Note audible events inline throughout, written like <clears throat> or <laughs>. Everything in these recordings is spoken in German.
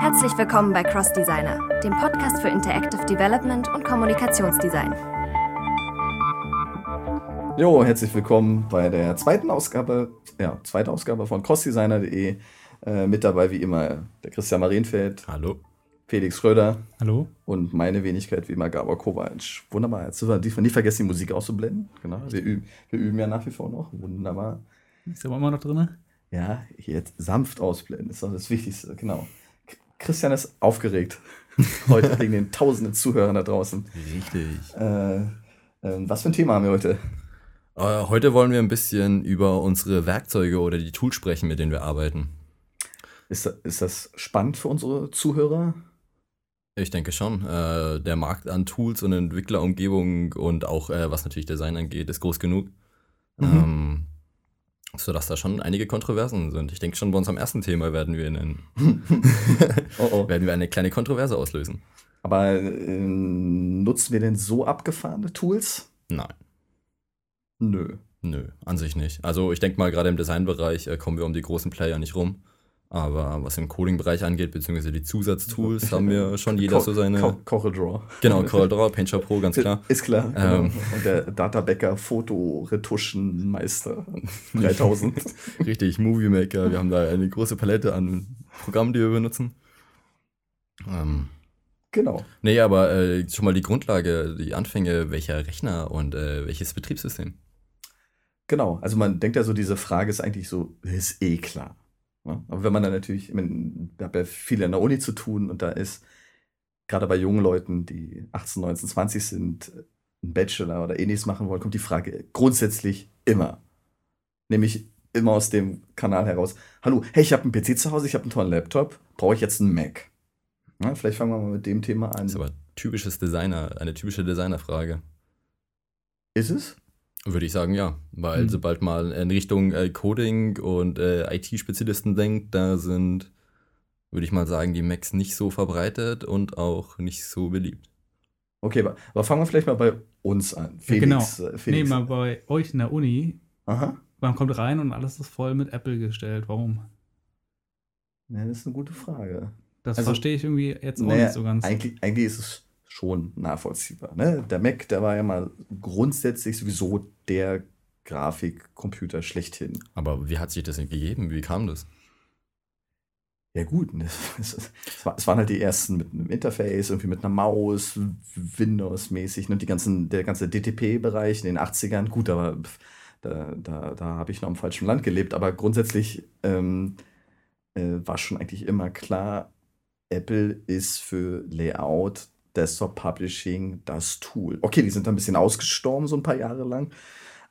Herzlich willkommen bei Cross Designer, dem Podcast für Interactive Development und Kommunikationsdesign. Jo, herzlich willkommen bei der zweiten Ausgabe, ja, zweite Ausgabe von crossdesigner.de. Äh, mit dabei wie immer der Christian Marienfeld. Hallo. Felix Schröder. Hallo. Und meine Wenigkeit wie immer Gabor Kovac. Wunderbar. Jetzt dürfen wir nicht vergessen, die Musik auszublenden. Genau. Wir üben, wir üben ja nach wie vor noch. Wunderbar. Ist aber immer noch drin? Ja, jetzt sanft ausblenden ist doch das Wichtigste. Genau. Christian ist aufgeregt. <laughs> heute wegen den tausenden Zuhörern da draußen. Richtig. Äh, äh, was für ein Thema haben wir heute? Uh, heute wollen wir ein bisschen über unsere Werkzeuge oder die Tools sprechen, mit denen wir arbeiten. Ist, ist das spannend für unsere Zuhörer? Ich denke schon. Uh, der Markt an Tools und Entwicklerumgebung und auch uh, was natürlich Design angeht, ist groß genug. Mhm. Ähm, sodass da schon einige Kontroversen sind. Ich denke schon, bei unserem ersten Thema werden wir, einen <laughs> oh oh. <laughs> werden wir eine kleine Kontroverse auslösen. Aber äh, nutzen wir denn so abgefahrene Tools? Nein. Nö. Nö, an sich nicht. Also ich denke mal, gerade im Designbereich äh, kommen wir um die großen Player nicht rum. Aber was im Coding-Bereich angeht, beziehungsweise die Zusatztools, haben wir <laughs> schon jeder so seine. Co CorelDRAW. Genau, CorelDRAW, PaintShop Pro, ganz klar. Ist klar. Ähm, Und der Databäcker Fotoretuschenmeister 3000. <laughs> Richtig, Movie Maker. Wir haben da eine große Palette an Programmen, die wir benutzen. Ähm, genau. Nee, aber äh, schon mal die Grundlage, die Anfänge, welcher Rechner und äh, welches Betriebssystem? Genau, also man denkt ja so, diese Frage ist eigentlich so, ist eh klar. Ja? Aber wenn man dann natürlich, ich meine, ich habe ja viel an der Uni zu tun und da ist gerade bei jungen Leuten, die 18, 19, 20 sind, einen Bachelor oder ähnliches machen wollen, kommt die Frage grundsätzlich immer. Nämlich immer aus dem Kanal heraus, hallo, hey, ich habe einen PC zu Hause, ich habe einen tollen Laptop, brauche ich jetzt einen Mac? Ja, vielleicht fangen wir mal mit dem Thema an. Das ist aber typisches Designer, eine typische Designerfrage. Ist es? Würde ich sagen, ja. Weil mhm. sobald man in Richtung äh, Coding und äh, IT-Spezialisten denkt, da sind, würde ich mal sagen, die Macs nicht so verbreitet und auch nicht so beliebt. Okay, aber, aber fangen wir vielleicht mal bei uns an. Felix, ja, genau. Äh, Felix. Nee, mal bei euch in der Uni. Aha. Man kommt rein und alles ist voll mit Apple gestellt. Warum? Ja, das ist eine gute Frage. Das also, verstehe ich irgendwie jetzt auch naja, nicht so ganz. Eigentlich, eigentlich ist es schon nachvollziehbar. Ne? Der Mac, der war ja mal grundsätzlich sowieso der Grafikcomputer schlechthin. Aber wie hat sich das denn gegeben? Wie kam das? Ja gut, <laughs> es, war, es, waren halt die ersten mit einem Interface, irgendwie mit einer Maus, Windows-mäßig, ne? Die ganzen, der ganze DTP-Bereich in den 80ern, gut, aber da, da, da habe ich noch im falschen Land gelebt, aber grundsätzlich ähm, äh, war schon eigentlich immer klar, Apple ist für Layout Desktop Publishing das Tool. Okay, die sind ein bisschen ausgestorben, so ein paar Jahre lang.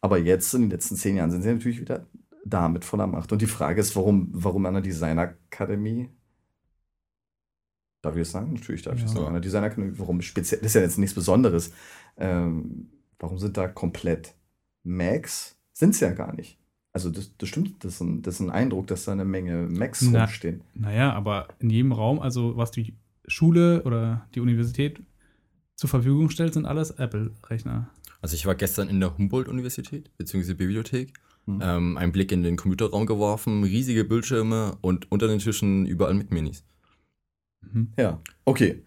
Aber jetzt, in den letzten zehn Jahren, sind sie natürlich wieder da mit voller Macht. Und die Frage ist, warum, warum an der Design-Akademie? Darf ich das sagen? Natürlich darf ich ja. das sagen. An der Design-Akademie, warum speziell? Das ist ja jetzt nichts Besonderes. Ähm, warum sind da komplett Macs? Sind es ja gar nicht. Also das, das stimmt, das ist, ein, das ist ein Eindruck, dass da eine Menge Macs Na, rumstehen. Naja, aber in jedem Raum, also was die Schule oder die Universität zur Verfügung stellt, sind alles Apple-Rechner. Also ich war gestern in der Humboldt-Universität, beziehungsweise Bibliothek, mhm. ähm, einen Blick in den Computerraum geworfen, riesige Bildschirme und unter den Tischen überall mit Minis. Mhm. Ja, okay.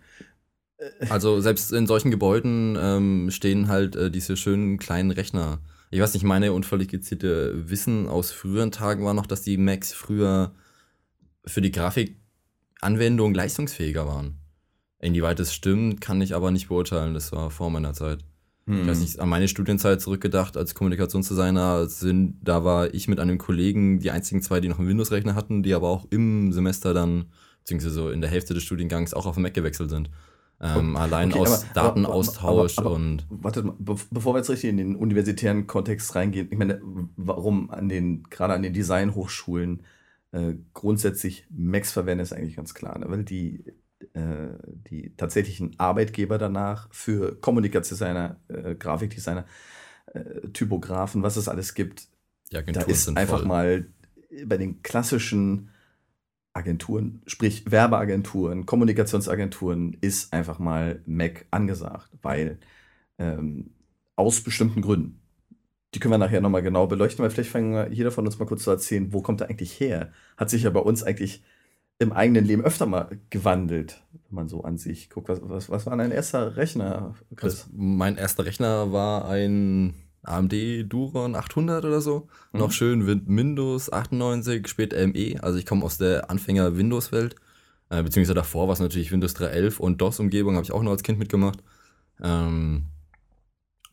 Also selbst in solchen Gebäuden ähm, stehen halt äh, diese schönen kleinen Rechner. Ich weiß nicht, meine unqualifizierte Wissen aus früheren Tagen war noch, dass die Macs früher für die Grafik Anwendungen leistungsfähiger waren. Inwieweit das stimmt, kann ich aber nicht beurteilen. Das war vor meiner Zeit. Hm. Ich weiß nicht, an meine Studienzeit zurückgedacht als Kommunikationsdesigner sind, da war ich mit einem Kollegen die einzigen zwei, die noch einen Windows-Rechner hatten, die aber auch im Semester dann, beziehungsweise so in der Hälfte des Studiengangs auch auf den Mac gewechselt sind. Ähm, allein okay, aus aber, Datenaustausch aber, aber, und. Warte mal, bevor wir jetzt richtig in den universitären Kontext reingehen, ich meine, warum an den, gerade an den Designhochschulen äh, grundsätzlich Macs verwenden, ist eigentlich ganz klar, ne? weil die, äh, die tatsächlichen Arbeitgeber danach für Kommunikationsdesigner, äh, Grafikdesigner, äh, Typografen, was es alles gibt, da ist einfach voll. mal bei den klassischen Agenturen, sprich Werbeagenturen, Kommunikationsagenturen, ist einfach mal Mac angesagt, weil ähm, aus bestimmten Gründen die können wir nachher nochmal genau beleuchten, weil vielleicht fangen wir jeder von uns mal kurz zu erzählen, wo kommt er eigentlich her? Hat sich ja bei uns eigentlich im eigenen Leben öfter mal gewandelt, wenn man so an sich guckt. Was, was, was war dein erster Rechner, Chris? Also mein erster Rechner war ein AMD Duron 800 oder so. Mhm. Noch schön Win- Windows 98, später ME. Also ich komme aus der Anfänger-Windows-Welt. Äh, beziehungsweise davor war es natürlich Windows 3.11 und DOS-Umgebung habe ich auch noch als Kind mitgemacht. Ähm,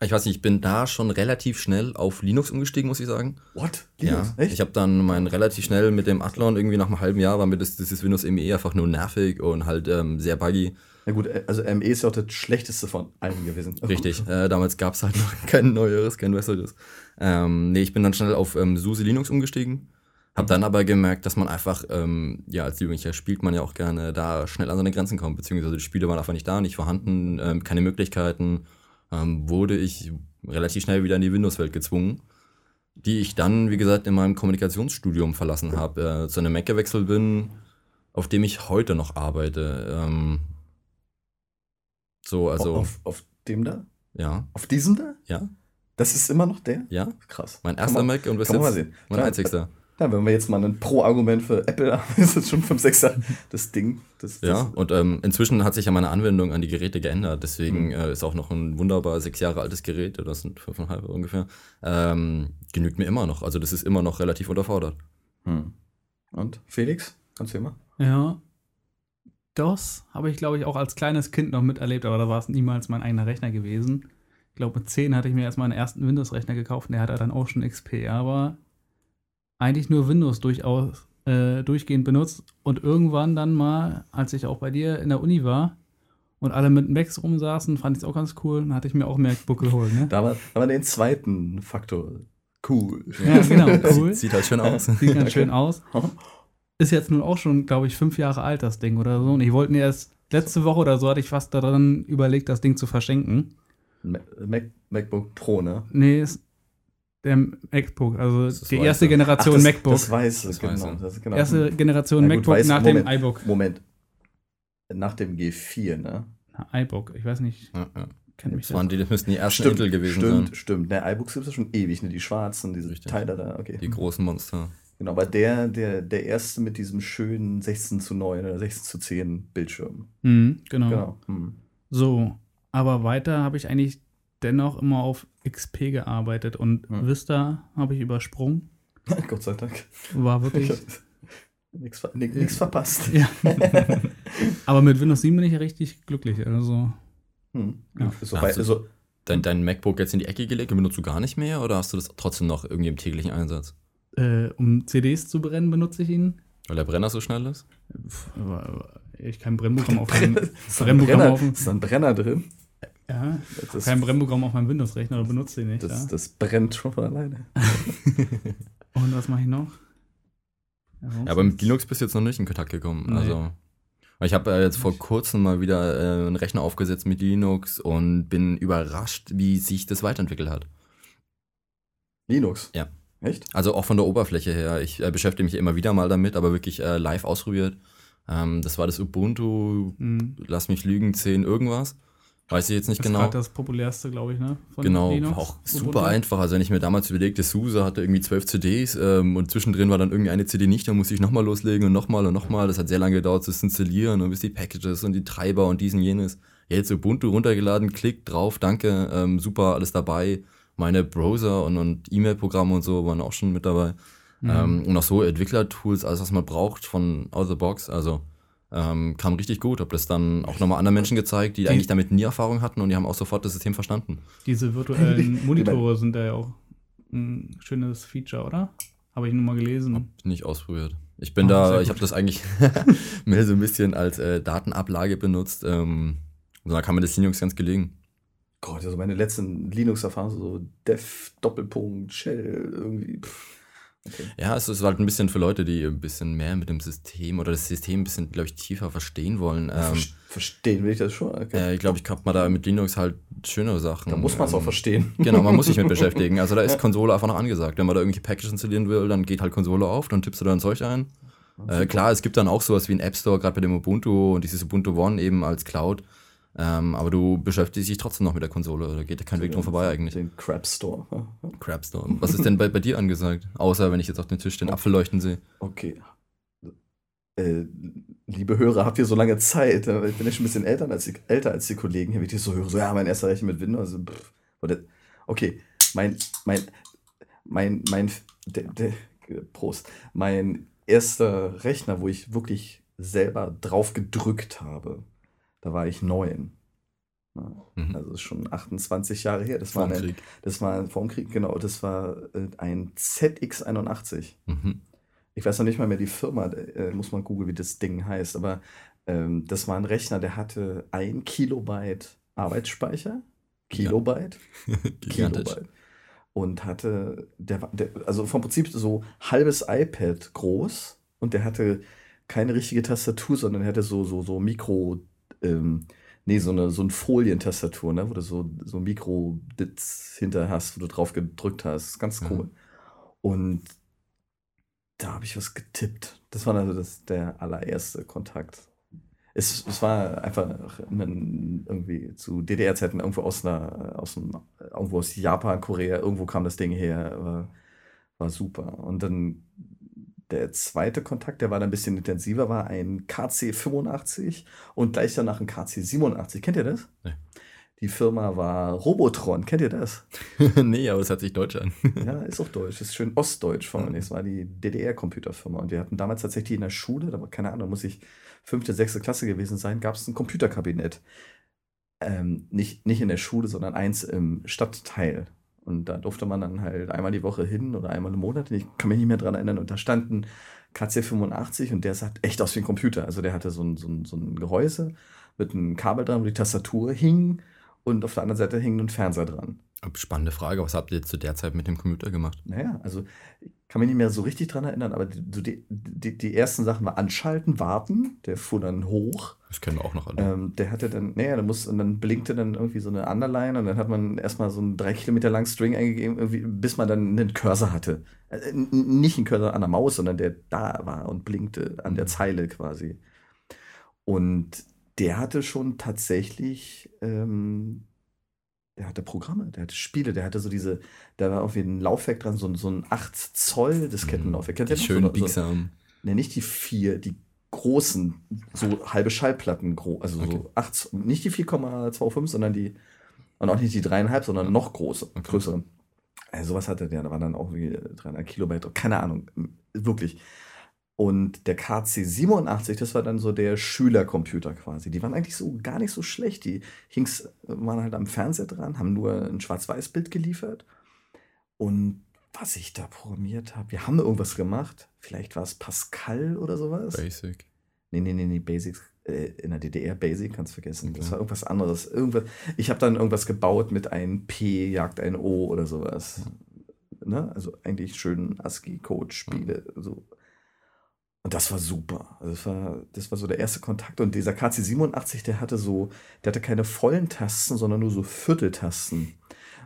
ich weiß nicht, ich bin da schon relativ schnell auf Linux umgestiegen, muss ich sagen. What? Ja, ich habe dann mein relativ schnell mit dem Athlon irgendwie nach einem halben Jahr war mir das, dieses Windows ME einfach nur nervig und halt ähm, sehr buggy. Ja gut, also ME ist ja auch das schlechteste von allen gewesen. <laughs> Richtig, äh, damals gab es halt noch <laughs> kein neueres, kein besseres. Ähm, nee, ich bin dann schnell auf ähm, SUSE Linux umgestiegen. Hab dann aber gemerkt, dass man einfach, ähm, ja, als Jugendlicher spielt man ja auch gerne, da schnell an seine Grenzen kommt, beziehungsweise die Spiele waren einfach nicht da, nicht vorhanden, ähm, keine Möglichkeiten. Ähm, wurde ich relativ schnell wieder in die Windows-Welt gezwungen, die ich dann, wie gesagt, in meinem Kommunikationsstudium verlassen habe, äh, zu einem Mac gewechselt bin, auf dem ich heute noch arbeite. Ähm, so, also, auf, auf dem da? ja, Auf diesem da? ja, Das ist immer noch der? ja. Krass. Mein erster man- Mac und bis jetzt mal sehen. mein einzigster. Ja, wenn wir jetzt mal ein Pro-Argument für Apple haben, <laughs> ist es schon 5, 6 das Ding. Das, das, Ja, und ähm, inzwischen hat sich ja meine Anwendung an die Geräte geändert. Deswegen Mhm. äh, ist auch noch ein wunderbar sechs Jahre altes Gerät, oder das sind fünfeinhalb ungefähr, ähm, genügt mir immer noch. Also das ist immer noch relativ unterfordert. Hm. Und Felix, kannst du immer? Ja. DOS habe ich, glaube ich, auch als kleines Kind noch miterlebt, aber da war es niemals mein eigener Rechner gewesen. Ich glaube, mit 10 hatte ich mir erst meinen ersten Windows-Rechner gekauft und der hatte dann auch schon XP, aber eigentlich nur Windows durchaus äh, durchgehend benutzt und irgendwann dann mal, als ich auch bei dir in der Uni war und alle mit Macs rumsaßen, fand ich es auch ganz cool, dann hatte ich mir auch ein MacBook geholt, ne? Da war, da war den zweiten Faktor. Cool. Ja, genau, <laughs> cool. Sieht, halt schön aus. Sieht ganz <laughs> schön aus. Ist jetzt nun auch schon, glaube ich, fünf Jahre alt, das Ding oder so. Und ich wollte mir erst letzte Woche oder so, hatte ich fast daran überlegt, das Ding zu verschenken. Ma- Mac, MacBook Pro, ne? Nee, ist der MacBook, also Das die weiße. erste Generation das, MacBook. Das weiß Das genau. Weiße. Das, genau. erste Generation Na gut, MacBook weiß- nach Moment. dem iBook. Moment. Nach dem G4, ne? Na, iBook, ich weiß nicht, Ja, ja. kennt mich Das, waren die, das müssten die ersten Stimmt, Intel gewesen stimmt, sein. stimmt. Ne, iBooks gibt es ja schon ewig, ne? Die schwarzen, diese Richtig. Teile da, okay. Die großen Monster. Genau, aber der, der, der erste mit diesem schönen 16 zu 9 oder 16 zu 10 Bildschirm. Mhm, genau. Genau. Hm. So, aber weiter habe ich eigentlich dennoch immer auf XP gearbeitet und Hm. Vista habe ich übersprungen. <laughs> Gott sei Dank. War wirklich. Nichts ver verpasst. <laughs> ja. aber mit Windows 7 bin ich ja richtig glücklich. Also, Hm. Ja. So, also- so, Dein, dein MacBook jetzt in die Ecke gelegt und benutzt du gar nicht mehr oder hast du das trotzdem noch irgendwie im täglichen Einsatz? äh, um CDs zu brennen, benutze ich ihn. Weil der Brenner so schnell ist? Pff, Ich kein Brennprogramm auf <laughs> ein Brennprogramm Brenner, auf dem, ist da ein Brenner drin? Ja, Das, ist, kein Brennprogramm auf meinem Windows-Rechner oder benutze den nicht. das, ja. das brennt schon von alleine. <laughs> Und was mache ich noch? Ja, Ja, aber mit Linux bist du jetzt noch nicht in Kontakt gekommen. Nee. Also, ich habe äh, jetzt vor kurzem mal wieder äh, einen Rechner aufgesetzt mit Linux und bin überrascht, wie sich das weiterentwickelt hat. Linux? Ja. Echt? Also auch von der Oberfläche her. Ich äh, beschäftige mich immer wieder mal damit, aber wirklich äh, live ausprobiert. Ähm, das war das Ubuntu, Hm. lass mich lügen, 10 irgendwas. Weiß ich jetzt nicht Das ist genau. gerade das populärste, glaube ich, ne? Von Genau, Linux, auch super Ubuntu. einfach. Also wenn ich mir damals überlegte, SUSE hatte irgendwie zwölf CDs ähm, und zwischendrin war dann irgendwie eine CD nicht, dann musste ich nochmal loslegen und nochmal und nochmal. Das hat sehr lange gedauert, das zu installieren und bis die Packages und die Treiber und diesen jenes. Jetzt Ubuntu runtergeladen, klick drauf, danke, ähm, super, alles dabei. Meine Browser und, und E-Mail-Programme und so waren auch schon mit dabei. Mhm. Ähm, und auch so Entwicklertools, alles was man braucht von out of the box. Also ähm, kam richtig gut. Hab das dann auch nochmal anderen Menschen gezeigt, die, Die- eigentlich damit nie Erfahrung hatten und die haben auch sofort das System verstanden. Diese virtuellen <laughs> Monitore sind da ja auch ein schönes Feature, oder? Habe ich nur mal gelesen. Hab nicht ausprobiert. Ich bin sehr da, ich habe das eigentlich <laughs> mehr so ein bisschen als äh, Datenablage benutzt. Ähm, und da kam mir das Linux ganz gelegen. Gott, also meine letzten Linux-Erfahrungen, so Def, Doppelpunkt, Shell, irgendwie. Pff. Okay. Ja, es ist halt ein bisschen für Leute, die ein bisschen mehr mit dem System oder das System ein bisschen, glaube ich, tiefer verstehen wollen. Ähm, Ver- Verstehen will ich das schon. Okay. äh, ich glaube, ich habe mal da mit Linux halt schönere Sachen. da muss man es auch ähm, verstehen. <laughs> Genau, man muss sich mit <laughs> beschäftigen. Also da ist Konsole einfach noch angesagt. Wenn man da irgendwelche Packages installieren will, dann geht halt Konsole auf, dann tippst du da ein Zeug ein. Äh, klar, es gibt dann auch sowas wie ein App Store, gerade bei dem Ubuntu und dieses Ubuntu One eben als Cloud. Ähm, aber du beschäftigst dich trotzdem noch mit der Konsole. Da geht kein Weg drum vorbei eigentlich. Den Crap Store. Ja. Crapstone. Was ist denn bei, bei dir angesagt? Außer wenn ich jetzt auf dem Tisch den Apfel leuchten sehe. Okay. Äh, liebe Hörer, habt ihr so lange Zeit? Ich bin ja schon ein bisschen älter als die, älter als die Kollegen hier, wie ich so höre. So, ja, mein erster Rechner mit Windows. Also, pff, okay, mein, mein, mein, mein, der, der, Prost. Mein erster Rechner, wo ich wirklich selber drauf gedrückt habe, da war ich neun. Ja, Mhm. Also ist schon 28 Jahre her. Das war, Vor dem ein, Krieg. das war vor dem Krieg, genau. Das war äh, ein ZX81 Mhm. ich weiß noch nicht mal mehr die Firma, äh, muss man googeln, wie das Ding heißt, aber ähm, das war ein Rechner, der hatte ein Kilobyte Arbeitsspeicher. Kilobyte? <laughs> Gigantisch. Kilobyte. Und hatte, der, war- der, also vom Prinzip so halbes iPad groß und der hatte keine richtige Tastatur, sondern er hatte so, so, so Mikro, ähm, nee, so eine, so eine Folientastatur, ne, wo du so, so Mikro-Bits hinter hast, wo du drauf gedrückt hast. Ganz cool. Und da habe ich was getippt. Das war also das, der allererste Kontakt. Es, es war einfach ein, irgendwie zu DDR-Zeiten irgendwo aus einer, aus dem, irgendwo aus Japan, Korea, irgendwo kam das Ding her, war, war super. Und dann der zweite Kontakt, der war dann ein bisschen intensiver, war ein KC85 und gleich danach ein KC87. Kennt ihr das? Nee. Die Firma war Robotron. Kennt ihr das? <laughs> nee, aber es hört sich deutsch an. <laughs> Ja, ist auch deutsch. Ist schön ostdeutsch vor allem. Es war die DDR-Computerfirma. Und wir hatten damals tatsächlich in der Schule, da war keine Ahnung, muss ich fünfte, sechste Klasse gewesen sein, gab es ein Computerkabinett. Ähm, nicht, nicht in der Schule, sondern eins im Stadtteil. Und da durfte man dann halt einmal die Woche hin oder einmal im Monat. Ich kann mich nicht mehr dran erinnern. Und da standen KC85 und der sah echt aus wie ein Computer. Also der hatte so ein, so ein, so ein Gehäuse mit einem Kabel dran, wo die Tastatur hing. Und auf der anderen Seite hing ein Fernseher dran. Spannende Frage. Was habt ihr zu der Zeit mit dem Computer gemacht? Naja, also ich kann mich nicht mehr so richtig dran erinnern, aber die, die, die ersten Sachen war anschalten, warten, der fuhr dann hoch. Das kennen wir auch noch alle. Ähm, der hatte dann, naja, der muss, und dann blinkte dann irgendwie so eine Underline und dann hat man erstmal so einen drei Kilometer langen String eingegeben, bis man dann einen Cursor hatte. N- nicht einen Cursor an der Maus, sondern der da war und blinkte an der Zeile quasi. Und der hatte schon tatsächlich, ähm, der hatte Programme, der hatte Spiele, der hatte so diese, da war irgendwie ein Laufwerk dran, so, ein- so ein 8 Zoll Diskettenlaufwerk. Noch? schönen so, so, biegsamen. Ne, nicht die vier, die großen, so halbe Schallplatten, also Okay. so acht, nicht die 4,25, sondern die, und auch nicht die dreieinhalb, sondern noch große, Okay. größere. Also sowas hatte der, da waren dann auch wie 300 Kilobyte, keine Ahnung, wirklich. Und der KC87, das war dann so der Schülercomputer quasi. Die waren eigentlich so gar nicht so schlecht. Die hings, waren halt am Fernseher dran, haben nur ein Schwarz-Weiß-Bild geliefert. Und was ich da programmiert habe, wir haben irgendwas gemacht. Vielleicht war es Pascal oder sowas. Basic. Nee, nee, nee, nee, Basics. Äh, in der DDR Basic kannst du vergessen. Das Okay. war irgendwas anderes. Irgendwas, ich habe dann irgendwas gebaut mit ein P jagt ein O oder sowas. Ne? Also eigentlich schön ASCII-Code-Spiele. So. Und das war super. Also das, war, das war so der erste Kontakt. Und dieser KC87, der hatte so, der hatte keine vollen Tasten, sondern nur so Vierteltasten.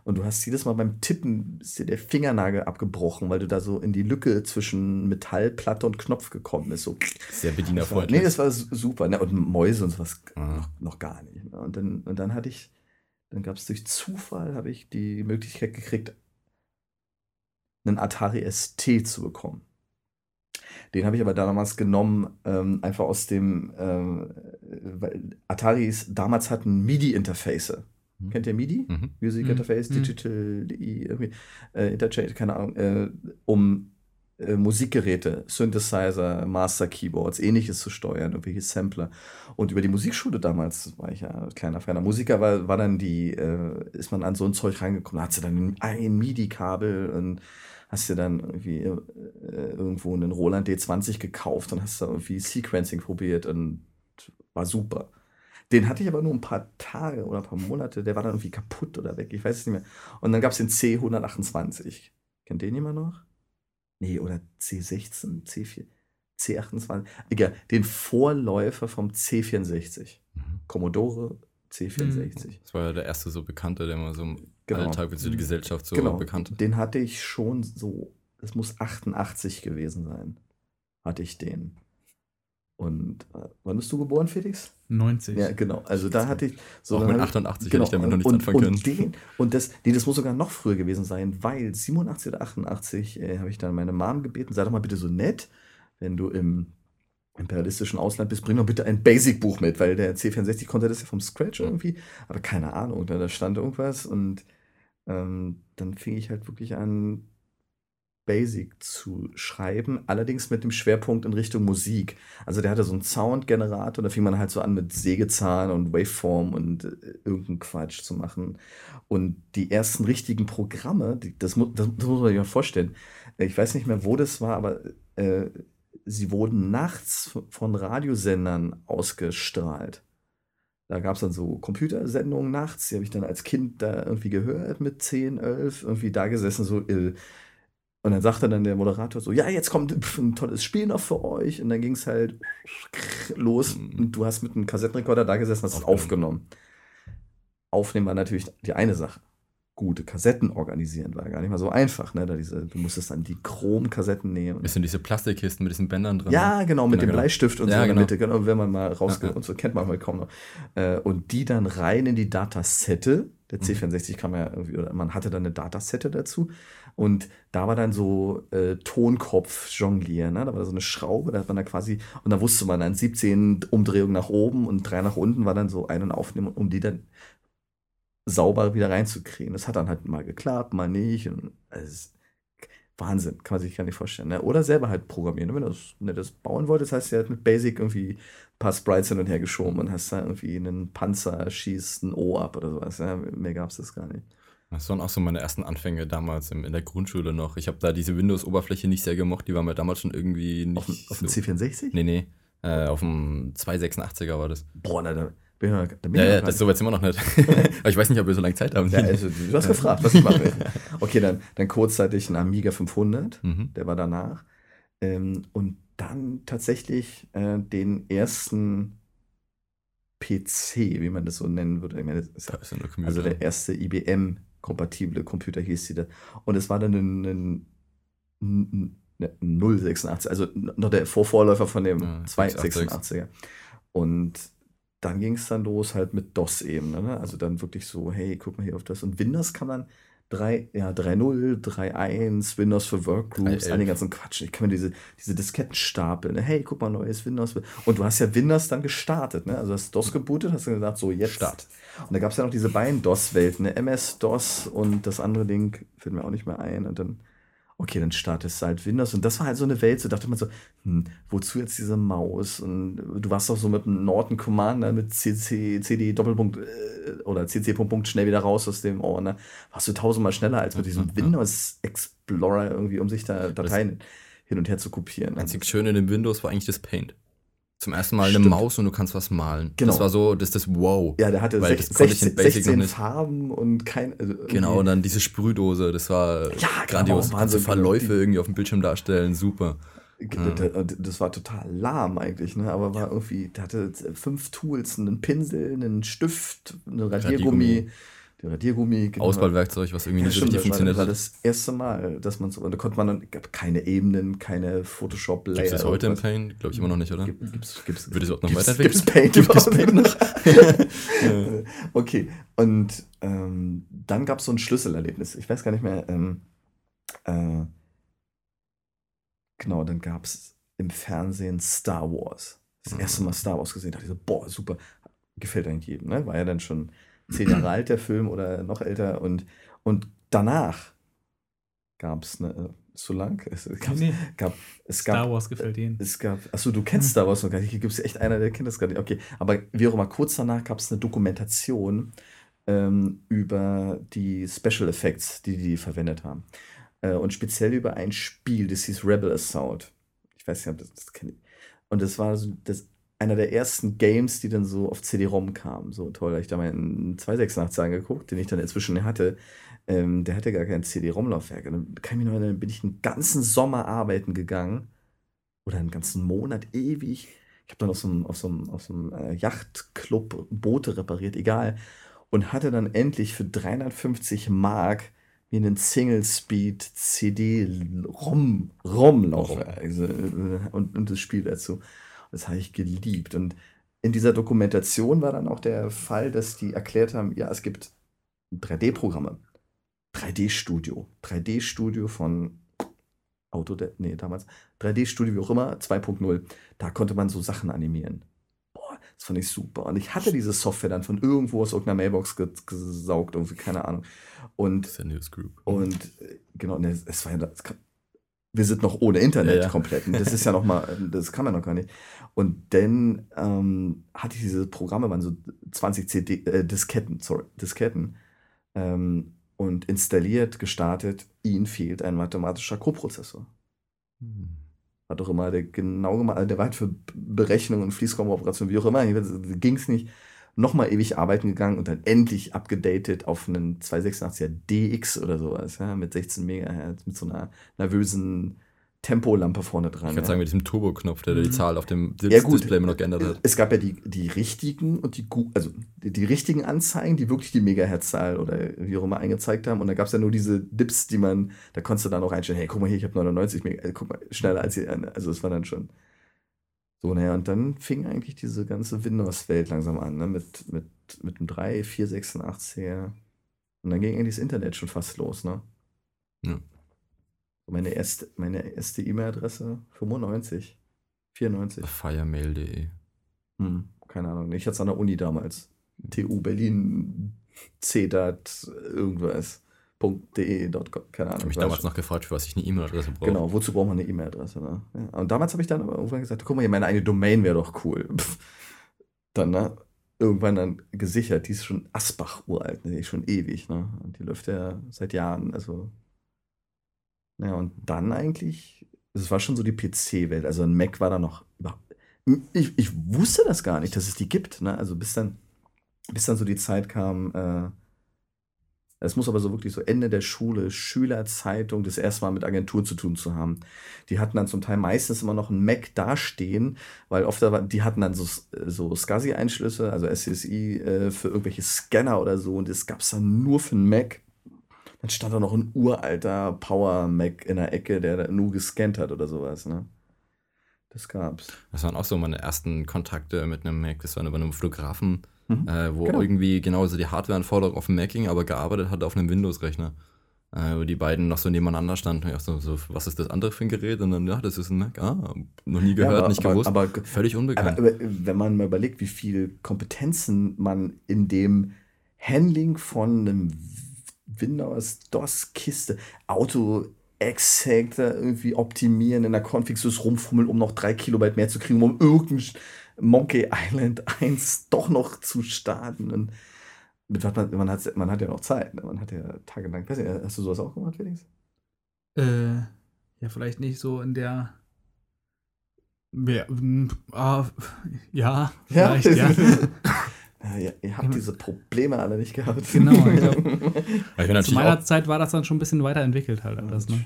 Und du hast jedes Mal beim Tippen ist dir der Fingernagel abgebrochen, weil du da so in die Lücke zwischen Metallplatte und Knopf gekommen bist. So. Sehr bedienerfreundlich. nee, das war su- super. Ne? Und Mäuse und sowas Ah. noch, noch gar nicht. Ne? Und, dann, und dann hatte ich, dann gab es durch Zufall, habe ich die Möglichkeit gekriegt, einen Atari ST zu bekommen. Den habe ich aber damals genommen, ähm, einfach aus dem, ähm, weil Ataris damals hatten MIDI-Interface. Mhm. Kennt ihr MIDI? Mhm. Music Mhm. Interface, Mhm. Digital, DI, irgendwie, äh, Interchange, keine Ahnung, äh, um äh, Musikgeräte, Synthesizer, Master Keyboards, ähnliches zu steuern, irgendwelche Sampler. Und über die Musikschule damals, war ich ja kleiner feiner Musiker, war, war dann die, äh, ist man an so ein Zeug reingekommen, da hast du dann ein MIDI-Kabel und hast dir dann irgendwie äh, irgendwo einen Roland D20 gekauft und hast da irgendwie Sequencing probiert und war super. Den hatte ich aber nur ein paar Tage oder ein paar Monate. Der war dann irgendwie kaputt oder weg. Ich weiß es nicht mehr. Und dann gab es den C128. Kennt den jemand noch? Nee, oder C16, C4, C28. Egal, den Vorläufer vom C64. Mhm. Commodore C64. Das war ja der erste so bekannte, der mal so im Genau. Alltag bzw. die Gesellschaft so genau. bekannt ist. Den hatte ich schon so, es muss 88 gewesen sein. Hatte ich den. Und äh, wann bist du geboren, Felix? 90. Ja, genau. Also da hatte ich so. Auch mit hab 88 hätte ich damit noch nichts und, anfangen und können. Den, und das, nee, das muss sogar noch früher gewesen sein, weil 87 oder 88 äh, habe ich dann meine Mom gebeten, sei doch mal bitte so nett, wenn du im imperialistischen Ausland bist, bring doch bitte ein Basic-Buch mit, weil der C64 konnte das ja vom Scratch irgendwie, aber keine Ahnung, da, da stand irgendwas und ähm, dann fing ich halt wirklich an, Basic zu schreiben, allerdings mit dem Schwerpunkt in Richtung Musik. Also der hatte so einen Soundgenerator, da fing man halt so an mit Sägezahn und Waveform und äh, irgendeinen Quatsch zu machen. Und die ersten richtigen Programme, die, das, mu das, das muss man sich mal vorstellen. Ich weiß nicht mehr, wo das war, aber äh, sie wurden nachts von Radiosendern ausgestrahlt. Da gab es dann so Computersendungen nachts, die habe ich dann als Kind da irgendwie gehört mit 10, 11, irgendwie da gesessen, so äh, und dann sagte dann der Moderator so, ja, jetzt kommt ein tolles Spiel noch für euch. Und dann ging es halt los und du hast mit einem Kassettenrekorder da gesessen, hast es aufgenommen. Aufnehmen war natürlich die eine Sache. Gute Kassetten organisieren war gar nicht mal so einfach. Ne? Da diese, du musstest dann die Chrom-Kassetten nehmen. Das sind diese Plastikkisten mit diesen Bändern drin. Ja, genau, mit Genau, dem genau. Bleistift und Ja, so in der genau. Mitte, genau, wenn man mal rausgeht Ja, und so kennt man heute kaum noch. Äh, Und die dann rein in die Datasette. Mhm. Der C64 kam ja irgendwie, oder man hatte dann eine Datasette dazu. Und da war dann so äh, Tonkopf jonglieren, ne? Da war so eine Schraube, da hat man da quasi, und da wusste man dann 17 Umdrehungen nach oben und drei nach unten war dann so ein- und aufnehmen, um die dann sauber wieder reinzukriegen. Das hat dann halt mal geklappt, mal nicht. Und ist Wahnsinn, kann man sich gar nicht vorstellen. Ne? Oder selber halt programmieren. Wenn du das, du das bauen wolltest, hast du halt mit Basic irgendwie ein paar Sprites hin und her geschoben und hast da irgendwie einen Panzer, schießt ein O ab oder sowas. Ja? Mehr gab es das gar nicht. Das waren auch so meine ersten Anfänge damals in, der Grundschule noch. Ich habe da diese Windows-Oberfläche nicht sehr gemocht. Die war mir damals schon irgendwie nicht. Auf, dem- auf dem so- C64? Nee, nee. Äh, auf dem 286er war das. Boah, na, da bin ich noch, da bin Ja, ich ja, das so weit sind wir noch nicht. <laughs> Aber ich weiß nicht, ob wir so lange Zeit haben. Ja, also, du hast gefragt, was ich mache. Okay, dann, dann kurzzeitig ein Amiga 500, Mhm. der war danach. Ähm, und dann tatsächlich äh, den ersten PC, wie man das so nennen würde. Meine, also der erste IBM-kompatible Computer hieß die da. Und es war dann ein, ein, ein, ein 086, also noch der Vorvorläufer von dem Ja, 286er. Und dann ging es dann los halt mit DOS eben. Ne? Also dann wirklich so, hey, guck mal hier auf das. Und Windows kann dann 3, ja, 3.0, 3.1, Windows für Workgroups, 3.11. all den ganzen Quatsch. Ich kann mir diese, diese Disketten stapeln. Ne? Hey, guck mal, neues Windows. Und du hast ja Windows dann gestartet. Ne? Also hast DOS gebootet, hast dann gesagt, so jetzt. Start. Und da gab es ja noch diese beiden DOS-Welten, ne? MS-DOS und das andere Ding, fällt mir auch nicht mehr ein. Und dann, okay, dann startest du halt Windows. Und das war halt so eine Welt, so dachte man so, hm, wozu jetzt diese Maus? Und du warst doch so mit dem Norton Commander mit CC, CD Doppelpunkt äh, oder CC Punkt Punkt schnell wieder raus aus dem Ordner. Warst du tausendmal schneller als mit diesem. <laughs> Windows Explorer irgendwie, um sich da Dateien hin und her zu kopieren. Also Einzig Schöne in dem Windows war eigentlich das Paint. Zum ersten Mal eine Stimmt. Maus und du kannst was malen. Genau. Das war so, das das Wow. ja, der hatte Weil sech- das konnte ich in 16, Basic noch 16 nicht. Farben und kein. Also Genau, und dann diese Sprühdose, das war Ja, grandios. genau, Du kannst so Wahnsinn. Verläufe irgendwie auf dem Bildschirm darstellen, super. Das war total lahm eigentlich, ne? Aber war irgendwie, der hatte fünf Tools, einen Pinsel, einen Stift, einen Radiergummi, Radiergummi. Der Radiergummi, genau. Auswahlwerkzeug, was irgendwie Ja, nicht so stimmt, richtig das war, funktioniert war hat. das erste Mal, dass man so, und da konnte man dann, gab keine Ebenen, keine Photoshop Layer. Gibt es das heute im. Paint? Glaube ich immer noch nicht, oder? Gibt, gibt's, gibt's, Wird es überhaupt noch Paint Gibt es Paint noch? <laughs> Okay, und ähm, dann gab es so ein Schlüsselerlebnis. Ich weiß gar nicht mehr. Ähm, äh, genau, dann gab es im Fernsehen Star Wars. Das Mhm. erste Mal Star Wars gesehen. Da dachte ich so, boah, super. Gefällt eigentlich jedem. Ne? War ja dann schon zehn Jahre alt, der Film, oder noch älter. Und, und danach gab es eine. So lang? Es gab, Nee, gab, es gab Star Wars gefällt Ihnen. es gab, achso, du kennst Star Wars noch gar nicht. Hier gibt es echt einer, der kennt das gar nicht. Okay, aber wie auch immer, kurz danach gab es eine Dokumentation ähm, über die Special Effects, die die verwendet haben. Äh, und speziell über ein Spiel, das hieß Rebel Assault. Ich weiß nicht, ob das, das kenne ich. Und das war so das, einer der ersten Games, die dann so auf CD-ROM kamen. So toll, da ich da meinen 286 angeguckt, den ich dann inzwischen hatte. Ähm, der hatte gar kein CD-ROM-Laufwerk. Dann kann ich mich noch erinnern, bin ich einen ganzen Sommer arbeiten gegangen. Oder einen ganzen Monat, ewig. Ich habe dann auf so einem, auf so einem, auf so einem äh, Yachtclub Boote repariert, egal. Und hatte dann endlich für 350 Mark mir einen Single-Speed CD-ROM ROM Laufwerk also, äh, und, und das Spiel dazu. Das habe ich geliebt. Und in dieser Dokumentation war dann auch der Fall, dass die erklärt haben, ja, es gibt 3D-Programme. 3D-Studio. 3D-Studio von Autodesk, nee, damals. 3D-Studio, wie auch immer, 2.0. Da konnte man so Sachen animieren. Boah, das fand ich super. Und ich hatte diese Software dann von irgendwo aus irgendeiner Mailbox gesaugt, irgendwie, keine Ahnung. Und, Group. und äh, genau, ne, es war ja, das, wir sind noch ohne Internet Ja, komplett. Und Das ist ja noch mal, das kann man noch gar nicht. Und dann ähm, hatte ich diese Programme, waren so 20 CD, äh, Disketten, sorry, Disketten, ähm, und installiert, gestartet. Ihnen fehlt ein mathematischer Koprozessor. Hm. Hat doch immer der genau gemacht, der war halt für Berechnungen, Fließraumoperationen, wie auch immer, ging es nicht. Nochmal ewig arbeiten gegangen und dann endlich abgedatet auf einen 286er DX oder sowas, ja, mit 16 Megahertz, mit so einer nervösen Tempolampe vorne dran. Ich kann ja. sagen, mit diesem Turbo-Knopf, der die Mhm. Zahl auf dem Ja, gut. Display immer noch geändert hat. Es gab ja die, die richtigen und die also die, die richtigen Anzeigen, die wirklich die Megahertz-Zahl oder wie auch immer eingezeigt haben. Und da gab es ja nur diese Dips, die man, da konntest du dann auch einstellen, hey, guck mal hier, ich habe 99 Mega, äh, guck mal, schneller als ihr. Also es war dann schon so, naja, und dann fing eigentlich diese ganze Windows-Welt langsam an, ne? Mit, mit, mit einem 3, 4, 86er. Und dann ging eigentlich das Internet schon fast los, ne? Ja. Meine erste, meine erste E-Mail-Adresse 95, 94. Firemail.de. Hm, keine Ahnung. Ich hatte es an der Uni damals. TU Berlin, CDAT, irgendwas. .de, .com, keine Ich Ahnung. habe mich damals schon. noch gefragt, für was ich eine E-Mail-Adresse brauche. Genau, wozu braucht man eine E-Mail-Adresse? Ne? Ja. Und damals habe ich dann aber irgendwann gesagt, guck mal hier, meine eigene Domain wäre doch cool. Pff. Dann, ne? Irgendwann dann gesichert, die ist schon Asbach uralt, ne? die ist schon ewig, ne? Und die läuft ja seit Jahren, also. Naja, und dann eigentlich, es war schon so die PC-Welt, also ein Mac war da noch. Ich, ich wusste das gar nicht, dass es die gibt, ne? Also bis dann, bis dann so die Zeit kam, äh, es muss aber so wirklich so Ende der Schule, Schülerzeitung, das erste Mal mit Agenturen zu tun zu haben. Die hatten dann zum Teil meistens immer noch einen Mac dastehen, weil oft, die hatten dann so, so SCSI-Einschlüsse, also SCSI äh, für irgendwelche Scanner oder so und das gab es dann nur für einen Mac. Dann stand da noch ein uralter Power-Mac in der Ecke, der nur gescannt hat oder sowas, ne? Das gab's. Das waren auch so meine ersten Kontakte mit einem Mac. Das waren bei einem Fotografen, Mhm. äh, wo Genau. irgendwie genauso die Hardware-Anforderung auf dem Mac ging, aber gearbeitet hat auf einem Windows-Rechner. Äh, wo die beiden noch so nebeneinander standen. Und ich so, so, was ist das andere für ein Gerät? Und dann, ja, das ist ein Mac. Ah, noch nie gehört, aber, nicht aber, gewusst. Aber, Völlig unbekannt. Aber, wenn man mal überlegt, wie viel Kompetenzen man in dem Handling von einem Windows DOS-Kiste, Auto exakt da irgendwie optimieren, in der Config so rumfummeln, um noch drei Kilobyte mehr zu kriegen, um irgendein Monkey Island <laughs> 1 doch noch zu starten. Und man, man, hat, man hat ja noch Zeit, ne? man hat ja tagelang. Weiß nicht, hast du sowas auch gemacht, Felix? Äh, ja, vielleicht nicht so in der. Ja, mm, ah, ja, vielleicht, ja. <laughs> Ja, ihr, ihr habt diese Probleme alle nicht gehabt. Genau, ich glaub, <laughs> Zu meiner auch, Zeit war das dann schon ein bisschen weiterentwickelt halt alles, ne?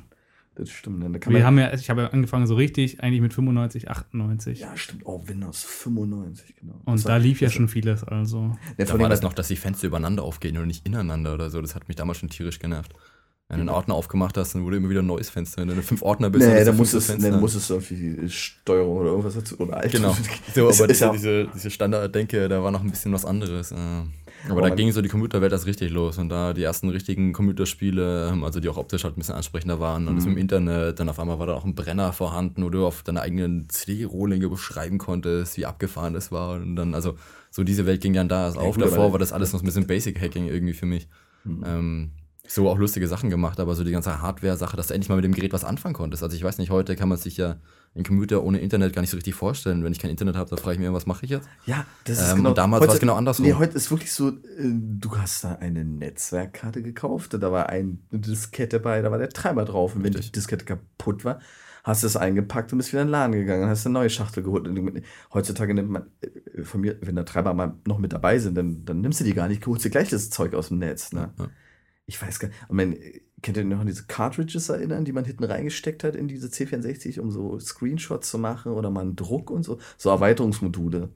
Das stimmt. Ne? Da kann Wir haben ja, ich habe ja angefangen so richtig, eigentlich mit 95, 98. ja, stimmt. Oh, Windows 95, genau. Und Das da war- lief ja schon vieles, also. Ja, da war das noch, dass die Fenster übereinander aufgehen und nicht ineinander oder so. Das hat mich damals schon tierisch genervt. Wenn du einen Ordner aufgemacht hast, dann wurde immer wieder ein neues Fenster. Wenn du eine fünf Ordner bist, Nee, hast du da muss, es, dann muss es irgendwie Steuerung oder irgendwas dazu. Oder Alt. Genau. <laughs> So, Ist- aber diese, ja- diese, diese Standarddenke, da war noch ein bisschen was anderes. Aber da ging so die Computerwelt erst richtig los und da die ersten richtigen Computerspiele, ähm, also die auch optisch halt ein bisschen ansprechender waren und das Mhm. im Internet, dann auf einmal war da auch ein Brenner vorhanden, wo du auf deiner eigenen CD-Rohlinge beschreiben konntest, wie abgefahren das war und dann, also so diese Welt ging dann da erst Ja, auf. gut, Davor war das alles noch ein bisschen Basic-Hacking irgendwie für mich. Mhm. Ähm, so auch lustige Sachen gemacht, aber so die ganze Hardware-Sache, dass du endlich mal mit dem Gerät was anfangen konntest. Also ich weiß nicht, heute kann man sich ja einen Computer ohne Internet gar nicht so richtig vorstellen. Wenn ich kein Internet habe, dann frage ich mich, was mache ich jetzt? Ja, das ist Ähm, genau. und damals war es genau andersrum. Nee, heute ist wirklich so, äh, du hast da eine Netzwerkkarte gekauft, da war eine Diskette bei, da war der Treiber drauf. Und wenn die Richtig. Diskette kaputt war, hast du es eingepackt und bist wieder in den Laden gegangen, hast eine neue Schachtel geholt. Und heutzutage nimmt man, äh, von mir, wenn da Treiber mal noch mit dabei sind, dann, dann nimmst du die gar nicht, holst dir gleich das Zeug aus dem Netz. Ne? Ja. Ich weiß gar nicht. Und könnt ihr noch an diese Cartridges erinnern, die man hinten reingesteckt hat in diese C64, um so Screenshots zu machen oder mal einen Druck und so? So Erweiterungsmodule.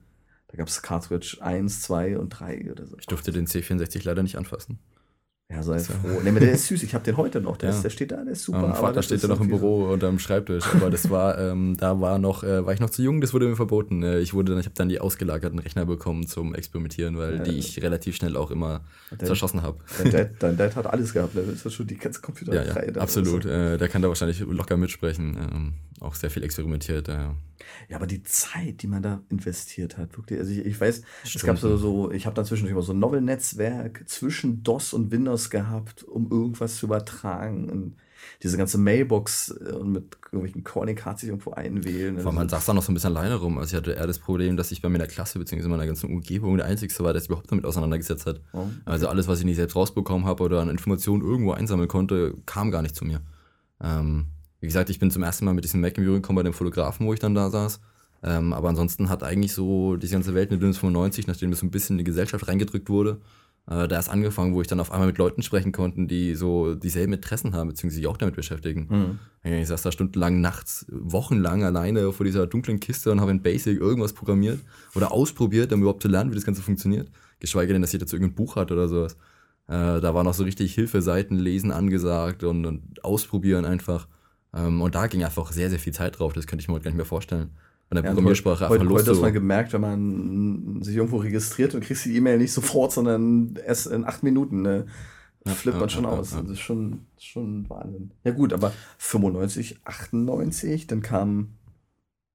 Da gab es Cartridge 1, 2 und 3 oder so. Ich durfte den C64 leider nicht anfassen. Ja, sei froh. Nee, der ist süß. Ich habe den heute noch. Der, Ja. ist, der steht da, der ist super. Mein Vater das steht ja noch im so- Büro unterm Schreibtisch, aber das war, ähm, da war noch, äh, war ich noch zu jung, das wurde mir verboten. Äh, ich wurde, dann- ich habe dann die ausgelagerten Rechner bekommen zum Experimentieren, weil die ich relativ schnell auch immer Der- zerschossen habe. Dein Dad, <laughs> dein Dad hat alles gehabt. Der ist ja schon die ganze Ja, Computerreihe. ja, da. absolut. Äh, der kann da wahrscheinlich locker mitsprechen. Ähm, auch sehr viel experimentiert. Ja, aber die Zeit, die man da investiert hat, wirklich. Also ich, ich weiß, es gab so, so ich habe dann zwischendurch immer so ein Novel-Netzwerk zwischen DOS und Windows gehabt, um irgendwas zu übertragen. Und diese ganze Mailbox äh, und mit irgendwelchen Calling-Cards sich irgendwo einwählen. Vor allem, man saß da noch so ein bisschen alleine rum. Also ich hatte eher das Problem, dass ich bei mir in der Klasse bzw. in meiner ganzen Umgebung der Einzige war, der sich überhaupt damit auseinandergesetzt hat. Oh, Also alles, was ich nicht selbst rausbekommen habe oder an Informationen irgendwo einsammeln konnte, kam gar nicht zu mir. Ähm, wie gesagt, ich bin zum ersten Mal mit diesem Mac in Berührung gekommen bei dem Fotografen, wo ich dann da saß. Ähm, aber ansonsten hat eigentlich so die ganze Welt mit Windows 95, nachdem das so ein bisschen in die Gesellschaft reingedrückt wurde, äh, da ist angefangen, wo ich dann auf einmal mit Leuten sprechen konnte, die so dieselben Interessen haben, beziehungsweise sich auch damit beschäftigen. Hm. Ich saß da stundenlang nachts, wochenlang alleine vor dieser dunklen Kiste und habe in Basic irgendwas programmiert oder ausprobiert, um überhaupt zu lernen, wie das Ganze funktioniert. Geschweige denn, dass jeder zu irgendein Buch hat oder sowas. Äh, da war noch so richtig Hilfeseiten lesen angesagt und, und ausprobieren einfach. Ähm, und da ging einfach sehr, sehr viel Zeit drauf. Das könnte ich mir heute gar nicht mehr vorstellen. Von der Ja, Programmiersprache heute, einfach heute los hat man zu. gemerkt, wenn man sich irgendwo registriert und kriegst die E-Mail nicht sofort, sondern erst in acht Minuten, ne, flippt man schon aus. ja. Das ist schon, schon Wahnsinn. Ja gut, aber 95, 98, dann kam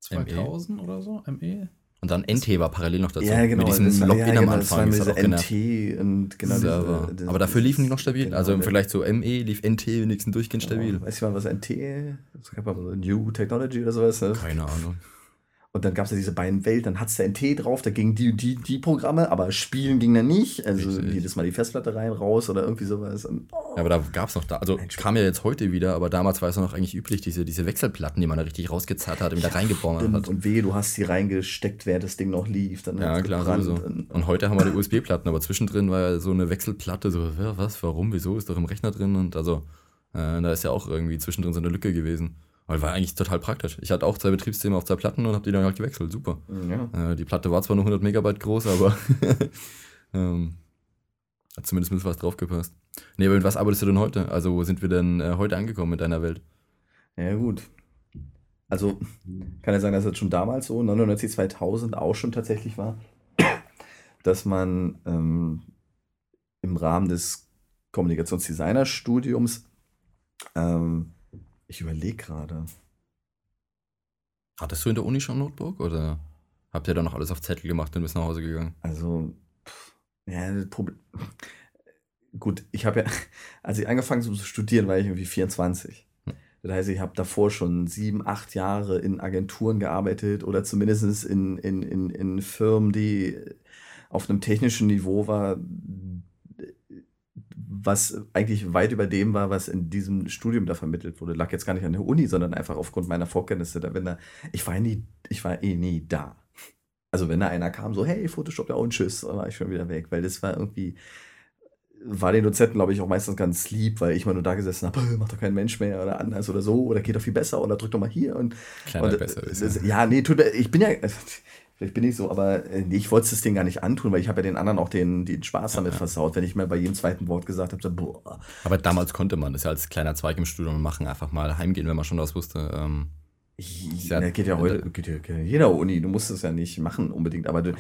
2000 oder so, ME. Und dann NT war parallel noch dazu. ja genau, Mit diesem das war- Login ja, am genau, war Anfang. mit Das dieser genervt. NT und genau diese- Server. diese- Aber dafür liefen die noch stabil. genau, also im Vergleich zu ME lief NT wenigstens durchgehend stabil. Weiß jemand, was NT Es gab mal so New Technology oder sowas. Ne? Keine Ahnung. Und dann gab es ja diese beiden Welten, dann hat es der NT drauf, da gingen die, die, die Programme, aber spielen ging dann nicht. Also Richtig. jedes Mal die Festplatte rein, raus oder irgendwie sowas. Und, oh. Ja, aber da gab es noch da. Also kam ja jetzt heute wieder, aber damals war es noch eigentlich üblich, diese, diese Wechselplatten, die man da richtig rausgezerrt hat und wieder reingeballert Stimmt. hat. Und wehe, du hast die reingesteckt, während das Ding noch lief. Dann Ja, klar, gebrannt. sowieso. Und, heute haben wir die USB-Platten, aber zwischendrin war ja so eine Wechselplatte, so, ja, was, warum, wieso, ist doch im Rechner drin und also, äh, da ist ja auch irgendwie zwischendrin so eine Lücke gewesen. Aber war eigentlich total praktisch. Ich hatte auch zwei Betriebssysteme auf zwei Platten und habe die dann halt gewechselt, super. ja. Äh, die Platte war zwar nur 100 Megabyte groß, aber <laughs> ähm, hat zumindest mit was draufgepasst. Nee, aber mit was arbeitest du denn heute? Also, wo sind wir denn äh, heute angekommen in deiner Welt? ja, gut. Also, kann ja sagen, dass es schon damals so, 99, 2000 auch schon tatsächlich war, <coughs> dass man ähm, im Rahmen des Kommunikationsdesignerstudiums, ähm, ich überlege gerade, Hattest du in der Uni schon ein Notebook oder habt ihr da noch alles auf Zettel gemacht und bist nach Hause gegangen? Also, pff, ja, das Problem. Gut, ich habe ja, <laughs> als ich angefangen habe zu studieren, war ich irgendwie 24. Hm. Das heißt, ich habe davor schon sieben, acht Jahre in Agenturen gearbeitet oder zumindest in, in, in, in Firmen, die auf einem technischen Niveau war, was eigentlich weit über dem war, was in diesem Studium da vermittelt wurde. Lag jetzt gar nicht an der Uni, sondern einfach aufgrund meiner Vorkenntnisse. Da, wenn da, ich war nie, ich war eh nie da. Also wenn da einer kam, so, hey, Photoshop, ja und tschüss, dann war ich schon wieder weg, weil das war irgendwie, war den Dozenten, glaube ich, auch meistens ganz lieb, weil ich mal nur da gesessen habe, macht doch kein Mensch mehr oder anders oder so, oder geht doch viel besser oder drück doch mal hier und, Kleiner und besser das, ja, nee, tut, mir- ich bin ja, vielleicht bin ich so, aber äh, nee, ich wollte das Ding gar nicht antun, weil ich habe ja den anderen auch den, den Spaß damit Ja. versaut, wenn ich mal bei jedem zweiten Wort gesagt habe, so, boah, Aber damals konnte man das ja als kleiner Zweig im Studium machen, einfach mal heimgehen, wenn man schon was wusste. Ähm, Ja, Ja, geht ja heute, geht ja, geht ja jeder Uni, du musst es ja nicht machen unbedingt, aber du,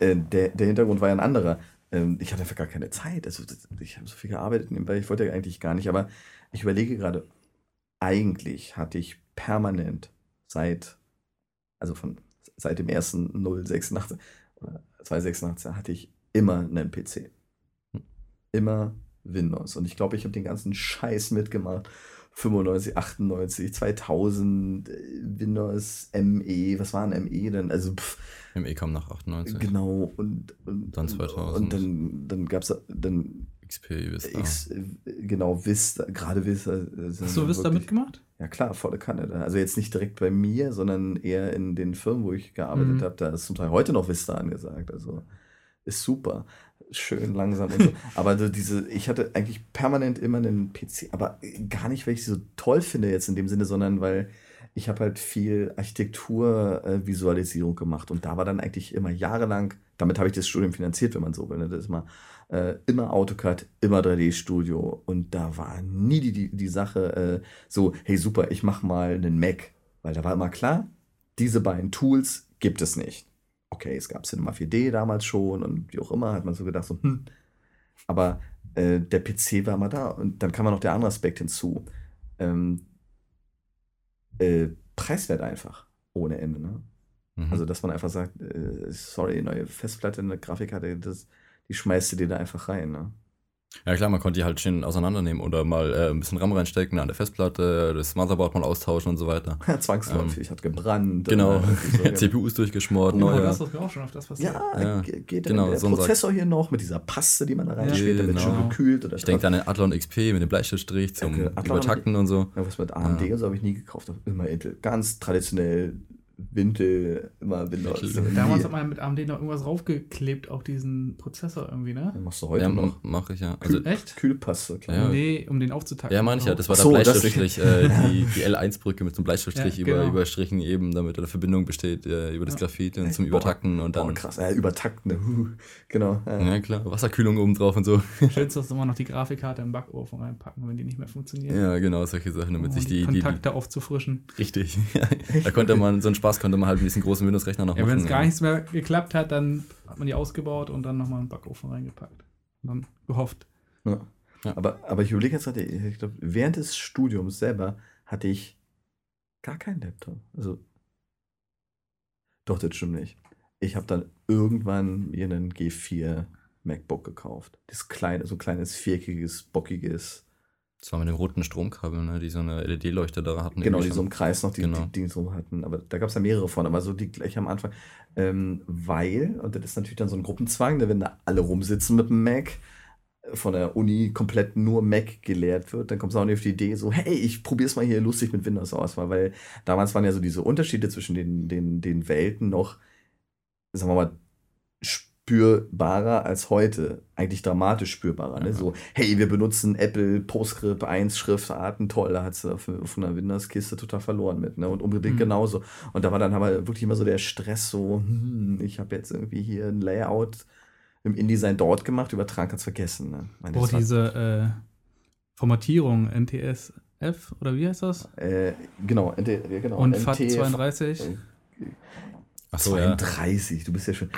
äh, der, der Hintergrund war ja ein anderer. Ähm, ich hatte einfach gar keine Zeit, also ich habe so viel gearbeitet, ich wollte ja eigentlich gar nicht, aber ich überlege gerade, eigentlich hatte ich permanent seit, also von seit dem ersten 086 oder 286 hatte ich immer einen PC. Immer Windows. Und ich glaube, ich habe den ganzen Scheiß mitgemacht. 95, 98, 2000, äh, Windows ME, was war ein ME denn? Also, pff, ME kam nach 98. genau, und, und Dann 2000. Und dann, dann gab es dann XP, Vista. X, äh, genau, Vista, gerade Vista. äh, Hast du Vista wirklich- mitgemacht? Ja klar, volle Kanne. Also jetzt nicht direkt bei mir, sondern eher in den Firmen, wo ich gearbeitet Mhm. habe. Da ist zum Teil heute noch Vista angesagt. Also ist super. Schön langsam und so. <laughs> aber so diese, ich hatte eigentlich permanent immer einen PC, aber gar nicht, weil ich sie so toll finde jetzt in dem Sinne, sondern weil ich habe halt viel Architektur-Visualisierung gemacht und da war dann eigentlich immer jahrelang damit habe ich das Studium finanziert, wenn man so will. Ne? Das ist mal äh, immer AutoCAD, immer 3D-Studio. Und da war nie die, die, die Sache äh, so, hey super, ich mache mal einen Mac. Weil da war immer klar, diese beiden Tools gibt es nicht. Okay, es gab Cinema 4D damals schon und wie auch immer, hat man so gedacht, so, hm. Aber äh, der PC war immer da. Und dann kam noch der andere Aspekt hinzu. Ähm, äh, preiswert einfach, ohne Ende. Ne? Mhm. Also, dass man einfach sagt, äh, sorry, neue Festplatte, eine Grafikkarte, das, die schmeißt du dir da einfach rein. Ne? Ja klar, man konnte die halt schön auseinandernehmen oder mal äh, ein bisschen RAM reinstecken an der Festplatte, das Motherboard mal austauschen und so weiter. <laughs> Zwangsläufig, hat gebrannt. Genau, und, <laughs> äh, so, CPU ist durchgeschmort, Oh, neue. das ist auch schon auf das passiert. Ja, Ja, ge- geht genau, dann der so ein Prozessor hier noch mit dieser Paste, die man da reinsteht, der wird genau. schon gekühlt. Oder Ich denke an den Athlon XP mit dem Bleistiftstrich zum Okay, Athlon Übertakten und so. Ja, was mit AMD Ja. und so habe ich nie gekauft. Immer Intel. Ganz traditionell Wintel, immer. Wintel. Damals hat man mit AMD noch irgendwas raufgeklebt auf diesen Prozessor irgendwie, ne? machst du heute Ja, noch. mache ich ja. Also, Echt? Kühlpaste, klar. Ja. Nee, um den aufzutakten. ja, meine ich ja, das war so, der Bleistiftstrich, äh, die, <laughs> die L1-Brücke mit so einem Bleistiftstrich Ja, über, genau. überstrichen eben, damit eine Verbindung besteht äh, über das Ja. Graphit und Ey, zum boah. Übertakten und Boah, dann. krass. Ja, übertakten. ne? Huh. Genau. Ja. Ja, klar, Wasserkühlung oben drauf und so. Schönste ist immer noch die Grafikkarte im Backofen reinpacken, wenn die nicht mehr funktioniert. Ja, genau, solche Sachen, damit um sich die die, die, die Kontakte aufzufrischen. Richtig. <laughs> da konnte man, so einen Spaß konnte man halt mit diesem großen Windows-Rechner noch Ja, machen. wenn es gar nichts mehr geklappt hat, dann hat man die ausgebaut und dann nochmal in den Backofen reingepackt. Und dann gehofft. Ja. Ja. Aber, aber ich überlege jetzt gerade, ich glaube, während des Studiums selber hatte ich gar keinen Laptop. Also, doch, das stimmt nicht. Ich habe dann irgendwann mir einen G4 MacBook gekauft. Das kleine, so ein kleines, viereckiges, bockiges. Das war mit dem roten Stromkabel, ne, die so eine LED-Leuchte da hatten. Genau, die so im. Kreis noch, die, Genau. die, die so hatten. Aber da gab es ja mehrere von, aber so die gleich am Anfang. Ähm, weil, und das ist natürlich dann so ein Gruppenzwang, ne, wenn da alle rumsitzen mit dem Mac, äh, von der Uni komplett nur Mac gelehrt wird, dann kommst du auch nicht auf die Idee, so, hey, ich probier's mal hier lustig mit Windows aus, weil- weil damals waren ja so diese Unterschiede zwischen den, den, den Welten noch, sagen wir mal, spürbarer als heute. Eigentlich dramatisch spürbarer. Ne? So, hey, wir benutzen Apple PostScript 1 Schriftarten, toll, da hat sie auf, auf einer Windows-Kiste total verloren mit. Ne? Und unbedingt Mhm. genauso. Und da war dann aber wirklich immer so der Stress, so, hm, ich habe jetzt irgendwie hier ein Layout im InDesign dort gemacht, übertragen kannst vergessen. Ne? Meine, Oh, diese äh, Formatierung, NTSF oder wie heißt das? Äh, genau, NT, ja, genau. Und NT FAT32. Ach so, ja. 32, du bist ja schon.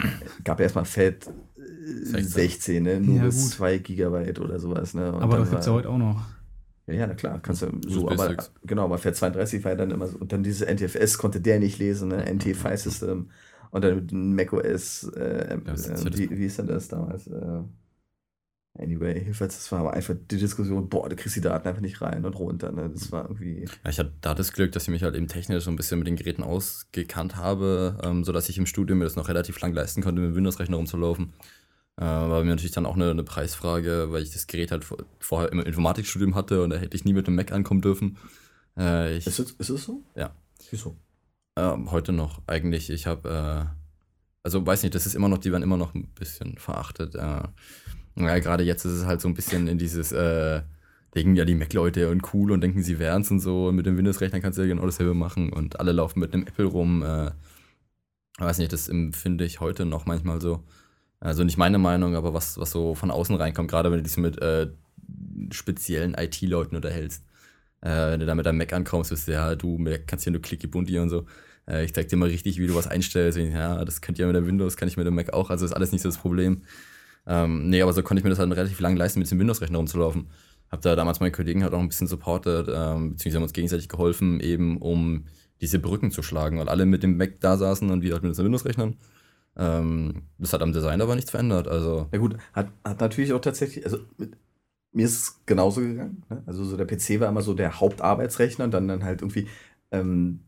Gab ja erstmal Fett äh, 16. 16, ne? Nur Ja, bis gut. 2 Gigabyte oder sowas, ne? Und Aber das gibt es ja heute auch noch. Ja, ja, na klar, kannst du so, aber Sticks. genau, aber Fett 32 war ja dann immer so. Und dann dieses NTFS konnte der nicht lesen, ne? NT File System. Und dann mit macOS, äh, äh, ja wie, wie ist denn das damals? Äh, anyway, jedenfalls, das war aber einfach die Diskussion, boah, du kriegst die Daten einfach nicht rein und runter, ne? Das war irgendwie. Ja, ich hatte da das Glück, dass ich mich halt eben technisch so ein bisschen mit den Geräten ausgekannt habe, ähm, sodass ich im Studium mir das noch relativ lang leisten konnte, mit dem Windows-Rechner rumzulaufen. Äh, war mir natürlich dann auch eine, eine Preisfrage, weil ich das Gerät halt vor, vorher im Informatikstudium hatte und da hätte ich nie mit dem Mac ankommen dürfen. Äh, ich, Ist es, ist es so? Ja. Wieso? Ähm, heute noch eigentlich. Ich habe, äh, also weiß nicht, das ist immer noch, die werden immer noch ein bisschen verachtet. Äh, ja, gerade jetzt ist es halt so ein bisschen in dieses, äh, denken ja die Mac-Leute und cool und denken, sie wären's und so. Und mit dem Windows-Rechner kannst du ja genau dasselbe machen und alle laufen mit einem Apple rum. Äh, weiß nicht, das empfinde ich heute noch manchmal so. Also nicht meine Meinung, aber was, was so von außen reinkommt, gerade wenn du dich mit äh, speziellen IT-Leuten unterhältst. Äh, wenn du da mit deinem Mac ankommst, bist du, ja, du Mac kannst hier nur Clicky Bunti und so. Äh, ich zeig dir mal richtig, wie du was einstellst. Ja, das könnt ihr mit der Windows, kann ich mit dem Mac auch, also ist alles nicht so das Problem. Ähm, nee, aber so konnte ich mir das halt relativ lang leisten, mit dem Windows-Rechner rumzulaufen. Hab da damals meine Kollegen halt auch ein bisschen supportet, ähm, beziehungsweise haben uns gegenseitig geholfen, eben um diese Brücken zu schlagen, weil alle mit dem Mac da saßen und wir halt mit unseren Windows-Rechnern. Ähm, das hat am Design aber nichts verändert. Also, Ja gut, hat, hat natürlich auch tatsächlich, also mit, mir ist es genauso gegangen. Ne? Also so der PC war immer so der Hauptarbeitsrechner und dann, dann halt irgendwie, ähm,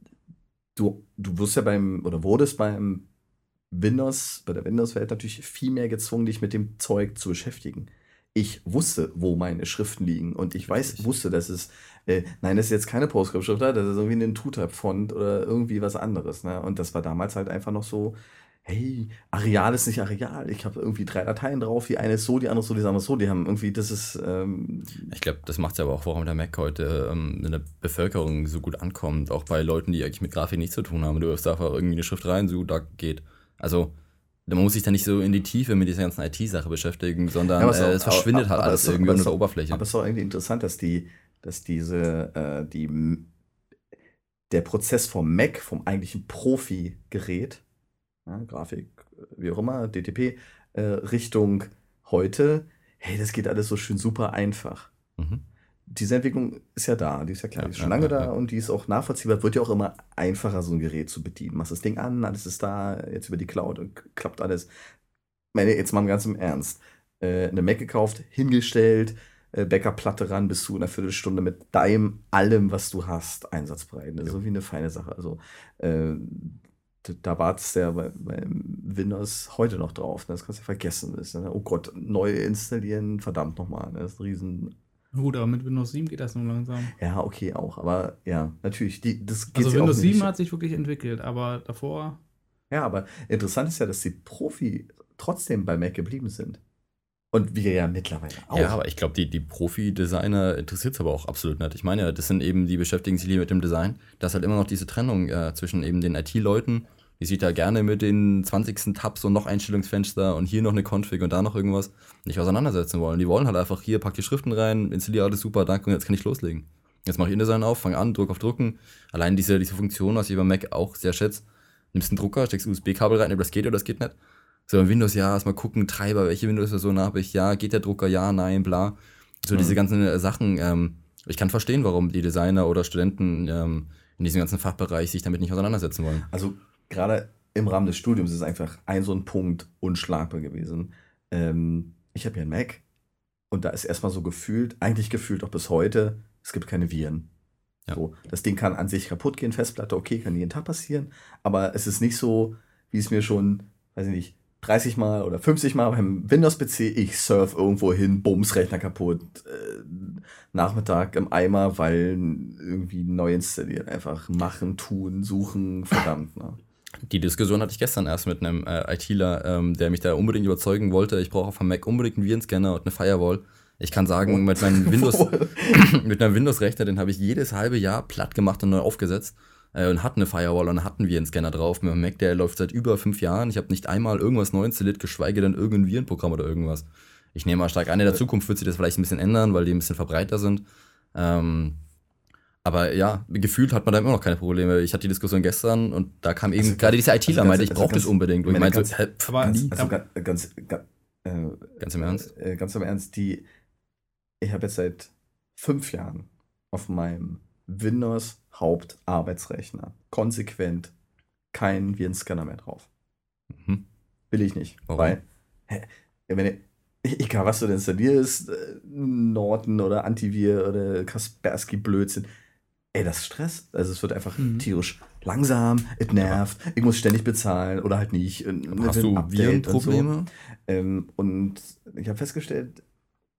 du, du wirst ja beim, oder wurdest beim Windows, bei der Windows-Welt natürlich viel mehr gezwungen, dich mit dem Zeug zu beschäftigen. Ich wusste, wo meine Schriften liegen und ich weiß, Richtig. wusste, dass es, äh, nein, das ist jetzt keine PostScript-Schrift, das ist irgendwie ein Two-Type-Font oder irgendwie was anderes. Ne? Und das war damals halt einfach noch so, hey, Areal ist nicht Areal. Ich habe irgendwie drei Dateien drauf, die eine ist so, die andere ist so, die andere ist so. Die haben irgendwie, das ist, ähm, Ich glaube, das macht ja aber auch, warum der Mac heute ähm, in der Bevölkerung so gut ankommt. Auch bei Leuten, die eigentlich mit Grafik nichts zu tun haben. Du wirfst einfach irgendwie eine Schrift rein, so, da geht. Also, man muss sich da nicht so in die Tiefe mit dieser ganzen IT-Sache beschäftigen, sondern Ja, es äh, ist es auch- verschwindet aber- halt aber alles es ist- irgendwie unter es der Oberfläche. Aber es ist auch irgendwie interessant, dass die, dass diese, äh, die, der Prozess vom Mac, vom eigentlichen Profi-Gerät, ja, Grafik, wie auch immer, DTP, äh, Richtung heute, hey, das geht alles so schön super einfach. Mhm. Diese Entwicklung ist ja da, die ist ja klar, die ist schon lange da und die ist auch nachvollziehbar, wird ja auch immer einfacher, so ein Gerät zu bedienen. Machst das Ding an, alles ist da, jetzt über die Cloud und k- klappt alles. Ich meine, jetzt mal ganz im Ernst. Äh, eine Mac gekauft, hingestellt, äh, Backup-Platte ran, bist du in einer Viertelstunde mit deinem, allem, was du hast, einsatzbereit. Das ist Ja. so wie eine feine Sache. Also, äh, da wartest du ja bei, beim Windows heute noch drauf. ne? Das kannst du ja vergessen. Ist, ja- oh Gott, neu installieren, verdammt nochmal. ne? Das ist ein riesen. Gut, aber mit Windows 7 geht das nur langsam. Ja, okay, auch. Aber ja, natürlich, die, das geht Also Windows 7 nicht. hat sich wirklich entwickelt, aber davor. Ja, aber interessant ist ja, dass die Profi trotzdem bei Mac geblieben sind. Und wir ja mittlerweile auch. Ja, aber ich glaube, die, die Profi-Designer interessiert es aber auch absolut nicht. Ich meine, ja, das sind eben, die beschäftigen sich lieber mit dem Design. Da ist halt immer noch diese Trennung äh, zwischen eben den IT-Leuten, die sieht da gerne mit den 20. Tabs und noch Einstellungsfenster und hier noch eine Config und da noch irgendwas nicht auseinandersetzen wollen. Die wollen halt einfach hier, pack die Schriften rein, installiere alles super, danke und jetzt kann ich loslegen. Jetzt mache ich InDesign auf, fange an, Druck auf Drucken. Allein diese, diese Funktion, was ich beim Mac auch sehr schätze, nimmst einen Drucker, steckst USB-Kabel rein, ob das geht oder das geht nicht. So, in Windows, ja, erstmal gucken, Treiber, welche Windows-Version habe ich, ja, geht der Drucker, ja, nein, bla. So Mhm. diese ganzen äh, Sachen, ähm, ich kann verstehen, warum die Designer oder Studenten ähm, in diesem ganzen Fachbereich sich damit nicht auseinandersetzen wollen. Also gerade im Rahmen des Studiums ist einfach ein so ein Punkt unschlagbar gewesen. Ähm, ich habe ja einen Mac und da ist erstmal so gefühlt, eigentlich gefühlt auch bis heute, es gibt keine Viren. Ja. So, das Ding kann an sich kaputt gehen, Festplatte, okay, kann jeden Tag passieren, aber es ist nicht so, wie es mir schon, weiß ich nicht, 30 Mal oder 50 Mal beim Windows-PC, ich surf irgendwo hin, Bums, Rechner kaputt, äh, Nachmittag im Eimer, weil irgendwie neu installiert, einfach machen, tun, suchen, verdammt. Ne? Die Diskussion hatte ich gestern erst mit einem äh, ITler, ähm, der mich da unbedingt überzeugen wollte. Ich brauche auf dem Mac unbedingt einen Virenscanner und eine Firewall. Ich kann sagen, mit meinem <laughs> Windows, <clears throat> mit meinem Windows-Rechner, den habe ich jedes halbe Jahr platt gemacht und neu aufgesetzt äh, und hatte eine Firewall und hatten wir einen Scanner drauf. Mit meinem Mac, der läuft seit über fünf Jahren. Ich habe nicht einmal irgendwas neu installiert, geschweige denn irgendein Virenprogramm oder irgendwas. Ich nehme mal stark an, in der Zukunft wird sich das vielleicht ein bisschen ändern, weil die ein bisschen verbreiter sind. Ähm, aber ja, gefühlt hat man da immer noch keine Probleme. Ich hatte die Diskussion gestern und da kam eben Also, gerade dieser ITler, also meinte, ganz- ich brauche also das unbedingt. Und ich meinte, so, ganz- hä, aber- nie. Also ga- ganz, ga- äh, Ganz im Ernst? Äh, ganz im Ernst, die, ich habe jetzt seit fünf Jahren auf meinem Windows Hauptarbeitsrechner konsequent keinen Virenscanner mehr drauf. Mhm. Will ich nicht. Warum? Weil, hä, wenn ich, egal was du denn installierst, äh, Norton oder Antivir oder Kaspersky Blödsinn, ey, das stresst. Also es wird einfach Mhm. tierisch langsam, es nervt, ich muss ständig bezahlen oder halt nicht. Hast mit du Update und so. Virenprobleme? Ähm, und ich habe festgestellt,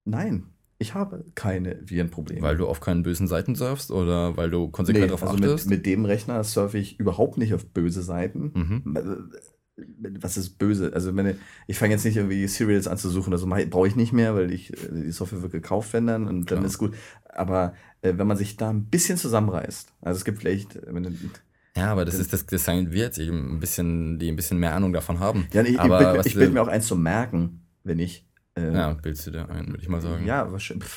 nein, ich habe keine Virenprobleme. Weil du auf keinen bösen Seiten surfst oder weil du konsequent nee, darauf also mit, achtest? mit dem Rechner surfe ich überhaupt nicht auf böse Seiten. mhm. Äh, Was ist böse? Also wenn ich, ich fange jetzt nicht irgendwie Serials anzusuchen, also brauche ich nicht mehr, weil ich äh, die Software wird gekauft, wenn dann und dann Klar. ist gut. Aber äh, wenn man sich da ein bisschen zusammenreißt, also es gibt vielleicht, äh, wenn du- Ja, aber das ist das Design wir jetzt eben ein bisschen, die ein bisschen mehr Ahnung davon haben. ja, ich, aber ich, ich du- bild mir auch eins zum Merken, wenn ich äh, Ja, bildst du dir ein, würde ich mal sagen. Ja, wahrscheinlich.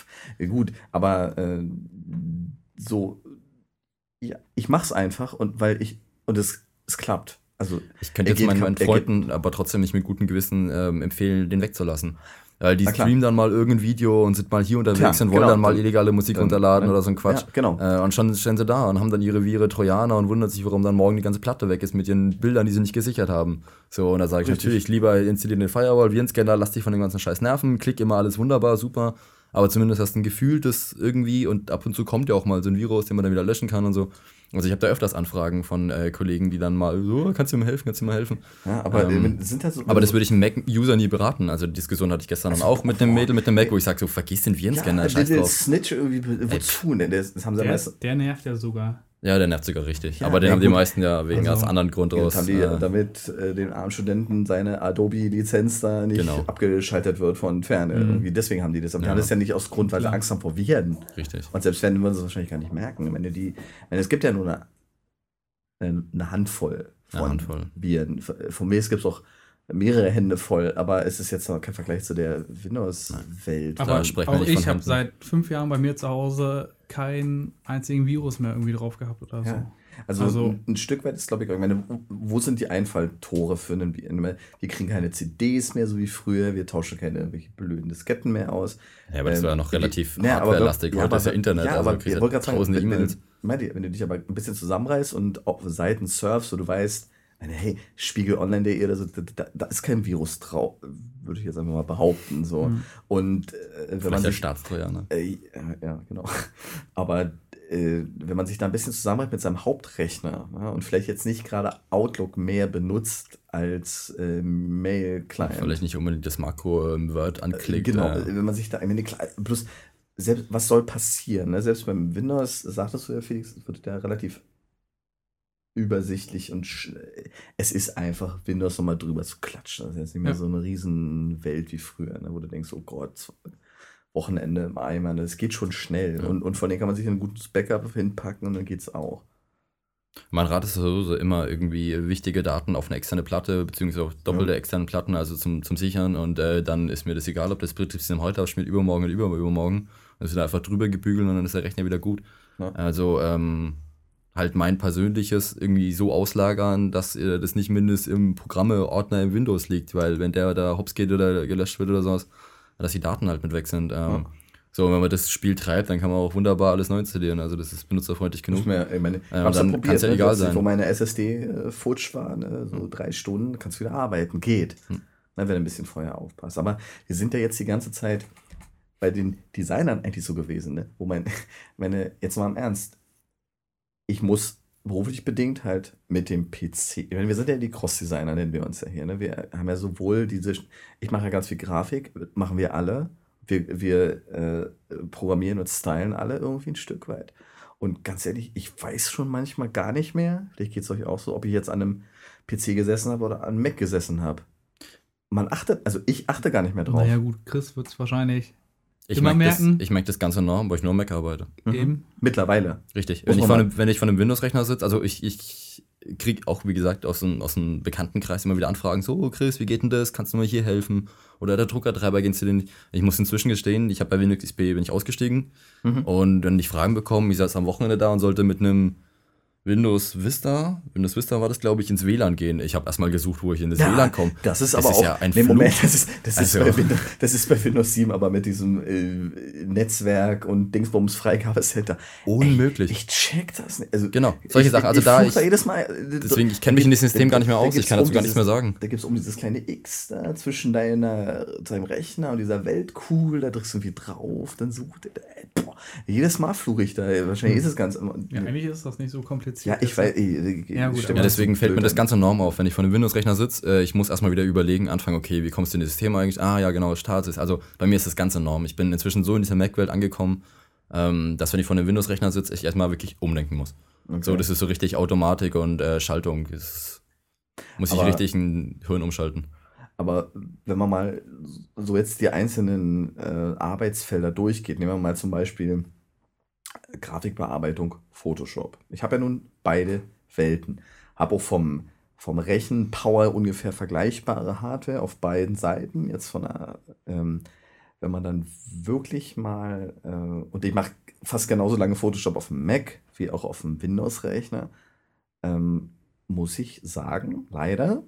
Gut, aber äh, so, ja, ich mach's einfach und weil ich, und es, es klappt. Also, Ich könnte jetzt meinen, meinen Freunden aber trotzdem nicht mit gutem Gewissen ähm, empfehlen, den wegzulassen. Weil die klar. streamen dann mal irgendein Video und sind mal hier unterwegs Tja, und wollen genau. dann mal illegale Musik Dann- runterladen dann- oder so ein Quatsch. Ja, genau. Äh, und schon stehen sie da und haben dann ihre Vire Trojaner und wundern sich, warum dann morgen die ganze Platte weg ist mit ihren Bildern, die sie nicht gesichert haben. So, und da sage ich Richtig. natürlich lieber installieren den Firewall, Virenscanner, lass dich von dem ganzen Scheiß nerven, klick immer alles wunderbar, super. Aber zumindest hast du ein Gefühl, das irgendwie und ab und zu kommt ja auch mal so ein Virus, den man dann wieder löschen kann und so. Also ich habe da öfters Anfragen von äh, Kollegen, die dann mal so, kannst du mir helfen, kannst du mir helfen? Ja, aber Ähm, wenn- sind das so, Aber das würde ich einem Mac-User nie beraten. Also die Diskussion hatte ich gestern dann auch mit dem Mädel mit dem Mac, wo ich sage, so vergiss den Virenscanner, ja, scheiß drauf. Snitch irgendwie, wozu denn? Das, haben sie Der, meistens. der nervt ja sogar. Ja, der nervt sogar richtig. Ja, Aber den ja, haben die gut. meisten ja wegen Also, aus anderen Grund raus. haben die, äh, damit äh, den armen Studenten seine Adobe-Lizenz da nicht Genau. abgeschaltet wird von Ferne. Mhm. Irgendwie deswegen haben die das. Aber die Ja. haben das ja nicht aus Grund, weil sie. Angst haben vor Viren. richtig. Und selbst wenn, würden sie es wahrscheinlich gar nicht merken. Wenn du die, wenn es gibt ja nur eine, eine Handvoll von Eine Handvoll. Viren. Von mir gibt es auch mehrere Hände voll, aber es ist jetzt noch kein Vergleich zu der Windows-Welt. Aber sprechen wir auch ich habe seit fünf Jahren bei mir zu Hause keinen einzigen Virus mehr irgendwie drauf gehabt oder so. Ja. Also, Also- ein, ein Stück weit ist, glaube ich, ich meine, wo- sind die Einfalltore für einen? Wir kriegen keine CDs mehr, so wie früher. Wir tauschen keine irgendwelche blöden Disketten mehr aus. Ja, aber das Ähm, war noch relativ Ja, aber- hardware-lastig. ja, Heute ist ja Internet, Ja, also aber du kriegst sagen, tausende wenn, E-Mails. Wenn, meinte, wenn du dich aber ein bisschen zusammenreißt und auf Seiten surfst, so du weißt, meine, hey, spiegelonline.de oder so, da, da, da ist kein Virus drauf, würde ich jetzt einfach mal behaupten. So. Mhm. Und äh, wenn Vielleicht man der sich Staatstrojaner. äh, ja, ja, genau. Aber äh, wenn man sich da ein bisschen zusammenreibt mit seinem Hauptrechner ja, und vielleicht jetzt nicht gerade Outlook mehr benutzt als äh, Mail-Client. Vielleicht nicht unbedingt das Makro im Word anklickt. Genau, äh, wenn man sich da eine Kle- plus selbst was soll passieren? Ne? Selbst beim Windows, sagtest du ja, Felix, es wird ja relativ übersichtlich und sch- es ist einfach Windows nochmal drüber zu klatschen. Das ist jetzt nicht mehr Ja. so eine Riesenwelt wie früher, ne? wo du denkst, oh Gott, Wochenende im Eimer, ne? das geht schon schnell. Ja. Und, und von dem kann man sich ein gutes Backup hinpacken und dann geht's auch. Man ratet sowieso immer irgendwie wichtige Daten auf eine externe Platte, beziehungsweise auf doppelte externe Platten, also zum, zum Sichern. Und äh, dann ist mir das egal, ob das Betriebssystem heute abspielt, übermorgen oder über, übermorgen. Das wird einfach drüber gebügelt und dann ist der Rechner wieder gut. Ja. Also ähm, halt mein persönliches irgendwie so auslagern, dass äh, das nicht mindestens im Programme-Ordner im Windows liegt, weil wenn der da hops geht oder gelöscht wird oder sowas, dass die Daten halt mit weg sind. Ähm, Ja. So, wenn man das Spiel treibt, dann kann man auch wunderbar alles neu installieren. Also das ist benutzerfreundlich genug. Mir, ich meine, Ja, hab's dann kann's ja egal dass ich- sein. Wo meine SSD äh, futsch war, ne? so drei Stunden, kannst du wieder arbeiten, geht. Hm. Na, wenn du ein bisschen vorher aufpasst. Aber wir sind ja jetzt die ganze Zeit bei den Designern eigentlich so gewesen, ne? wo man, <laughs> meine, jetzt mal im Ernst, ich muss beruflich bedingt halt mit dem PC, wir sind ja die Cross-Designer, nennen wir uns ja hier, ne? wir haben ja sowohl diese, ich mache ja ganz viel Grafik, machen wir alle, wir, wir äh, programmieren und stylen alle irgendwie ein Stück weit. Und ganz ehrlich, ich weiß schon manchmal gar nicht mehr, vielleicht geht es euch auch so, ob ich jetzt an einem PC gesessen habe oder an einem Mac gesessen habe. Man achtet, also ich achte gar nicht mehr drauf. Naja, gut, Chris wird es wahrscheinlich Ich Immer merke das, merken. ich merk das ganz enorm, weil ich nur am Mac arbeite. Mhm. eben. Mittlerweile. Richtig. Wenn ich, einem, wenn ich von einem Windows-Rechner sitze, also ich, ich kriege auch, wie gesagt, aus dem, aus dem Bekanntenkreis immer wieder Anfragen, so, oh Chris, wie geht denn das? Kannst du mal hier helfen? Oder der Druckertreiber geht dir nicht. Ich muss inzwischen gestehen, ich habe bei Windows XP bin ich ausgestiegen Mhm. und dann ich Fragen bekommen, ich saß am Wochenende da und sollte mit einem Windows Vista, Windows Vista war das, glaube ich, ins WLAN gehen. Ich habe erstmal gesucht, wo ich in das WLAN komme. Das ist Das aber ist auch. ja ein nee, Moment, Fluch. das ist, das, ist Also- bei Windows, das ist bei Windows 7, aber mit diesem äh, Netzwerk und Dingsbums Freigabecenter. Unmöglich. Ich check das nicht. Also, Genau, solche ich, Sachen. Also ich da ich- da jedes Mal. äh, Deswegen, ich kenne mich in diesem System gar nicht mehr Da aus. Ich kann dazu um gar nichts mehr sagen. Da gibt es um dieses kleine X da zwischen deiner, deinem Rechner und dieser Weltkugel, da drückst du irgendwie drauf, dann sucht er. Äh, jedes Mal fluche ich da. Wahrscheinlich ist es ganz. Ja, eigentlich ist das nicht so kompliziert. Ja, ich weiß. äh, Ja, gut, Ja, deswegen fällt mir das an. ganz enorm auf, wenn ich vor einem Windows-Rechner sitze. Äh, ich muss erstmal wieder überlegen, anfangen, okay, wie kommst du in das System eigentlich? Ah, ja, genau, Start ist. Also bei mir ist das ganz enorm. Ich bin inzwischen so in dieser Mac-Welt angekommen, ähm, dass wenn ich vor einem Windows-Rechner sitze, ich erstmal wirklich umdenken muss. Okay. So, das ist so richtig Automatik und äh, Schaltung. Das muss ich Aber- richtig ein Hirn umschalten. Aber wenn man mal so jetzt die einzelnen äh, Arbeitsfelder durchgeht, nehmen wir mal zum Beispiel Grafikbearbeitung, Photoshop. Ich habe ja nun beide Welten. Habe auch vom, vom Rechenpower ungefähr vergleichbare Hardware auf beiden Seiten. Jetzt von der, ähm, wenn man dann wirklich mal, äh, und ich mache fast genauso lange Photoshop auf dem Mac wie auch auf dem Windows-Rechner, ähm, muss ich sagen, leider,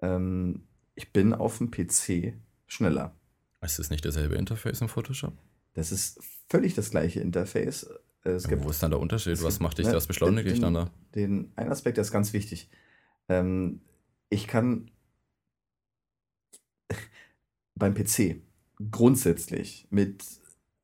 ähm, ich bin auf dem PC schneller. Ist das nicht dasselbe Interface im Photoshop? Das ist völlig das gleiche Interface. Äh, Es gibt wo ist dann der Unterschied? Was macht dich, ne, was beschleunigt dich den- dann da? den ein Aspekt, der ist ganz wichtig. Ähm, ich kann <laughs> beim PC grundsätzlich mit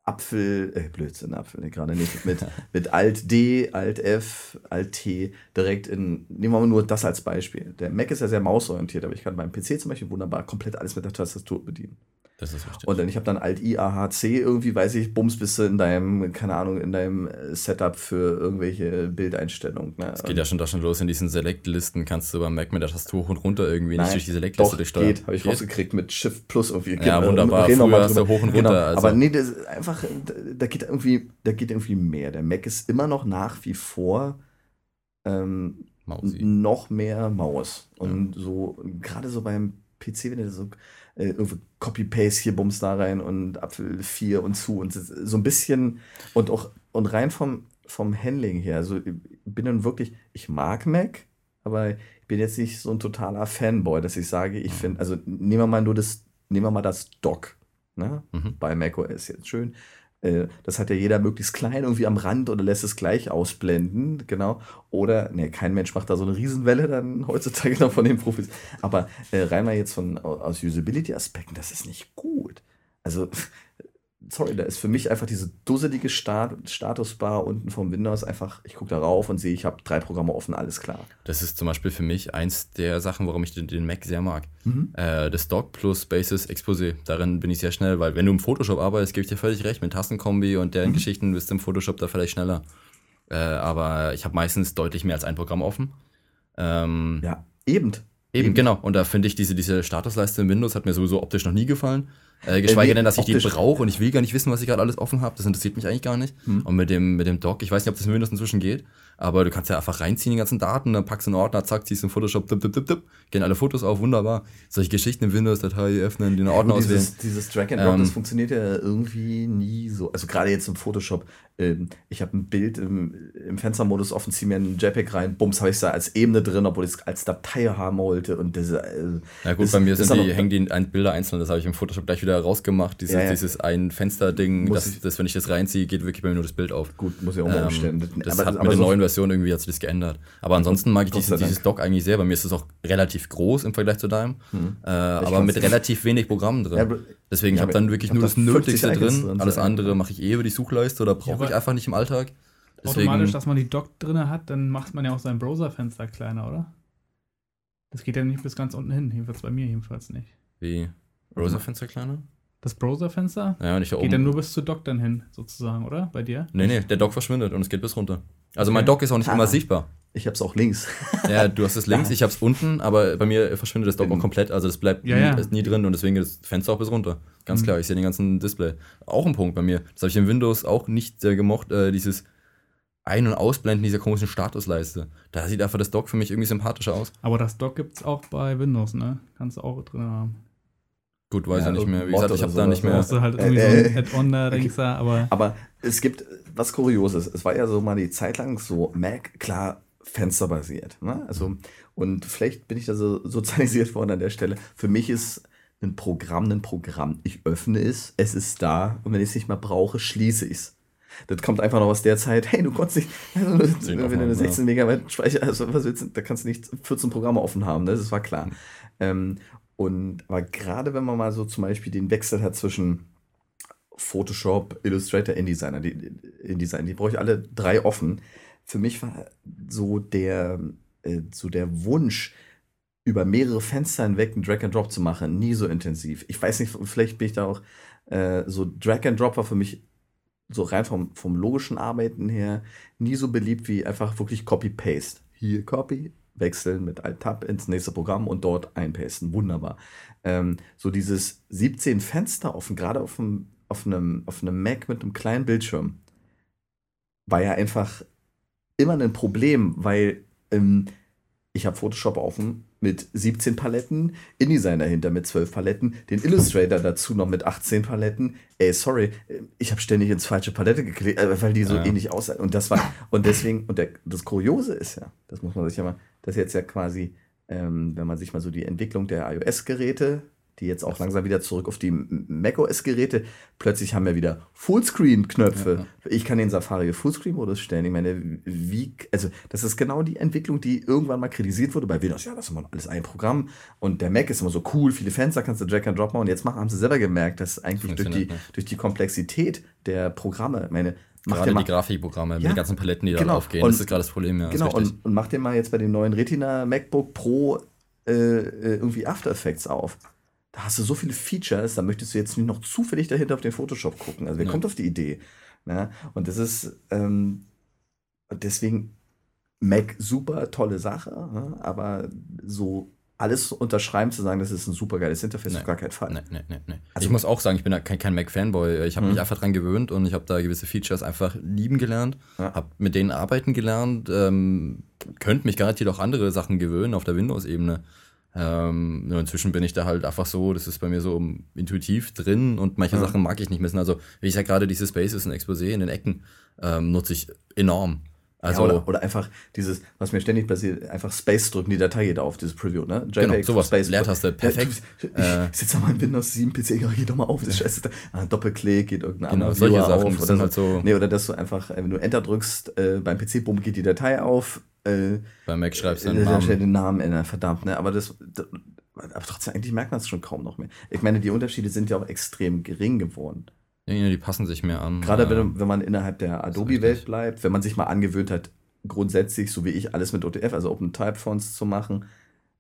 Apfel, äh, Blödsinn, Apfel, nee, gerade nicht, mit, <laughs> mit Alt D, Alt F, Alt T direkt in, nehmen wir mal nur das als Beispiel. Der Mac ist ja sehr mausorientiert, aber ich kann beim PC zum Beispiel wunderbar komplett alles mit der Tastatur bedienen. Das ist richtig. Und dann, ich habe dann Alt I, A, H, C, irgendwie weiß ich, bums bist du in deinem, keine Ahnung, in deinem äh, Setup für irgendwelche Bildeinstellungen. Ne? Es geht ja schon da schon los in diesen Select-Listen, kannst du beim Mac mit der Tastatur hoch und runter irgendwie Nein, nicht durch die Select-Liste durchsteuern. geht, habe ich rausgekriegt mit Shift Plus irgendwie. Ja, wunderbar. reden wir Früher hast du hoch und Genau. runter, also. Aber nee, das ist einfach, da geht irgendwie, da geht irgendwie mehr. Der Mac ist immer noch nach wie vor ähm, noch mehr Maus. Und so, gerade so beim PC, wenn du so äh, irgendwie Copy-Paste hier Bums da rein und Apfel 4 und zu und so ein bisschen und auch und rein vom, vom Handling her. Also ich bin dann wirklich, ich mag Mac, aber ich bin jetzt nicht so ein totaler Fanboy, dass ich sage, ich finde, also nehmen wir mal nur das, nehmen wir mal das Dock. Ne? Mhm. Bei macOS jetzt schön. Äh, Das hat ja jeder möglichst klein irgendwie am Rand oder lässt es gleich ausblenden, genau. Oder, ne, kein Mensch macht da so eine Riesenwelle dann heutzutage noch von den Profis. Aber äh, rein mal jetzt von aus Usability-Aspekten, das ist nicht gut. Also, sorry, da ist für mich einfach diese dusselige Stat Statusbar unten vom Windows einfach, ich gucke da rauf und sehe, ich habe drei Programme offen, alles klar. Das ist zum Beispiel für mich eins der Sachen, warum ich den, den Mac sehr mag. Äh, das Dock plus Basis Exposé. Darin bin ich sehr schnell, weil wenn du im Photoshop arbeitest, gebe ich dir völlig recht, mit Tastenkombi und deren Geschichten bist du im Photoshop da vielleicht schneller. Äh, aber ich habe meistens deutlich mehr als ein Programm offen. Ähm, Ja, eben. Eben, genau. Und da finde ich diese, diese Statusleiste in Windows hat mir sowieso optisch noch nie gefallen. Äh, geschweige nee, denn, dass ich die brauche und ich will gar nicht wissen, was ich gerade alles offen habe. Das interessiert mich eigentlich gar nicht. Und mit dem, mit dem Dock, ich weiß nicht, ob das in Windows inzwischen geht, aber du kannst ja einfach reinziehen die ganzen Daten, dann packst du einen Ordner, zack, ziehst du in Photoshop, tipp, tipp, tipp, tipp, gehen alle Fotos auf, wunderbar. Solche Geschichten in Windows, Datei öffnen, den Ordner Und auswählen. dieses, dieses Drag and Drop, Ähm, das funktioniert ja irgendwie nie so. Also gerade jetzt im Photoshop, ähm, ich habe ein Bild im, im Fenstermodus offen, ziehe mir einen JPEG rein, bums, habe ich da als Ebene drin, obwohl ich es als Datei haben wollte. Und das, äh, Ja gut, das- bei mir sind ist die, aber- hängen die Bilder einzeln, das habe ich im Photoshop gleich wieder rausgemacht. Dieses, Ja, ja. dieses ein Fenster-Ding, das, das, wenn ich das reinziehe, geht wirklich bei mir nur das Bild auf. Gut, muss ich auch mal umstellen. Ähm, das Aber- hat aber mit der so- neuen Version irgendwie hat sich das geändert. Aber ansonsten mag ich sei dieses. Dock eigentlich sehr. Bei mir ist es auch relativ groß im Vergleich zu deinem. Äh, aber mit relativ wenig Programmen drin. Ja, Deswegen, ich Ja, habe dann wirklich ich hab nur da das Nötigste 50 Icons drin. drin, Alles andere mache ich eh über die Suchleiste oder brauche ich einfach nicht im Alltag. Deswegen, Automatisch, dass man die Dock drin hat, dann macht man ja auch sein Browserfenster kleiner, oder? Das geht ja nicht bis ganz unten hin, jedenfalls bei mir jedenfalls nicht. wie Browserfenster kleiner? Das Browserfenster Ja, und ich da geht oben. dann nur bis zu Dock dann hin, sozusagen, oder? Bei dir? nee, nee, der Dock verschwindet und es geht bis runter. Also mein Okay. Dock ist auch nicht Ah. immer sichtbar. Ich habe es auch links. <laughs> Ja, du hast es links, ich habe es unten, aber bei mir verschwindet das Dock auch komplett. Also das bleibt Ja, nie, ja. ist nie drin und deswegen geht das Fenster auch bis runter. Ganz Mhm. klar, ich sehe den ganzen Display. Auch ein Punkt bei mir. Das habe ich in Windows auch nicht äh, gemocht, äh, dieses Ein- und Ausblenden dieser komischen Statusleiste. Da sieht einfach das Dock für mich irgendwie sympathischer aus. Aber das Dock gibt's auch bei Windows, ne? Kannst du auch drin haben. Gut, weiß Ja, ja, nicht mehr. Wie Mod gesagt, ich habe da nicht mehr. Brauchst du halt Äh, irgendwie äh, so ein Add-on da, denkst du, aber <laughs> Aber es gibt was Kurioses. Es war ja so mal die Zeit lang so Mac, klar, fensterbasiert. Ne? Also, und vielleicht bin ich da so sozialisiert worden an der Stelle. Für mich ist ein Programm ein Programm. Ich öffne es, es ist da und wenn ich es nicht mehr brauche, schließe ich es. Das kommt einfach noch aus der Zeit, hey, du konntest nicht, <laughs> also, wenn du eine haben, 16 Megabyte Speicher, also was willst du, da kannst du nicht 14 Programme offen haben, ne? das war klar. Ähm, und aber gerade wenn man mal so zum Beispiel den Wechsel hat zwischen Photoshop, Illustrator, InDesigner, die, InDesign, die brauche ich alle drei offen. Für mich war so der, äh, so der Wunsch, über mehrere Fenster hinweg einen Drag and Drop zu machen, nie so intensiv. Ich weiß nicht, vielleicht bin ich da auch äh, so Drag and Drop war für mich so rein vom, vom logischen Arbeiten her nie so beliebt wie einfach wirklich Copy-Paste. Hier Copy, wechseln mit Alt-Tab ins nächste Programm und dort einpasten. Wunderbar. Ähm, so dieses 17 Fenster offen, gerade auf einem, auf, einem, auf einem Mac mit einem kleinen Bildschirm, war ja einfach immer ein Problem, weil ähm, ich habe Photoshop offen mit 17 Paletten, InDesign dahinter mit 12 Paletten, den Illustrator dazu noch mit 18 Paletten. Ey, sorry, ich habe ständig ins falsche Palette geklickt, äh, weil die so Ja. ähnlich aussehen. Und das war, und deswegen, und der, das Kuriose ist ja, das muss man sich ja mal, dass jetzt ja quasi, ähm, wenn man sich mal so die Entwicklung der iOS-Geräte, die jetzt auch langsam wieder zurück auf die macOS-Geräte, plötzlich haben wir wieder Fullscreen-Knöpfe. Ich kann den Safari Fullscreen-Modus stellen. Ich meine, wie, also das ist genau die Entwicklung, die irgendwann mal kritisiert wurde bei Windows. Ja, das ist immer alles ein Programm und der Mac ist immer so cool, viele Fenster kannst du Drag and Drop machen. Und jetzt machen, haben sie selber gemerkt, dass eigentlich durch die, nicht. durch die Komplexität der Programme, ich meine, mach Gerade mal, die Grafikprogramme mit Ja, den ganzen Paletten, die da genau. aufgehen. Und- das ist gerade das Problem, ja. Genau, und, und mach dir mal jetzt bei dem neuen Retina MacBook Pro äh, äh, irgendwie After Effects auf. Da hast du so viele Features, da möchtest du jetzt nicht noch zufällig dahinter auf den Photoshop gucken. Also wer Ja. kommt auf die Idee? Ne? Und das ist ähm, deswegen Mac super tolle Sache, ne? aber so alles unterschreiben zu sagen, das ist ein super geiles Interface, Nee. auf gar keinen Fall. Nee, nee, nee, nee. Also- ich muss auch sagen, ich bin da kein, kein Mac-Fanboy. Ich habe Mhm. mich einfach dran gewöhnt und ich habe da gewisse Features einfach lieben gelernt. Ja. Habe mit denen arbeiten gelernt. Ähm, könnte mich garantiert auch andere Sachen gewöhnen auf der Windows-Ebene. Ähm, nur inzwischen bin ich da halt einfach so, das ist bei mir so intuitiv drin und manche Ja. Sachen mag ich nicht missen. Also, wie ich ja gerade diese Spaces und Exposé in den Ecken ähm, nutze ich enorm. Also, ja, oder, oder einfach dieses, was mir ständig passiert, einfach Space drücken, die Datei geht auf, dieses Preview, ne? Genau, sowas. Space Leertaste, perfekt. Ja, du, Äh, ich sitze mal in Windows 7 PC, ja, geh doch mal auf, das ist scheiße. Ah, Doppelklick, geht irgendein Genau, anderer solche Sachen, auf. das Oder so. halt so- Nee, oder dass du einfach, äh, wenn du Enter drückst, äh, beim PC, bumm, geht die Datei auf, äh, bei Mac schreibst du äh, den Namen. den Namen ändern, verdammt, ne? Aber das, das aber trotzdem, eigentlich merkt man es schon kaum noch mehr. Ich meine, die Unterschiede sind ja auch extrem gering geworden. Ja, die passen sich mehr an. Gerade wenn, wenn man innerhalb der Adobe-Welt bleibt, wenn man sich mal angewöhnt hat, grundsätzlich, so wie ich, alles mit OTF, also Open Type Fonts zu machen,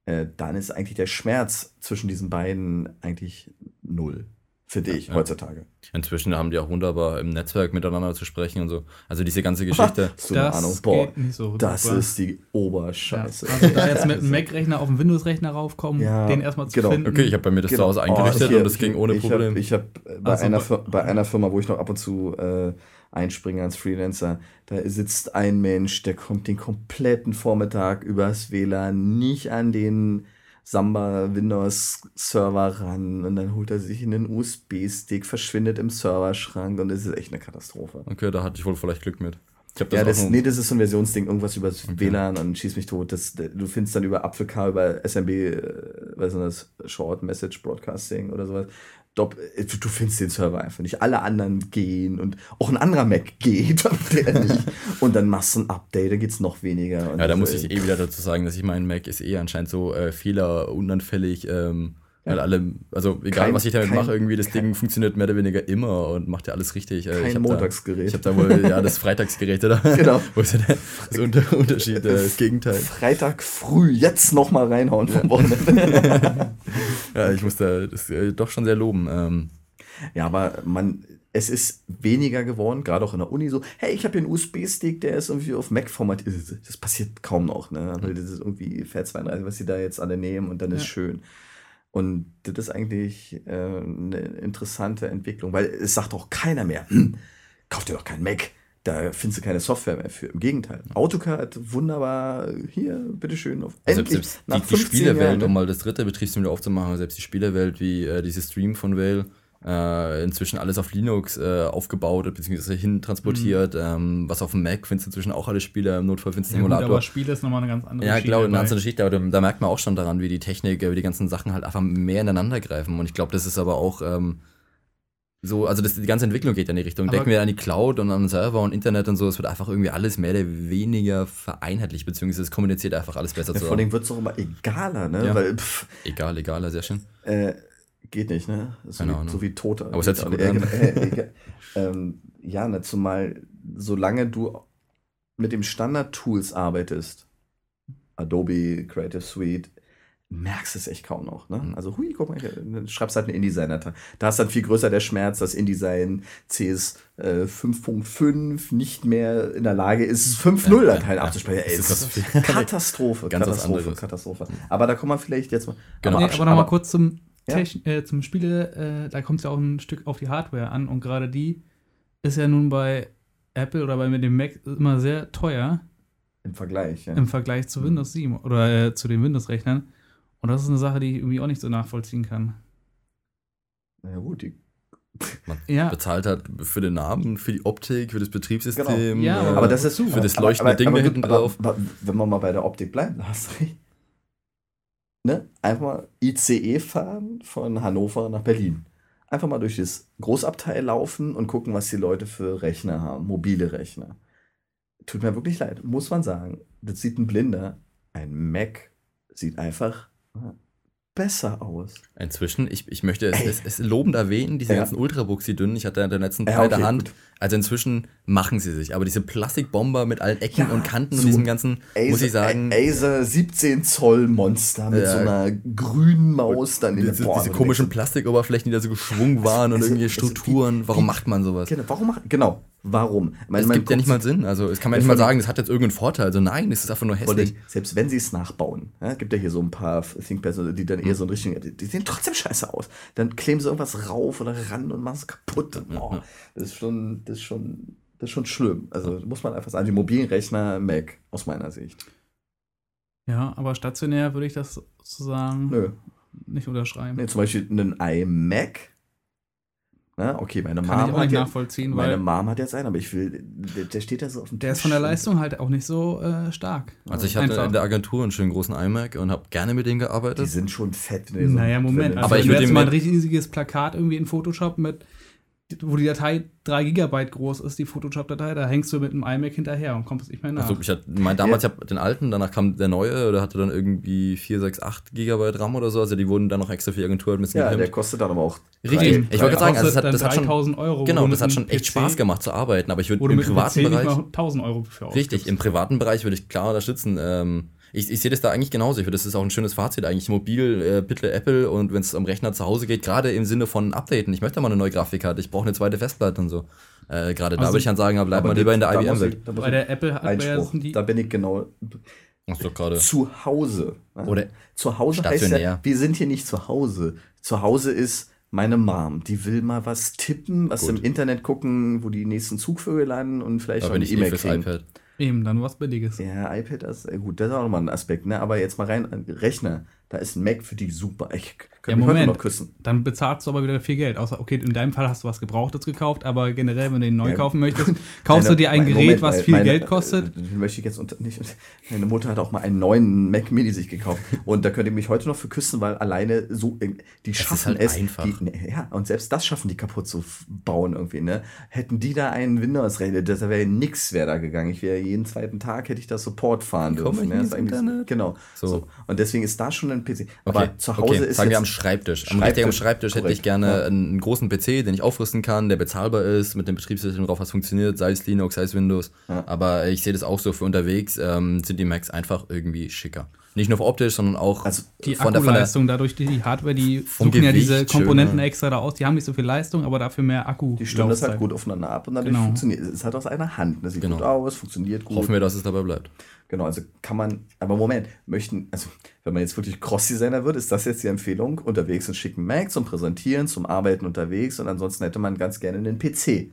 äh, dann ist eigentlich der Schmerz zwischen diesen beiden eigentlich null, finde ich, ja. heutzutage. Inzwischen haben die auch wunderbar im Netzwerk miteinander zu sprechen und so. Also diese ganze Geschichte. <laughs> Hast du eine das Ahnung? Boah, so das super. ist die Ja, Oberscheiße. also da jetzt <laughs> mit einem Mac-Rechner auf den Windows-Rechner raufkommen, Ja, den erstmal zu genau. finden. Okay, ich habe bei mir das Genau. zu Hause eingerichtet Oh, hier- und das ging ohne ich Problem. Hab, ich habe bei, Also einer bei einer Firma, wo ich noch ab und zu äh, einspringe als Freelancer, da sitzt ein Mensch, der kommt den kompletten Vormittag übers WLAN nicht an den Samba Windows Server ran und dann holt er sich einen USB-Stick, verschwindet im Serverschrank und das ist echt eine Katastrophe. okay, da hatte ich wohl vielleicht Glück mit. Das Ja, das, nee, das ist so ein Versionsding, irgendwas übers Okay. WLAN und schieß mich tot. Das, du findest dann über ApfelK, über SMB, äh, was ist das, Short Message Broadcasting oder sowas. Äh, du, findest den Server einfach nicht. Alle anderen gehen und auch ein anderer Mac geht, <laughs> aber der nicht. <laughs> Und dann machst du ein Update, da geht's noch weniger. Ja, da muss äh, ich eh wieder dazu sagen, dass ich mein Mac ist eh anscheinend so äh, fehlerunanfällig, ähm, weil alle, also egal Kein- was ich damit kein- mache, irgendwie das kein- Ding funktioniert mehr oder weniger immer und macht ja alles richtig. Äh, ich kein hab Montagsgerät. Da, ich habe da wohl ja das Freitagsgerät da. Genau. <laughs> Wo ist ja der das Unter Unterschied, äh, das Gegenteil. Freitag früh jetzt noch mal reinhauen vom Wochenende. <laughs> Ja, ich muss da das äh, doch schon sehr loben. Ähm, Ja, aber man, es ist weniger geworden, gerade auch in der Uni so, hey, ich habe hier einen USB-Stick, der ist irgendwie auf Mac formatiert. Das passiert kaum noch, ne? Weil das ist irgendwie FAT32, was sie da jetzt alle nehmen und dann ist Ja. schön. Und das ist eigentlich äh, eine interessante Entwicklung, weil es sagt auch keiner mehr, hm, kauf dir doch keinen Mac. Da findest du keine Software mehr für. Im Gegenteil. AutoCAD, wunderbar, hier, bitteschön. Auf, also endlich, selbst nach die, die 15 Spielewelt, Jahren, ne? um mal das dritte Betriebssystem aufzumachen, selbst die Spielewelt wie äh, dieses Stream von Vale, äh, inzwischen alles auf Linux äh, aufgebaut bzw. hin transportiert. Ähm, was auf dem Mac findest du inzwischen auch alle Spiele, im Notfall findest du Ja, gut, Simulator. aber Spiele ist nochmal eine ganz andere Ja, Schiene glaube, eine bei- ganze Geschichte, aber da, da merkt man auch schon daran, wie die Technik, äh, wie die ganzen Sachen halt einfach mehr ineinander greifen. Und ich glaube, das ist aber auch ähm, so, also das, die ganze Entwicklung geht ja in die Richtung. Aber- Denken wir an die Cloud und an Server und Internet und so, es wird einfach irgendwie alles mehr oder weniger vereinheitlicht, beziehungsweise es kommuniziert einfach alles besser Ja, vor zusammen. allem wird es auch immer egaler, ne? Ja. Weil, pff, Egal, egal, sehr schön. Äh, geht nicht, ne? So, Keine wie, Ahnung. so wie Tote. Aber es hört sich gut Äh, an. äh, egal. <laughs> ähm, ja, ne, zumal solange du mit dem Standard-Tools arbeitest, Adobe, Creative Suite, merkst es echt kaum noch. Ne? Mhm. Also, hui, guck mal, dann schreibst halt einen InDesign. Da ist dann viel größer der Schmerz, dass InDesign CS äh, 5.5 nicht mehr in der Lage ist, 5.0 Dateien ja. abzuspeichern. Ey, Das das ist <laughs> was- Katastrophe, Katastrophe, anderes. Katastrophe. Aber da kommen wir vielleicht jetzt mal. Genau. Nee, absch- aber nochmal kurz zum, Ja. Äh, zum Spiele, äh, da kommt es ja auch ein Stück auf die Hardware an und gerade die ist ja nun bei Apple oder bei mit dem Mac immer sehr teuer Im Vergleich, ja. im Vergleich zu Windows 7 oder äh, zu den Windows-Rechnern. Und das ist eine Sache, die ich irgendwie auch nicht so nachvollziehen kann. Na ja, gut, die, Man Ja, bezahlt halt für den Namen, für die Optik, für das Betriebssystem. Genau. Ja, äh, aber das ist für das leuchtende aber- Ding aber da hinten aber- drauf. Aber, wenn wir mal bei der Optik bleiben, da <laughs> hast du recht. Ne? Einfach mal ICE fahren von Hannover nach Berlin. Einfach mal durch das Großabteil laufen und gucken, was die Leute für Rechner haben, mobile Rechner. Tut mir wirklich leid, muss man sagen. Das sieht ein Blinder. Ein Mac sieht einfach besser aus. Inzwischen, ich, ich möchte es, es, es lobend erwähnen, diese Ja. ganzen Ultrabooks, die dünnen. Ich hatte in der letzten Ja, bei okay, der Hand. gut. Also inzwischen machen sie sich. Aber diese Plastikbomber mit allen Ecken Ja, und Kanten so und diesem ganzen, muss ich sagen, Acer 17 Zoll Monster mit Ja. so einer grünen Maus dann in der diese, Boah, diese komischen Plastikoberflächen, die da so geschwungen waren und also, irgendwelche also, Strukturen. Warum wie- macht man sowas? Genau, warum macht, genau, warum? Meine, Es gibt ja nicht mal Sinn. Also, es kann man nicht mal sagen, das hat jetzt irgendeinen Vorteil. Also, nein, es ist einfach nur hässlich. selbst wenn sie es nachbauen, ja, gibt ja hier so ein paar ThinkPads, die dann eher so in Richtung, die, sehen trotzdem scheiße aus. Dann kleben sie irgendwas rauf oder ran und machen es kaputt. Oh, ja. Das ist schon, das ist schon, das ist schon schlimm. Also muss man einfach sagen, die mobilen Rechner Mac aus meiner Sicht. Ja, aber stationär würde ich das sozusagen Nö. nicht unterschreiben. Nee, zum Beispiel einen iMac. Na, okay, meine Kann ich Mom, auch hat nicht ja, nachvollziehen, meine weil Mom hat jetzt einen, aber ich will, der, der steht da so auf dem der ist Tisch von der Leistung halt auch nicht so äh, stark. Also ich hatte Einfach. in der Agentur einen schönen großen iMac und habe gerne mit denen Die gearbeitet. sind schon fett. die so- Naja, Moment. Also Aber wenn ich du würd jetzt mal ein riesiges Plakat irgendwie in Photoshop mit, wo die Datei 3 Gigabyte groß ist, die Photoshop-Datei, da hängst du mit einem iMac hinterher und kommst nicht mehr nach. Also ich hatte, mein, damals, ich hab den alten, danach kam der neue, der hatte dann irgendwie 4, 6, 8 Gigabyte RAM oder so. Also die wurden dann noch extra für die Agentur ein bisschen ja, der gepimpt. kostet dann aber auch. Richtig. drei- Ich wollte gerade sagen, also es Kostet hat, das hat schon, 3000 Euro. genau, das hat schon echt PC Spaß gemacht zu arbeiten, aber ich würde im privaten Bereich, mal 1000 Euro für richtig, im privaten Bereich würde ich klar unterstützen. Ähm, ich, ich sehe das da eigentlich genauso. Ich finde, das ist auch ein schönes Fazit eigentlich. Mobil, äh, bitte Apple und wenn es am Rechner zu Hause geht, gerade im Sinne von Updaten. Ich möchte mal eine neue Grafikkarte, ich brauche eine zweite Festplatte und so. Äh, gerade da Also- würde ich dann sagen, ja, bleib mal lieber in der da IBM-Welt. da Bei der Apple hat Einspruch. die, Da bin ich genau Ach so, gerade. zu Hause. ne? Oder zu Hause heißt stationär. ja, wir sind hier nicht zu Hause. Zu Hause ist meine Mom, die will mal was tippen, was Gut. im Internet gucken, wo die nächsten Zugvögel landen und vielleicht Da auch bin eine eh E-Mail fürs kriegen. iPad. Eben, dann was Billiges. Ja, iPad ist äh, gut, das ist auch nochmal ein Aspekt, ne? Aber jetzt mal rein, äh, Rechner, da ist ein Mac für die super. Ich Ja, könnte mich heute Moment. noch küssen. Dann bezahlst du aber wieder viel Geld. Außer, okay, in deinem Fall hast du was Gebrauchtes gekauft, aber generell, wenn du ihn neu Ja. kaufen möchtest, <laughs> kaufst Meine- du dir ein Gerät, Moment, was viel meine- Geld kostet. äh, Den möchte ich jetzt unter, nicht. Meine Mutter hat auch mal einen neuen Mac Mini sich gekauft. Und da könnt ihr mich heute noch für küssen, weil alleine so, äh, die schaffen halt es. einfach. Die, ne, ja, und selbst das schaffen die kaputt zu bauen irgendwie, ne? Hätten die da einen Windows-Rechner, das wäre nix wäre da gegangen. Ich wäre jeden zweiten Tag, hätte ich da Support fahren Komm dürfen. ich Ne? Genau. So. So. Und deswegen ist da schon ein PC. Aber Okay, zu Hause okay. ist Sagen wir am Schreibtisch. Am Schreibtisch, richtigen Schreibtisch hätte ich gerne ja. einen großen PC, den ich aufrüsten kann, der bezahlbar ist, mit dem Betriebssystem drauf, was funktioniert, sei es Linux, sei es Windows. Ja. Aber ich sehe das auch so für unterwegs, ähm, sind die Macs einfach irgendwie schicker. Nicht nur optisch, sondern auch Also, Die von der, von der Akkuleistung, dadurch die, die Hardware, die suchen ja Gewicht diese Komponenten schöner. extra da aus. Die haben nicht so viel Leistung, aber dafür mehr Akku. die stimmen das halt gut aufeinander ab und dadurch Genau. funktioniert es. ist halt aus einer Hand. Das sieht Genau. gut aus, funktioniert gut. hoffen wir, dass es dabei bleibt. Genau, also kann man, aber Moment, möchten, also wenn man jetzt wirklich Cross-Designer wird, ist das jetzt die Empfehlung, unterwegs einen schicken Mac zum Präsentieren, zum Arbeiten unterwegs und ansonsten hätte man ganz gerne einen PC.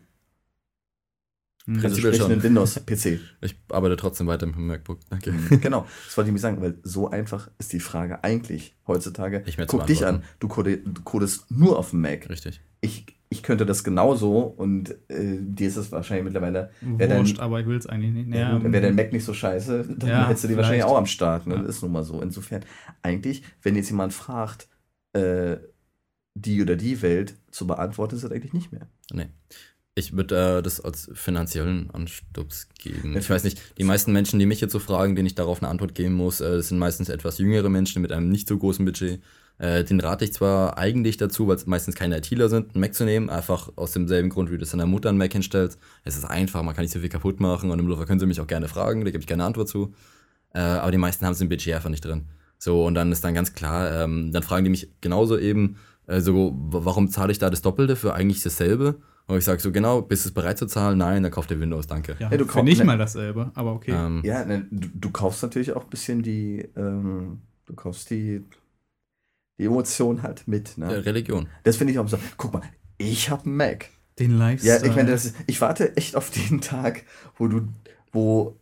Hm. Also Prinzipiell sprich schon. Windows-PC. Ich arbeite trotzdem weiter mit dem MacBook. Danke. <laughs> genau, das wollte ich mir sagen, weil so einfach ist die Frage eigentlich heutzutage. Zu Guck dich an, du, code, du codest nur auf dem Mac. Richtig. Ich, ich könnte das genauso und äh, dir ist es wahrscheinlich mittlerweile, wäre dein, Wurscht, aber ich will es eigentlich nicht. Ja, Naja, wäre dein Mac nicht so scheiße, dann Ja, hättest du die wahrscheinlich auch am Start. Ne? Ja. Das ist nun mal so. Insofern, eigentlich, wenn jetzt jemand fragt, äh, die oder die Welt zu beantworten, ist das eigentlich nicht mehr. Nee. Ich würde äh, das als finanziellen Anstups geben. Ich weiß nicht, die meisten Menschen, die mich jetzt so fragen, denen ich darauf eine Antwort geben muss, äh, sind meistens etwas jüngere Menschen mit einem nicht so großen Budget. Äh, den rate ich zwar eigentlich dazu, weil es meistens keine ITler sind, einen Mac zu nehmen, einfach aus demselben Grund, wie du es deiner Mutter einen Mac hinstellst. Es ist einfach, man kann nicht so viel kaputt machen und im Laufe können sie mich auch gerne fragen, da gebe ich keine Antwort zu. Äh, aber die meisten haben es im Budget einfach nicht drin. So, und dann ist dann ganz klar, ähm, dann fragen die mich genauso eben, so, w- warum zahle ich da das Doppelte für eigentlich dasselbe? Und ich sage so, genau, bist du bereit zu zahlen? Nein, dann kauft ihr Windows, danke. ja, Ja, du für kauf- nicht ne- mal dasselbe, aber okay. Ähm, Ja, ne, du, du kaufst natürlich auch ein bisschen die, ähm, du kaufst die, die Emotion halt mit. Ne? Religion. Das finde ich auch so. Guck mal, ich habe einen Mac. Den Ja, Lifestyle. ich meine, ich warte echt auf den Tag, wo du, wo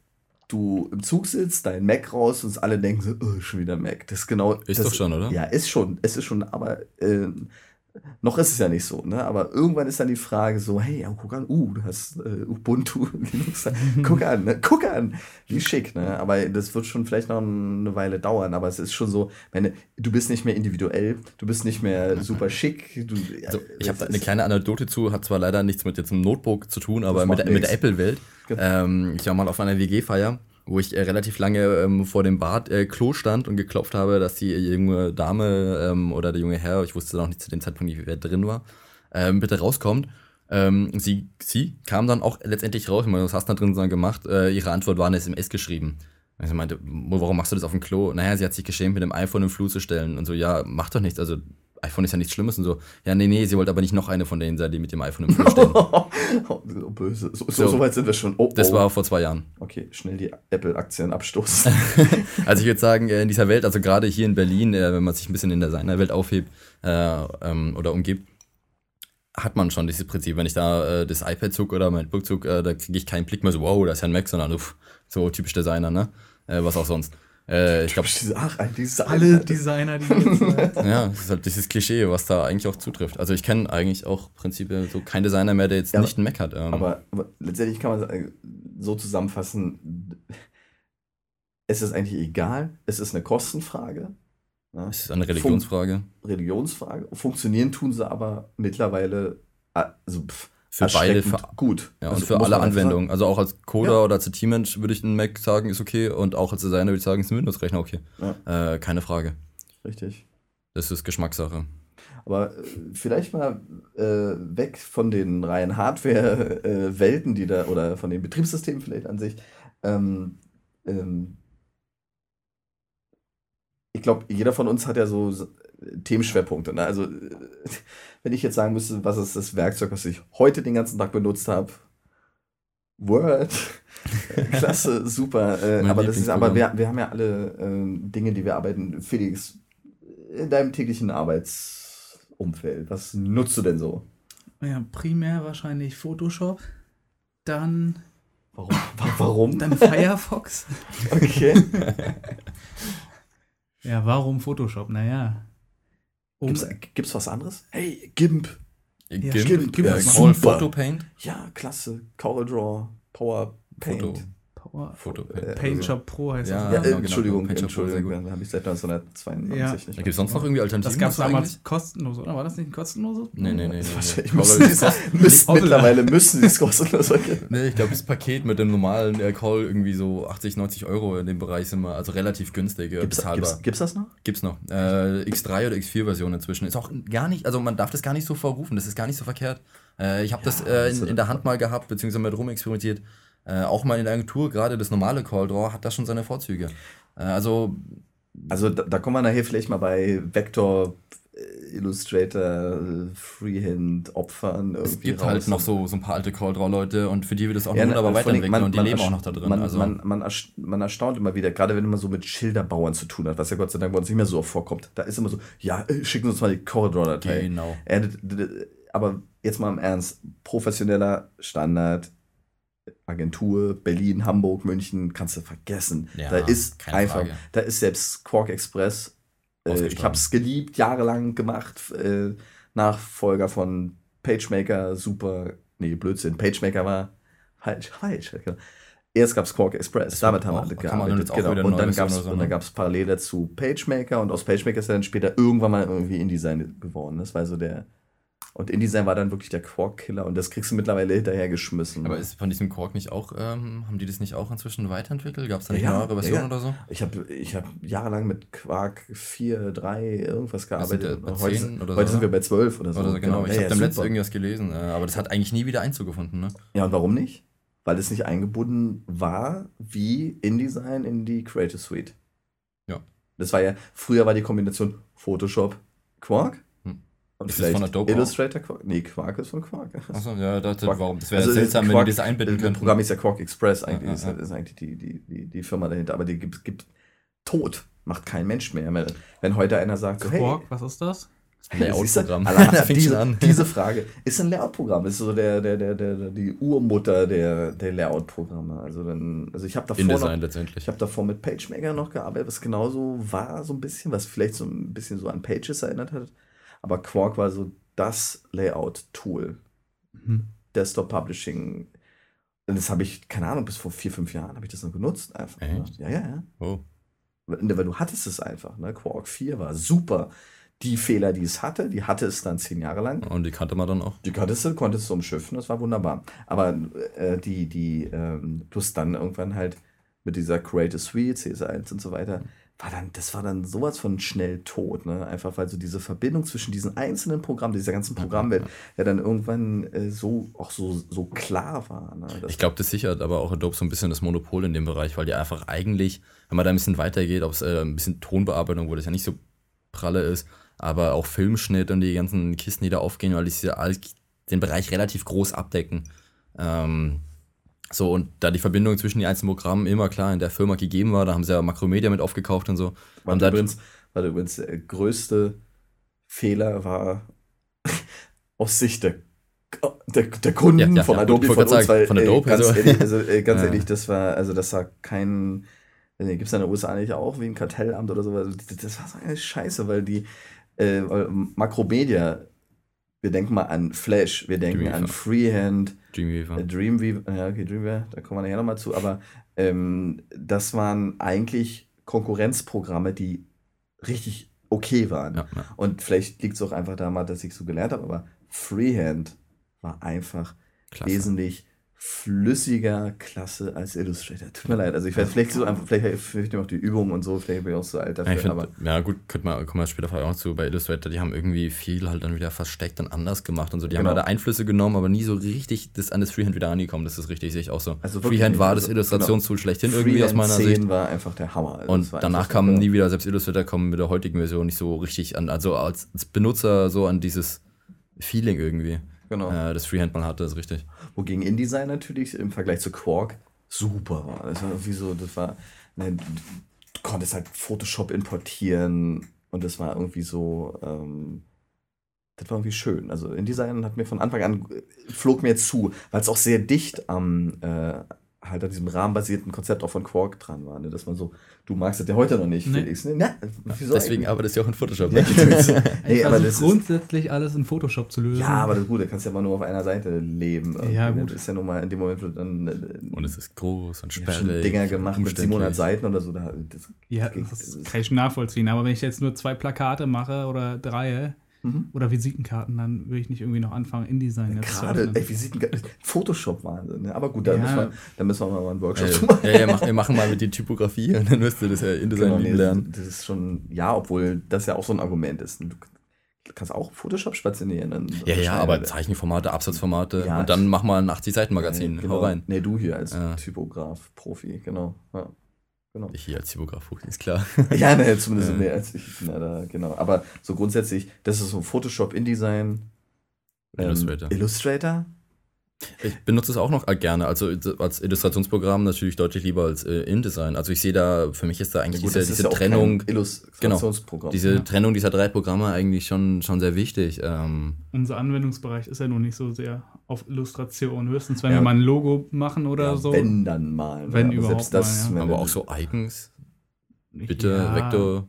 du im Zug sitzt, dein Mac raus und alle denken so, oh, schon wieder Mac. Das ist genau. Ist das, doch schon, oder? Ja, ist schon, es ist schon, aber äh, noch ist es ja nicht so, ne? Aber irgendwann ist dann die Frage so, hey, ja, guck an, uh, du hast äh, Ubuntu, <laughs> Linux, guck an, ne? guck an, wie schick, ne? Aber das wird schon vielleicht noch eine Weile dauern, aber es ist schon so, meine, du bist nicht mehr individuell, du bist nicht mehr super schick. Du, Also, ich habe eine kleine Anekdote zu, hat zwar leider nichts mit jetzt einem Notebook zu tun, aber mit, mit der. Apple-Welt. Genau. Ähm, ich war mal auf einer WG-Feier, wo ich äh, relativ lange ähm, vor dem Bad äh, Klo stand und geklopft habe, dass die junge Dame ähm, oder der junge Herr, ich wusste noch nicht zu dem Zeitpunkt, nicht, wer drin war, ähm, bitte rauskommt. Ähm, sie, sie kam dann auch letztendlich raus, ich meine, was hast du da drin gemacht? Äh, ihre Antwort war eine SMS geschrieben. Und sie meinte, "Mo, warum machst du das auf dem Klo? Naja, sie hat sich geschämt, mit dem iPhone im Flur zu stellen. Und so, ja, mach doch nichts. Also, iPhone ist ja nichts Schlimmes und so. Ja, nee, nee, sie wollte aber nicht noch eine von denen sein, die mit dem iPhone im Flur stehen. <laughs> so böse. So, so, So. weit sind wir schon. Oh, Das oh. war vor zwei Jahren. Okay, schnell die Apple-Aktien abstoßen. <laughs> Also ich würde sagen, äh, in dieser Welt, also gerade hier in Berlin, äh, wenn man sich ein bisschen in der Designerwelt aufhebt äh, ähm, oder umgibt, hat man schon dieses Prinzip. Wenn ich da äh, das iPad zug oder mein Book zug, äh, da kriege ich keinen Blick mehr so, wow, da ist ja ein Mac, sondern uff, so typisch Designer, ne? Äh, was auch sonst. Äh, ich glaube, Design. Alle Designer, die jetzt. <laughs> Äh, ja, das ist halt dieses Klischee, was da eigentlich auch zutrifft. Also ich kenne eigentlich auch prinzipiell so keinen Designer mehr, der jetzt Ja, nicht einen Mac hat. Ähm, Aber, aber letztendlich kann man sagen, so zusammenfassen, es ist eigentlich egal, es ist eine Kostenfrage. ne? es ist eine Religionsfrage. Religionsfrage. Funktionieren tun sie aber mittlerweile äh, also pff, Für beide, für, gut. ja, Also und für muss alle Anwendungen. Also auch als Coder Ja. oder als IT-Mensch würde ich einen Mac sagen, ist okay. Und auch als Designer würde ich sagen, ist ein Windows-Rechner okay. Äh, keine Frage. Richtig. Das ist Geschmackssache. Aber äh, vielleicht mal äh, weg von den reinen Hardware-Welten, die da, oder von den Betriebssystemen vielleicht an sich. Ähm, ähm, ich glaube, jeder von uns hat ja so so Themenschwerpunkte. Ne? Also, äh, wenn ich jetzt sagen müsste, was ist das Werkzeug, was ich heute den ganzen Tag benutzt habe, Word, <laughs> klasse, super. Äh, aber das ist, aber wir, wir haben ja alle ähm, Dinge, die wir arbeiten. Felix, in deinem täglichen Arbeitsumfeld, was nutzt du denn so? ja, primär wahrscheinlich Photoshop. Dann, Warum? Wa- Warum? dann <laughs> Firefox. Okay. Ja, warum Photoshop? Naja. Um, Gibt's, gibt's was anderes? Hey, GIMP. GIMP, stimmt, äh, GIMP ist Call super. Photo Paint. Ja, klasse. CorelDRAW, Power Paint. Foto. Power, Foto Äh, Paint. PaintShop Pro heißt Ja, das. Ja, ne? äh, genau, genau. Entschuldigung, Entschuldigung, dann habe ich seit 1992 Ja. nicht. Gibt es sonst noch irgendwie Alternativen? Das gab es damals kostenlos, oder? War das nicht ein kostenloses? Nee, nee, nee. nee, nee. Wahrscheinlich müssen es, <laughs> müssen, mittlerweile müssen sie es kostenlos verkaufen. Nee, ich glaube, das Paket mit dem normalen äh, Call irgendwie so 80, 90 Euro in dem Bereich sind wir, also relativ günstig, Gibt's, bezahlbar. gibt's, gibt's das noch? Gibt's noch. Äh, X3 oder X4-Version inzwischen. Ist auch gar nicht, also man darf das gar nicht so verrufen, das ist gar nicht so verkehrt. Äh, ich habe das äh, in, in der Hand mal gehabt, beziehungsweise mit rumexperimentiert. Äh, auch mal in der Agentur, gerade das normale Call Draw hat da schon seine Vorzüge. Äh, also, Also da, da kommen wir nachher vielleicht mal bei Vector, äh, Illustrator, Freehand, Opfern irgendwie es gibt raus. halt noch so, so ein paar alte Call Draw-Leute und für die wird es auch Ja, wunderbar ne, weiterentwickeln und die leben auch noch da drin. Man, also, man, man, erst- man erstaunt immer wieder, gerade wenn man so mit Schilderbauern zu tun hat, was ja Gott sei Dank bei uns nicht mehr so oft vorkommt. Da ist immer so, ja, äh, schicken Sie uns mal die CorelDRAW-Datei. genau. Äh, aber jetzt mal im Ernst, professioneller Standard, Agentur, Berlin, Hamburg, München, kannst du vergessen. Ja, da ist einfach, Frage. da ist selbst Quark Express. Äh, ich habe es geliebt, jahrelang gemacht. Äh, Nachfolger von PageMaker, super. Nee, Blödsinn. PageMaker war falsch, <laughs> falsch. genau. Erst gab es Quark Express, Das damit haben auch- alle gearbeitet. Genau. Und dann Version gab es so, ne? parallel dazu PageMaker und aus PageMaker ist er dann später irgendwann mal irgendwie InDesign geworden. Das war so der. Und InDesign war dann wirklich der Quark-Killer und das kriegst du mittlerweile hinterhergeschmissen. Aber ist von diesem Quark nicht auch, ähm, haben die das nicht auch inzwischen weiterentwickelt? Gab es da nicht Ja, eine neuere Version ja. oder so? Ich habe ich hab jahrelang mit Quark 4, 3, irgendwas gearbeitet. heute 10 oder heute so, sind wir ne? bei 12 oder so. Oder so, genau. Ich Ja, habe ja, dem letzten super. irgendwas gelesen, äh, aber das hat eigentlich nie wieder Einzug gefunden, ne? Ja, und warum nicht? Weil es nicht eingebunden war wie InDesign in die Creative Suite. Ja. Das war ja, früher war die Kombination Photoshop, Quark. Und Ist das von Adobe Illustrator Quark. Nee, Quark ist von Quark. Achso, ja, das, Quark. warum? Das wäre Also, seltsam, wenn Quark- die das einbinden Das könnten. Programm ist ja Quark Express eigentlich. Ja, ist, ja, ja. ist eigentlich die, die, die, die Firma dahinter. Aber die gibt, gibt tot. Macht kein Mensch mehr. Wenn heute einer sagt, so, hey, Quark, was ist das? Layout-Programm. <laughs> Diese, diese Frage ist ein Layout-Programm, ist so der, der, der, der, die Urmutter der, der Layout-Programme. Also, dann, also ich habe davor, noch, InDesign letztendlich. ich hab davor mit PageMaker noch gearbeitet, was genauso war, so ein bisschen, was vielleicht so ein bisschen so an Pages erinnert hat. Aber Quark war so das Layout-Tool. Mhm. Desktop Publishing. Und das habe ich, keine Ahnung, bis vor vier, fünf Jahren habe ich das noch genutzt. Einfach. Ne? Ja, ja, ja. Oh. Weil weil du hattest es einfach. Ne? Quark 4 war super. Die Fehler, die es hatte, die hatte es dann zehn Jahre lang. Und die kannte man dann auch. Die konntest du, konntest du umschiffen, das war wunderbar. Aber äh, die, die, ähm, plus dann irgendwann halt mit dieser Creative Suite, CS1 und so weiter, war dann, das war dann sowas von schnell tot, ne? Einfach weil so diese Verbindung zwischen diesen einzelnen Programmen, dieser ganzen Programmwelt, ja dann irgendwann äh, so auch so, so klar war. Ne? Ich glaube, das sichert aber auch Adobe so ein bisschen das Monopol in dem Bereich, weil die einfach eigentlich, wenn man da ein bisschen weitergeht, ob es äh, ein bisschen Tonbearbeitung, wo das ja nicht so pralle ist, aber auch Filmschnitt und die ganzen Kisten, die da aufgehen, weil die ja den Bereich relativ groß abdecken. Ähm, so, und da die Verbindung zwischen den einzelnen Programmen immer klar in der Firma gegeben war, da haben sie ja Makromedia mit aufgekauft und so. War übrigens, übrigens der größte Fehler war <laughs> aus Sicht der, der, der Kunden Ja, ja, von ja, Adobe von uns, sagen, weil von äh, Adobe, ganz also- ehrlich, also, <laughs> äh, ganz ehrlich, das war, also das war kein Gibt es in den USA nicht auch wie ein Kartellamt oder so? Das war so eine Scheiße, weil die äh, Makromedia, wir denken mal an Flash, wir denken Dreamweaver. an Freehand, Dreamweaver. äh, Dreamweaver, ja, okay, Dreamweaver, da kommen wir nachher nochmal zu, aber ähm, das waren eigentlich Konkurrenzprogramme, die richtig okay waren. Ja, ja. Und vielleicht liegt es auch einfach daran, dass ich so gelernt habe, aber Freehand war einfach Klasse. wesentlich flüssiger, klasse als Illustrator. Tut mir leid, also ich weiß, vielleicht so einfach, vielleicht vielleicht noch die Übungen und so, vielleicht bin ich auch so alt Ja, dafür, ich find, aber ja gut, könnte man, kommen wir später vielleicht auch noch zu bei Illustrator, die haben irgendwie viel halt dann wieder versteckt und anders gemacht und so. Die Genau. haben da Einflüsse genommen, aber nie so richtig das an das Freehand wieder angekommen. Das ist richtig, sehe ich auch so. Also Freehand war das Also, Illustrationstool schlechthin irgendwie aus Freehand meiner 10 Sicht. war einfach der Hammer. Also Und danach kamen nie wieder, selbst Illustrator kommen mit der heutigen Version nicht so richtig an, also als, als Benutzer so an dieses Feeling irgendwie, Genau. äh, das Freehand mal hatte, ist richtig. Wogegen InDesign natürlich im Vergleich zu Quark super war. Das war irgendwie so, das war, ne, du konntest halt Photoshop importieren und das war irgendwie so, ähm, das war irgendwie schön. Also InDesign hat mir von Anfang an, äh, flog mir zu, weil es auch sehr dicht am, äh, halt an diesem rahmenbasierten Konzept auch von Quark dran war. Ne? Dass man so, du magst das ja heute noch nicht, Nee. Felix. Ne? Na, wieso Deswegen arbeitest du auch in Photoshop. Ja, Ne? <laughs> nee, Ich aber das ist, grundsätzlich alles in Photoshop zu lösen. ja, aber das ist gut, da kannst du ja mal nur auf einer Seite leben. Ja, ne? gut. Das ist ja nun mal in dem Moment, wo du dann äh, Und es ist groß und Ich habe schon sperrig. Dinger gemacht mit umständlich. 700 Seiten oder so. Da, das, Ja, geht- das, das ist- kann ich schon nachvollziehen. Aber wenn ich jetzt nur zwei Plakate mache oder drei Mhm. oder Visitenkarten, dann will ich nicht irgendwie noch anfangen, InDesign Gerade, ey, Visiten, Photoshop-Wahnsinn. Ne? Aber gut, da, Ja. müssen wir, da müssen wir mal einen Workshop Äh, zu machen. ja, ja, mach, wir machen mal mit die Typografie und dann wirst du das ja InDesign Genau, lieben nee, lernen. das ist schon, ja, obwohl das ja auch so ein Argument ist. Du kannst auch Photoshop stationieren. Dann Ja, ja, aber Zeichenformate, Absatzformate Ja, und dann mach mal ein 80-Seiten-Magazin. Ja, genau. Hau rein. Nee, du hier als Ja. Typograf, Profi, genau. Ja, genau. Ich hier als Typograf, ist klar. <laughs> Ja, ne, zumindest Ja. mehr als ich. Na, da, genau. Aber so grundsätzlich, das ist so Photoshop, InDesign, ähm, Illustrator. Illustrator. Ich benutze es auch noch gerne, also als Illustrationsprogramm natürlich deutlich lieber als äh, InDesign. Also ich sehe da, für mich ist da eigentlich Gut, diese, diese ja Trennung, Illustrationsprogramm. diese Ja. Trennung dieser drei Programme eigentlich schon, schon sehr wichtig. Ähm, Unser Anwendungsbereich ist ja nun nicht so sehr auf Illustration. Höchstens, wenn Ja. wir mal ein Logo machen oder ja, so. Wenn dann mal. Wenn überhaupt selbst das, mal, ja. wenn- aber auch so Icons, bitte, Ja, Vektor.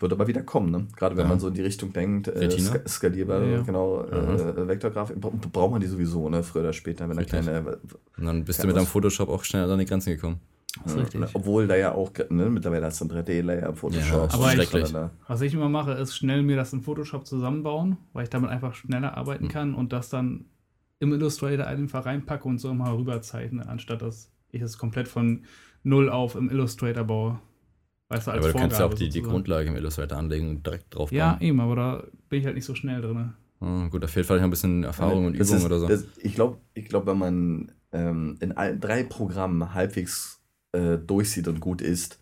Wird aber wieder kommen, ne? Gerade wenn Ja. man so in die Richtung denkt, äh, ska skalierbar, Ja, ja. genau, äh, Vektorgrafik, bra- braucht man die sowieso, ne? Früher oder später, wenn da. Und dann bist du mit deinem Photoshop auch schnell an die Grenzen gekommen. Das ist richtig. Obwohl da ja auch, ne, mittlerweile hast du ein 3D-Layer, Photoshop. Ja, aber ich-. Was ich immer mache, ist schnell mir das in Photoshop zusammenbauen, weil ich damit einfach schneller arbeiten Hm. kann und das dann im Illustrator einfach reinpacke und so mal rüberzeichne, anstatt dass ich es komplett von null auf im Illustrator baue. Weißt du, als aber du kannst ja auch die, die. Grundlage im Illustrator anlegen und direkt drauf Ja, bauen. eben, aber da bin ich halt nicht so schnell drin. Ah, gut, da fehlt vielleicht noch ein bisschen Erfahrung und Übung ist- oder so. Das, ich glaube, ich glaub, wenn man ähm, in allen drei Programmen halbwegs äh, durchsieht und gut ist,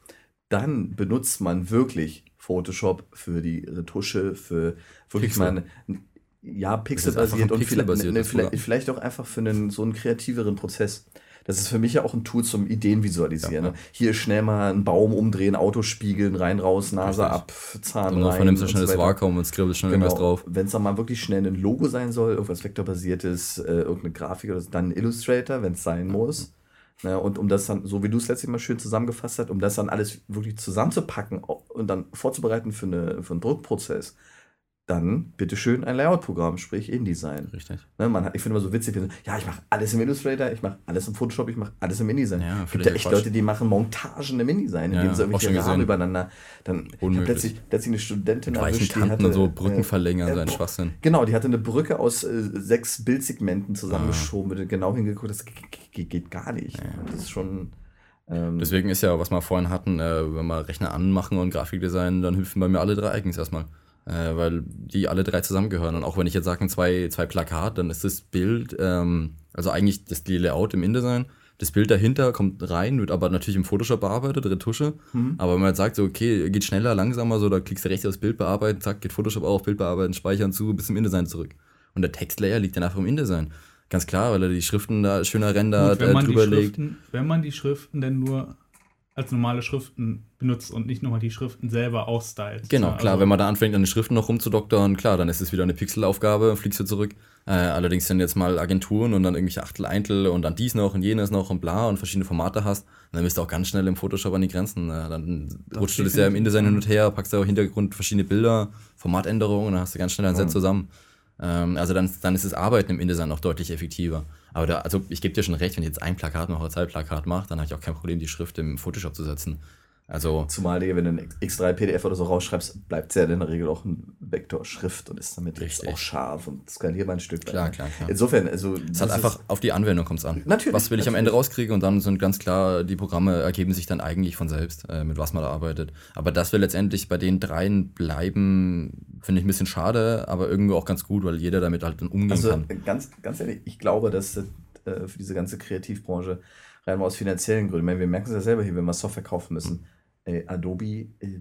dann benutzt man wirklich Photoshop für die Retusche, für wirklich Pixel. mal ein- ja, pixelbasiert und vielleicht, pixelbasiertes ne, vielleicht, vielleicht auch einfach für einen, so einen kreativeren Prozess. Das ist für mich ja auch ein Tool zum Ideen visualisieren. Ja, ne? Hier schnell mal einen Baum umdrehen, Auto spiegeln, rein, raus, Nase Richtig. ab, Zahn Und dann rein. vernimmst du und schnell so das. Vakuum und skribbelst schnell irgendwas drauf. Wenn es dann mal wirklich schnell ein Logo sein soll, irgendwas vektorbasiertes, äh, irgendeine Grafik oder so, dann Illustrator, wenn es sein muss. Ne, und um das dann, so wie du es letztes Mal schön zusammengefasst hast, um das dann alles wirklich zusammenzupacken und dann vorzubereiten für, eine, für einen Druckprozess, dann bitteschön ein Layout-Programm, sprich InDesign. Richtig. Ne, man hat, ich finde immer so witzig, ja, ich mache alles im Illustrator, ich mache alles im Photoshop, ich mache alles im InDesign. Ja, es gibt ja echt Quatsch. Leute, die machen Montagen im InDesign, Ja, indem sie ja, auch irgendwelche Rahmen übereinander. Dann plötzlich, plötzlich eine Studentin erwischt, die hatte, so Brücken äh, verlängern, äh, Schwachsinn. Genau, die hatte eine Brücke aus äh, sechs Bildsegmenten Ah. zusammengeschoben, mit genau hingeguckt, das geht, gar nicht. Das ist schon. Ähm, Deswegen ist ja, was wir vorhin hatten, äh, wenn wir Rechner anmachen und Grafikdesign, dann hüpfen bei mir alle drei Icons erstmal. Äh, weil die alle drei zusammengehören. Und auch wenn ich jetzt sage, ein zwei, zwei Plakat, dann ist das Bild, ähm, also eigentlich das die Layout im InDesign, das Bild dahinter kommt rein, wird aber natürlich im Photoshop bearbeitet, Retusche. Mhm. Aber wenn man jetzt sagt, so, okay, geht schneller, langsamer, so, da klickst du rechts aufs Bild bearbeiten, zack, geht Photoshop auf, Bild bearbeiten, speichern zu, bis zum InDesign zurück. Und der Textlayer liegt dann einfach im InDesign. Ganz klar, weil er die Schriften da schöner rendert, Gut, wenn, äh, man die drüber legt. Schriften, wenn man die Schriften denn nur als normale Schriften benutzt und nicht nochmal die Schriften selber ausstylt. Genau, klar, also- wenn man da anfängt, an den Schriften noch rumzudoktern, klar, dann ist es wieder eine Pixelaufgabe, fliegst du zurück. Äh, allerdings sind jetzt mal Agenturen und dann irgendwelche Achtel, Eintel und dann dies noch und jenes noch und bla und verschiedene Formate hast, dann bist du auch ganz schnell im Photoshop an die Grenzen. Äh, dann Das rutscht du das ja im InDesign hin und her, packst da im Hintergrund verschiedene Bilder, Formatänderungen und dann hast du ganz schnell ein Set zusammen. Ähm, also dann, dann ist das Arbeiten im InDesign auch deutlich effektiver. Aber da, also ich gebe dir schon recht, wenn ich jetzt ein Plakat mache oder zwei Plakat mache, dann habe ich auch kein Problem, die Schrift im Photoshop zu setzen. Also Zumal, wenn du ein X3 PDF oder so rausschreibst, bleibt es ja in der Regel auch ein Vektorschrift und ist damit jetzt Richtig. auch scharf und skalierbar ein Stück weit. Klar, klar, klar. Insofern, also. Es hat einfach auf die Anwendung kommt es an. Natürlich, Was will ich am natürlich. Ende rauskriegen und dann sind ganz klar, die Programme ergeben sich dann eigentlich von selbst, äh, mit was man da arbeitet. Aber dass wir letztendlich bei den dreien bleiben, finde ich ein bisschen schade, aber irgendwie auch ganz gut, weil jeder damit halt dann umgehen Also kann. ganz, ganz ehrlich, ich glaube, dass äh, für diese ganze Kreativbranche rein mal aus finanziellen Gründen, ich meine, wir merken es ja selber hier, wenn wir Software kaufen müssen, äh, Adobe, äh,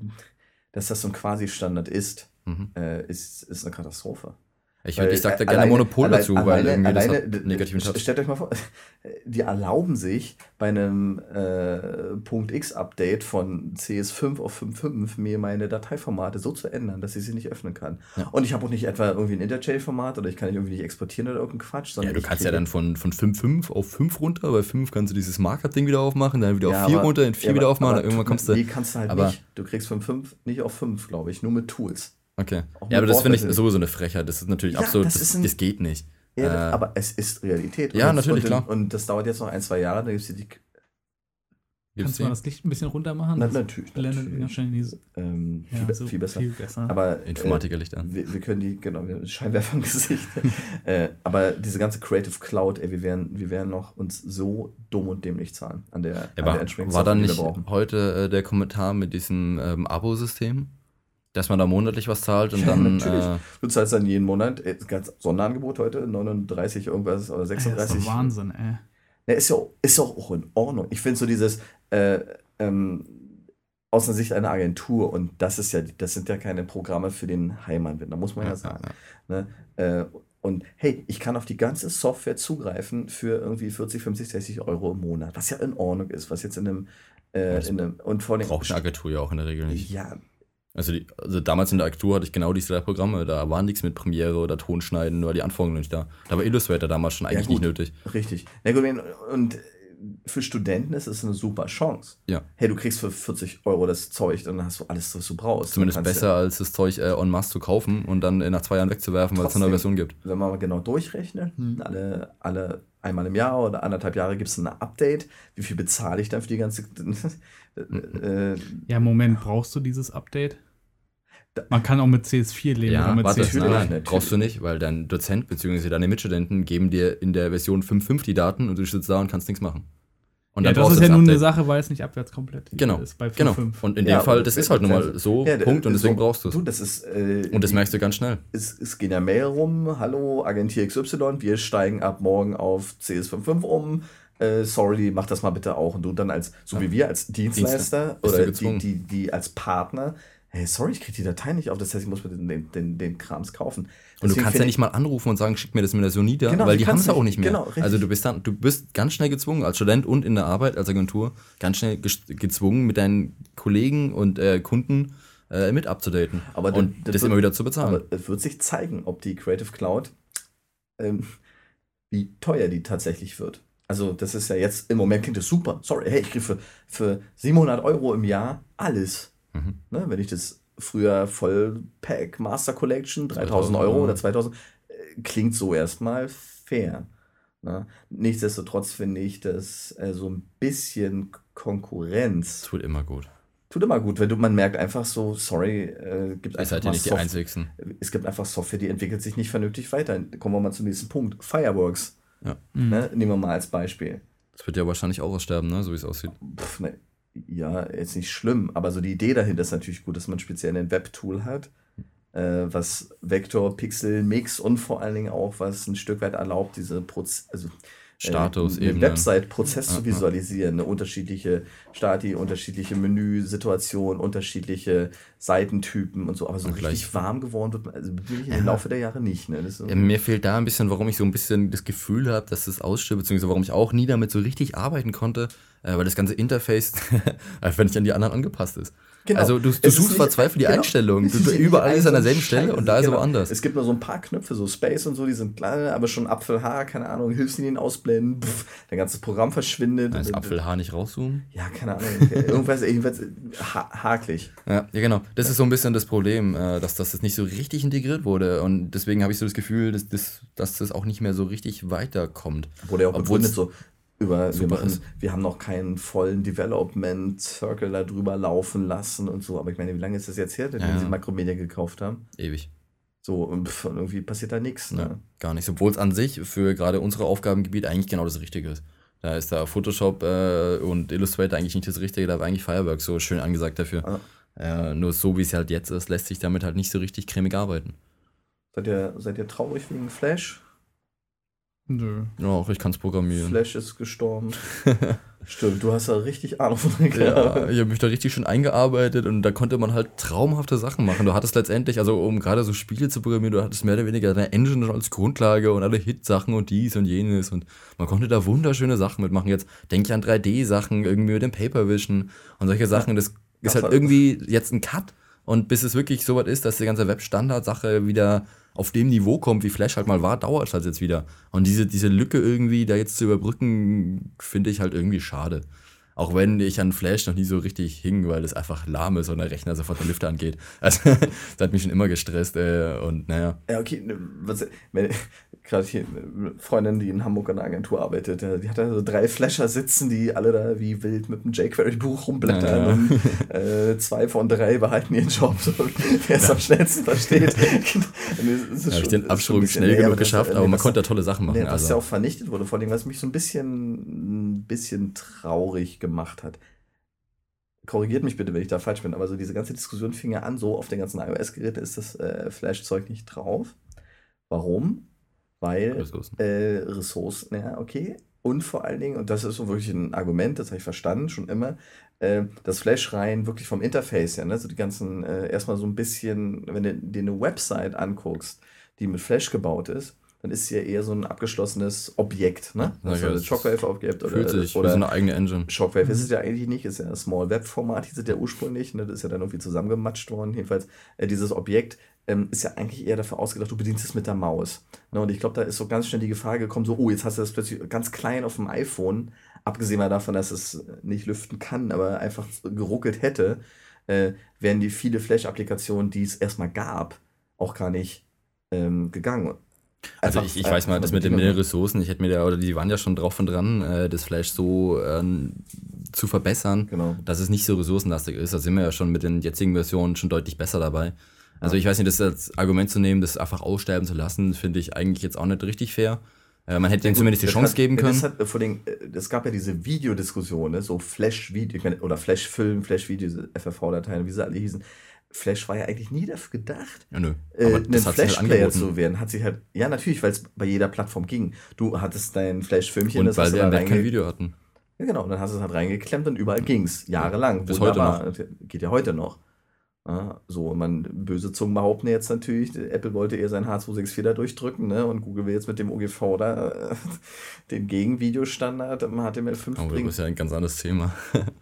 dass das so ein Quasi-Standard ist, Mhm. äh, ist, ist eine Katastrophe. Ich, Weil, ich sag da gerne alleine- Monopol allein- dazu, weil alleine- irgendwie das alleine- hat d- einen negativen Touch. Stellt euch mal vor, <laughs> die erlauben sich bei einem äh, Punkt X-Update von CS5 auf 5.5 mir meine Dateiformate so zu ändern, dass ich sie nicht öffnen kann. Ja. Und ich habe auch nicht etwa irgendwie ein Interchange-Format oder ich kann nicht irgendwie nicht exportieren oder irgendeinen Quatsch, Ja, sondern du ich kannst ja dann von, von 5.5 auf 5 runter, bei 5 kannst du dieses Marker-Ding wieder aufmachen, dann wieder Ja, auf 4 aber- runter, in 4 ja, wieder aber- aufmachen, aber dann irgendwann kommst du. Nee, kannst du halt nicht. Du kriegst von 5 nicht auf 5, glaube ich, nur mit Tools. Okay. Ja, aber das finde ich sowieso eine Frechheit. Das ist natürlich Ja, absolut, das das, ist ein- das geht nicht. Ja, Äh, aber es ist Realität. ja, und, natürlich, und, klar. Und das dauert jetzt noch ein, zwei Jahre, dann gibt es die. Kannst du mal das Licht ein bisschen runter machen? Na, Das natürlich. blendet natürlich. Ähm, Ja, viel, be- so viel besser. Viel besser. Aber äh, Informatikerlicht an. wir, wir können die, genau, wir haben Scheinwerfer im Gesicht. <laughs> äh, aber diese ganze Creative Cloud, ey, wir werden, wir werden noch uns so dumm und dämlich zahlen an der, Ja, an der war, entsprechenden war da nicht heute äh, der Kommentar mit diesem ähm, Abo-System? Dass man da monatlich was zahlt und Ja, dann. natürlich. Äh, Du zahlst dann jeden Monat, äh, ganz Sonderangebot heute, 39 irgendwas oder Ey, das 36. ist doch Wahnsinn, ey. Ja, ist ja ist ja auch in Ordnung. Ich finde so dieses äh, ähm, aus der Sicht einer Agentur und das ist ja, das sind ja keine Programme für den Heimanwender, muss man ja, ja, sagen. ja. Ne? Äh, und hey, ich kann auf die ganze Software zugreifen für irgendwie 40, 50, 60 Euro im Monat, was ja in Ordnung ist, was jetzt in einem, äh, Das in einem und vor allem Braucht eine Agentur ja auch in der Regel nicht. ja, Also, die, also damals in der Agentur hatte ich genau diese drei Programme. Da war nichts mit Premiere oder Tonschneiden, nur die Anforderungen nicht da. Da war Illustrator damals schon eigentlich nicht gut. nötig. Richtig. Na gut, und für Studenten ist es eine super Chance. Ja. Hey, du kriegst für 40 Euro das Zeug, dann hast du alles, was du brauchst. Zumindest besser, als das Zeug äh, en masse zu kaufen und dann äh, nach zwei Jahren wegzuwerfen, weil es eine neue. Version gibt. wenn man mal genau durchrechnet, Hm. alle, alle einmal im Jahr oder anderthalb Jahre gibt es ein Update. Wie viel bezahle ich dann für die ganze. <laughs> äh, Ja, Moment, brauchst du dieses Update? Man kann auch mit CS4 leben Ja, oder mit warte, CS3. nein, nein, natürlich. brauchst du nicht, weil dein Dozent bzw. deine Mitstudenten geben dir in der Version 5.5 die Daten und du sitzt da und kannst nichts machen. Und ja, das brauchst ist du ja nun eine Update. Sache, weil es nicht abwärtskompatibil Genau, ist bei genau. 5.5. Und in Ja, dem Fall, das ist halt nun mal so, ja, Punkt, und so- deswegen brauchst du es. Äh, Und das merkst du ganz schnell. es, es gehen ja Mail rum, hallo, Agentur XY, wir steigen ab morgen auf CS55 um. Äh, sorry, mach das mal bitte auch. Und du dann als, so wie wir als Dienstleister du oder die, die, die als Partner, hey, sorry, ich krieg die Datei nicht auf, das heißt, ich muss mir den, den, den, Krams kaufen. Und du Deswegen kannst ja nicht mal anrufen und sagen, schick mir das mit der Sonida, Genau, weil die haben es ja auch nicht mehr. Genau, also du bist dann, du bist ganz schnell gezwungen, als Student und in der Arbeit, als Agentur, ganz schnell gezwungen, mit deinen Kollegen und äh, Kunden äh, mit abzudaten. Aber und das- das das wird- immer wieder zu bezahlen. Aber es wird sich zeigen, ob die Creative Cloud, ähm, wie teuer die tatsächlich wird. Also das ist ja jetzt, im Moment klingt das super. Sorry, hey, ich kriege für, für 700 Euro im Jahr alles. Mhm. Ne, wenn ich das früher Vollpack Master Collection, 3000 2000 Euro oder 2000, äh, klingt so erstmal fair. Ne? Nichtsdestotrotz finde ich, dass äh, so ein bisschen Konkurrenz tut immer gut. tut immer gut, wenn du, man merkt einfach so, sorry, äh, gibt Ihr einfach seid nicht die Einzigsten. es gibt einfach Software, die entwickelt sich nicht vernünftig weiter. Kommen wir mal zum nächsten Punkt. Fireworks. Ja. Mhm. Ne? Nehmen wir mal als Beispiel. Das wird ja wahrscheinlich auch aussterben, ne? so wie es aussieht. Pff, ne, ja, jetzt nicht schlimm, aber so die Idee dahinter ist natürlich gut, dass man speziell ein Webtool hat, äh, was Vektor, Pixel, Mix und vor allen Dingen auch, was ein Stück weit erlaubt, diese Proz also, Status äh. Website-Prozess Ja, zu ja. visualisieren, eine unterschiedliche Stati, unterschiedliche Menüsituationen, unterschiedliche Seitentypen und so, aber so Und richtig gleich- warm geworden wird man, also wirklich im Laufe der Jahre nicht. Ne? So, Ja, mir fehlt da ein bisschen, warum ich so ein bisschen das Gefühl habe, dass das ausstirbt, beziehungsweise warum ich auch nie damit so richtig arbeiten konnte. Äh, weil das ganze Interface <laughs> einfach nicht an die anderen angepasst ist. Genau. Also du, du ist suchst verzweifelt die genau. Einstellung. Du, ist überall ist an derselben Stelle und da ist Genau. aber anders. Es gibt nur so ein paar Knöpfe, so Space und so, die sind klar, aber schon Apfel, H, keine Ahnung, Hilfslinien ausblenden, pff, dein ganzes Programm verschwindet. Das Apfelhaar nicht rauszoomen. Ja, keine Ahnung. Irgendwas, irgendwas ha hakelig. Ja, ja, genau. Das ist so ein bisschen das Problem, äh, dass, dass das nicht so richtig integriert wurde. Und deswegen habe ich so das Gefühl, dass das, dass das auch nicht mehr so richtig weiterkommt. Wurde ja auch Obwohl begründet so über, wir, super machen, ist. wir haben noch keinen vollen Development Circle da drüber laufen lassen und so. Aber ich meine, wie lange ist das jetzt her, wenn Ja. sie Makromedia gekauft haben? Ewig. So, und pff, irgendwie passiert da nichts. Ne? Ja, gar nicht. Obwohl es an sich für gerade unsere Aufgabengebiet eigentlich genau das Richtige ist. Da ist da Photoshop äh, und Illustrator eigentlich nicht das Richtige, da war eigentlich Fireworks so schön angesagt dafür. Äh, nur so wie es halt jetzt ist, lässt sich damit halt nicht so richtig cremig arbeiten. Seid, ihr, seid ihr traurig wegen Flash? Nö. Ja, auch ich kann es programmieren. Flash ist gestorben. <laughs> Stimmt, du hast da richtig Ahnung von Ja, ich habe mich da richtig schön eingearbeitet und da konnte man halt traumhafte Sachen machen. Du hattest letztendlich, also um gerade so Spiele zu programmieren, du hattest mehr oder weniger deine Engine schon als Grundlage und alle Hit-Sachen und dies und jenes und man konnte da wunderschöne Sachen mitmachen. Jetzt denke ich an 3D-Sachen, irgendwie mit dem Paper Vision und solche Sachen. Das ist halt halt- irgendwie jetzt ein Cut und bis es wirklich so weit ist, dass die ganze Web-Standard-Sache wieder auf dem Niveau kommt, wie Flash halt mal war, dauert es halt jetzt wieder. Und diese, diese Lücke irgendwie da jetzt zu überbrücken, finde ich halt irgendwie schade. Auch wenn ich an Flash noch nie so richtig hing, weil es einfach lahm ist und der Rechner sofort der Lüfter angeht. <laughs> Also, das hat mich schon immer gestresst. Äh, und naja, Ja, okay, ne, was, wenn- gerade hier eine Freundin, die in Hamburg an der Agentur arbeitet, äh, die hat da so drei Flasher sitzen, die alle da wie wild mit dem jQuery-Buch rumblättern Ja, ja. und äh, zwei von drei behalten ihren Job, so, <laughs> wer es am schnellsten versteht. <laughs> da habe ich den Absprung schnell genug geschafft, aber man konnte da tolle Sachen machen. Nee, was ja also, auch vernichtet wurde, vor allem, was mich so ein bisschen, ein bisschen traurig gemacht hat. Korrigiert mich bitte, wenn ich da falsch bin, aber so diese ganze Diskussion fing ja an, so auf den ganzen iOS-Geräten ist das äh, Flash-Zeug nicht drauf. Warum? Weil Ressourcen. äh, Ressourcen, ja, okay. Und vor allen Dingen, und das ist so wirklich ein Argument, das habe ich verstanden, schon immer, äh, das Flash rein wirklich vom Interface her, ne? so die ganzen, äh, erstmal so ein bisschen, wenn du dir eine Website anguckst, die mit Flash gebaut ist, dann ist sie ja eher so ein abgeschlossenes Objekt, ne? Also das Shockwave-Objekt oder, Fühlt sich wie oder so eine eigene Engine. Shockwave ist es ja eigentlich nicht, ist ja ein Small Web Format, hieß es ja ursprünglich, ne? das ist ja dann irgendwie zusammengematscht worden. Jedenfalls, äh, dieses Objekt ähm, ist ja eigentlich eher dafür ausgedacht, du bedienst es mit der Maus. Ne? Und ich glaube, da ist so ganz schnell die Gefahr gekommen, so, oh, jetzt hast du das plötzlich ganz klein auf dem iPhone, abgesehen mal davon, dass es nicht lüften kann, aber einfach geruckelt hätte, äh, wären die viele Flash-Applikationen, die es erstmal gab, auch gar nicht ähm, gegangen. Also Einfach- ich, ich weiß mal, das mit den, den Ressourcen, ich hätte mir da, oder die waren ja schon drauf und dran, äh, das Flash so ähm, zu verbessern, Genau. dass es nicht so ressourcenlastig ist. Da sind wir ja schon mit den jetzigen Versionen schon deutlich besser dabei. Also ich weiß nicht, das als Argument zu nehmen, das einfach aussterben zu lassen, finde ich eigentlich jetzt auch nicht richtig fair. Äh, man hätte denen zumindest die Chance hat, geben ja, können. Das hat, äh, vor den, äh, es gab ja diese Videodiskussion, ne? so Flash-Video, oder Flash-Film, Flash-Video, FFV-Dateien, wie sie alle hießen. Flash war ja eigentlich nie dafür gedacht, ja, nö. äh, Aber ein sich halt Flash-Player zu werden. Hat sich halt, ja, natürlich, weil es bei jeder Plattform ging. Du hattest dein Flash-Filmchen, Und das weil wir im Web kein Video hatten. Ja, genau, und dann hast du es halt reingeklemmt und überall ging's. Jahrelang. Bis heute Wunderbar. Geht ja heute noch. Ja, so, und man, böse Zungen behaupten jetzt natürlich, Apple wollte eher sein H264 da durchdrücken, ne? Und Google will jetzt mit dem OGV da äh, <laughs> den Gegenvideostandard im HTML5 Aber bringen. das ist ja ein ganz anderes Thema.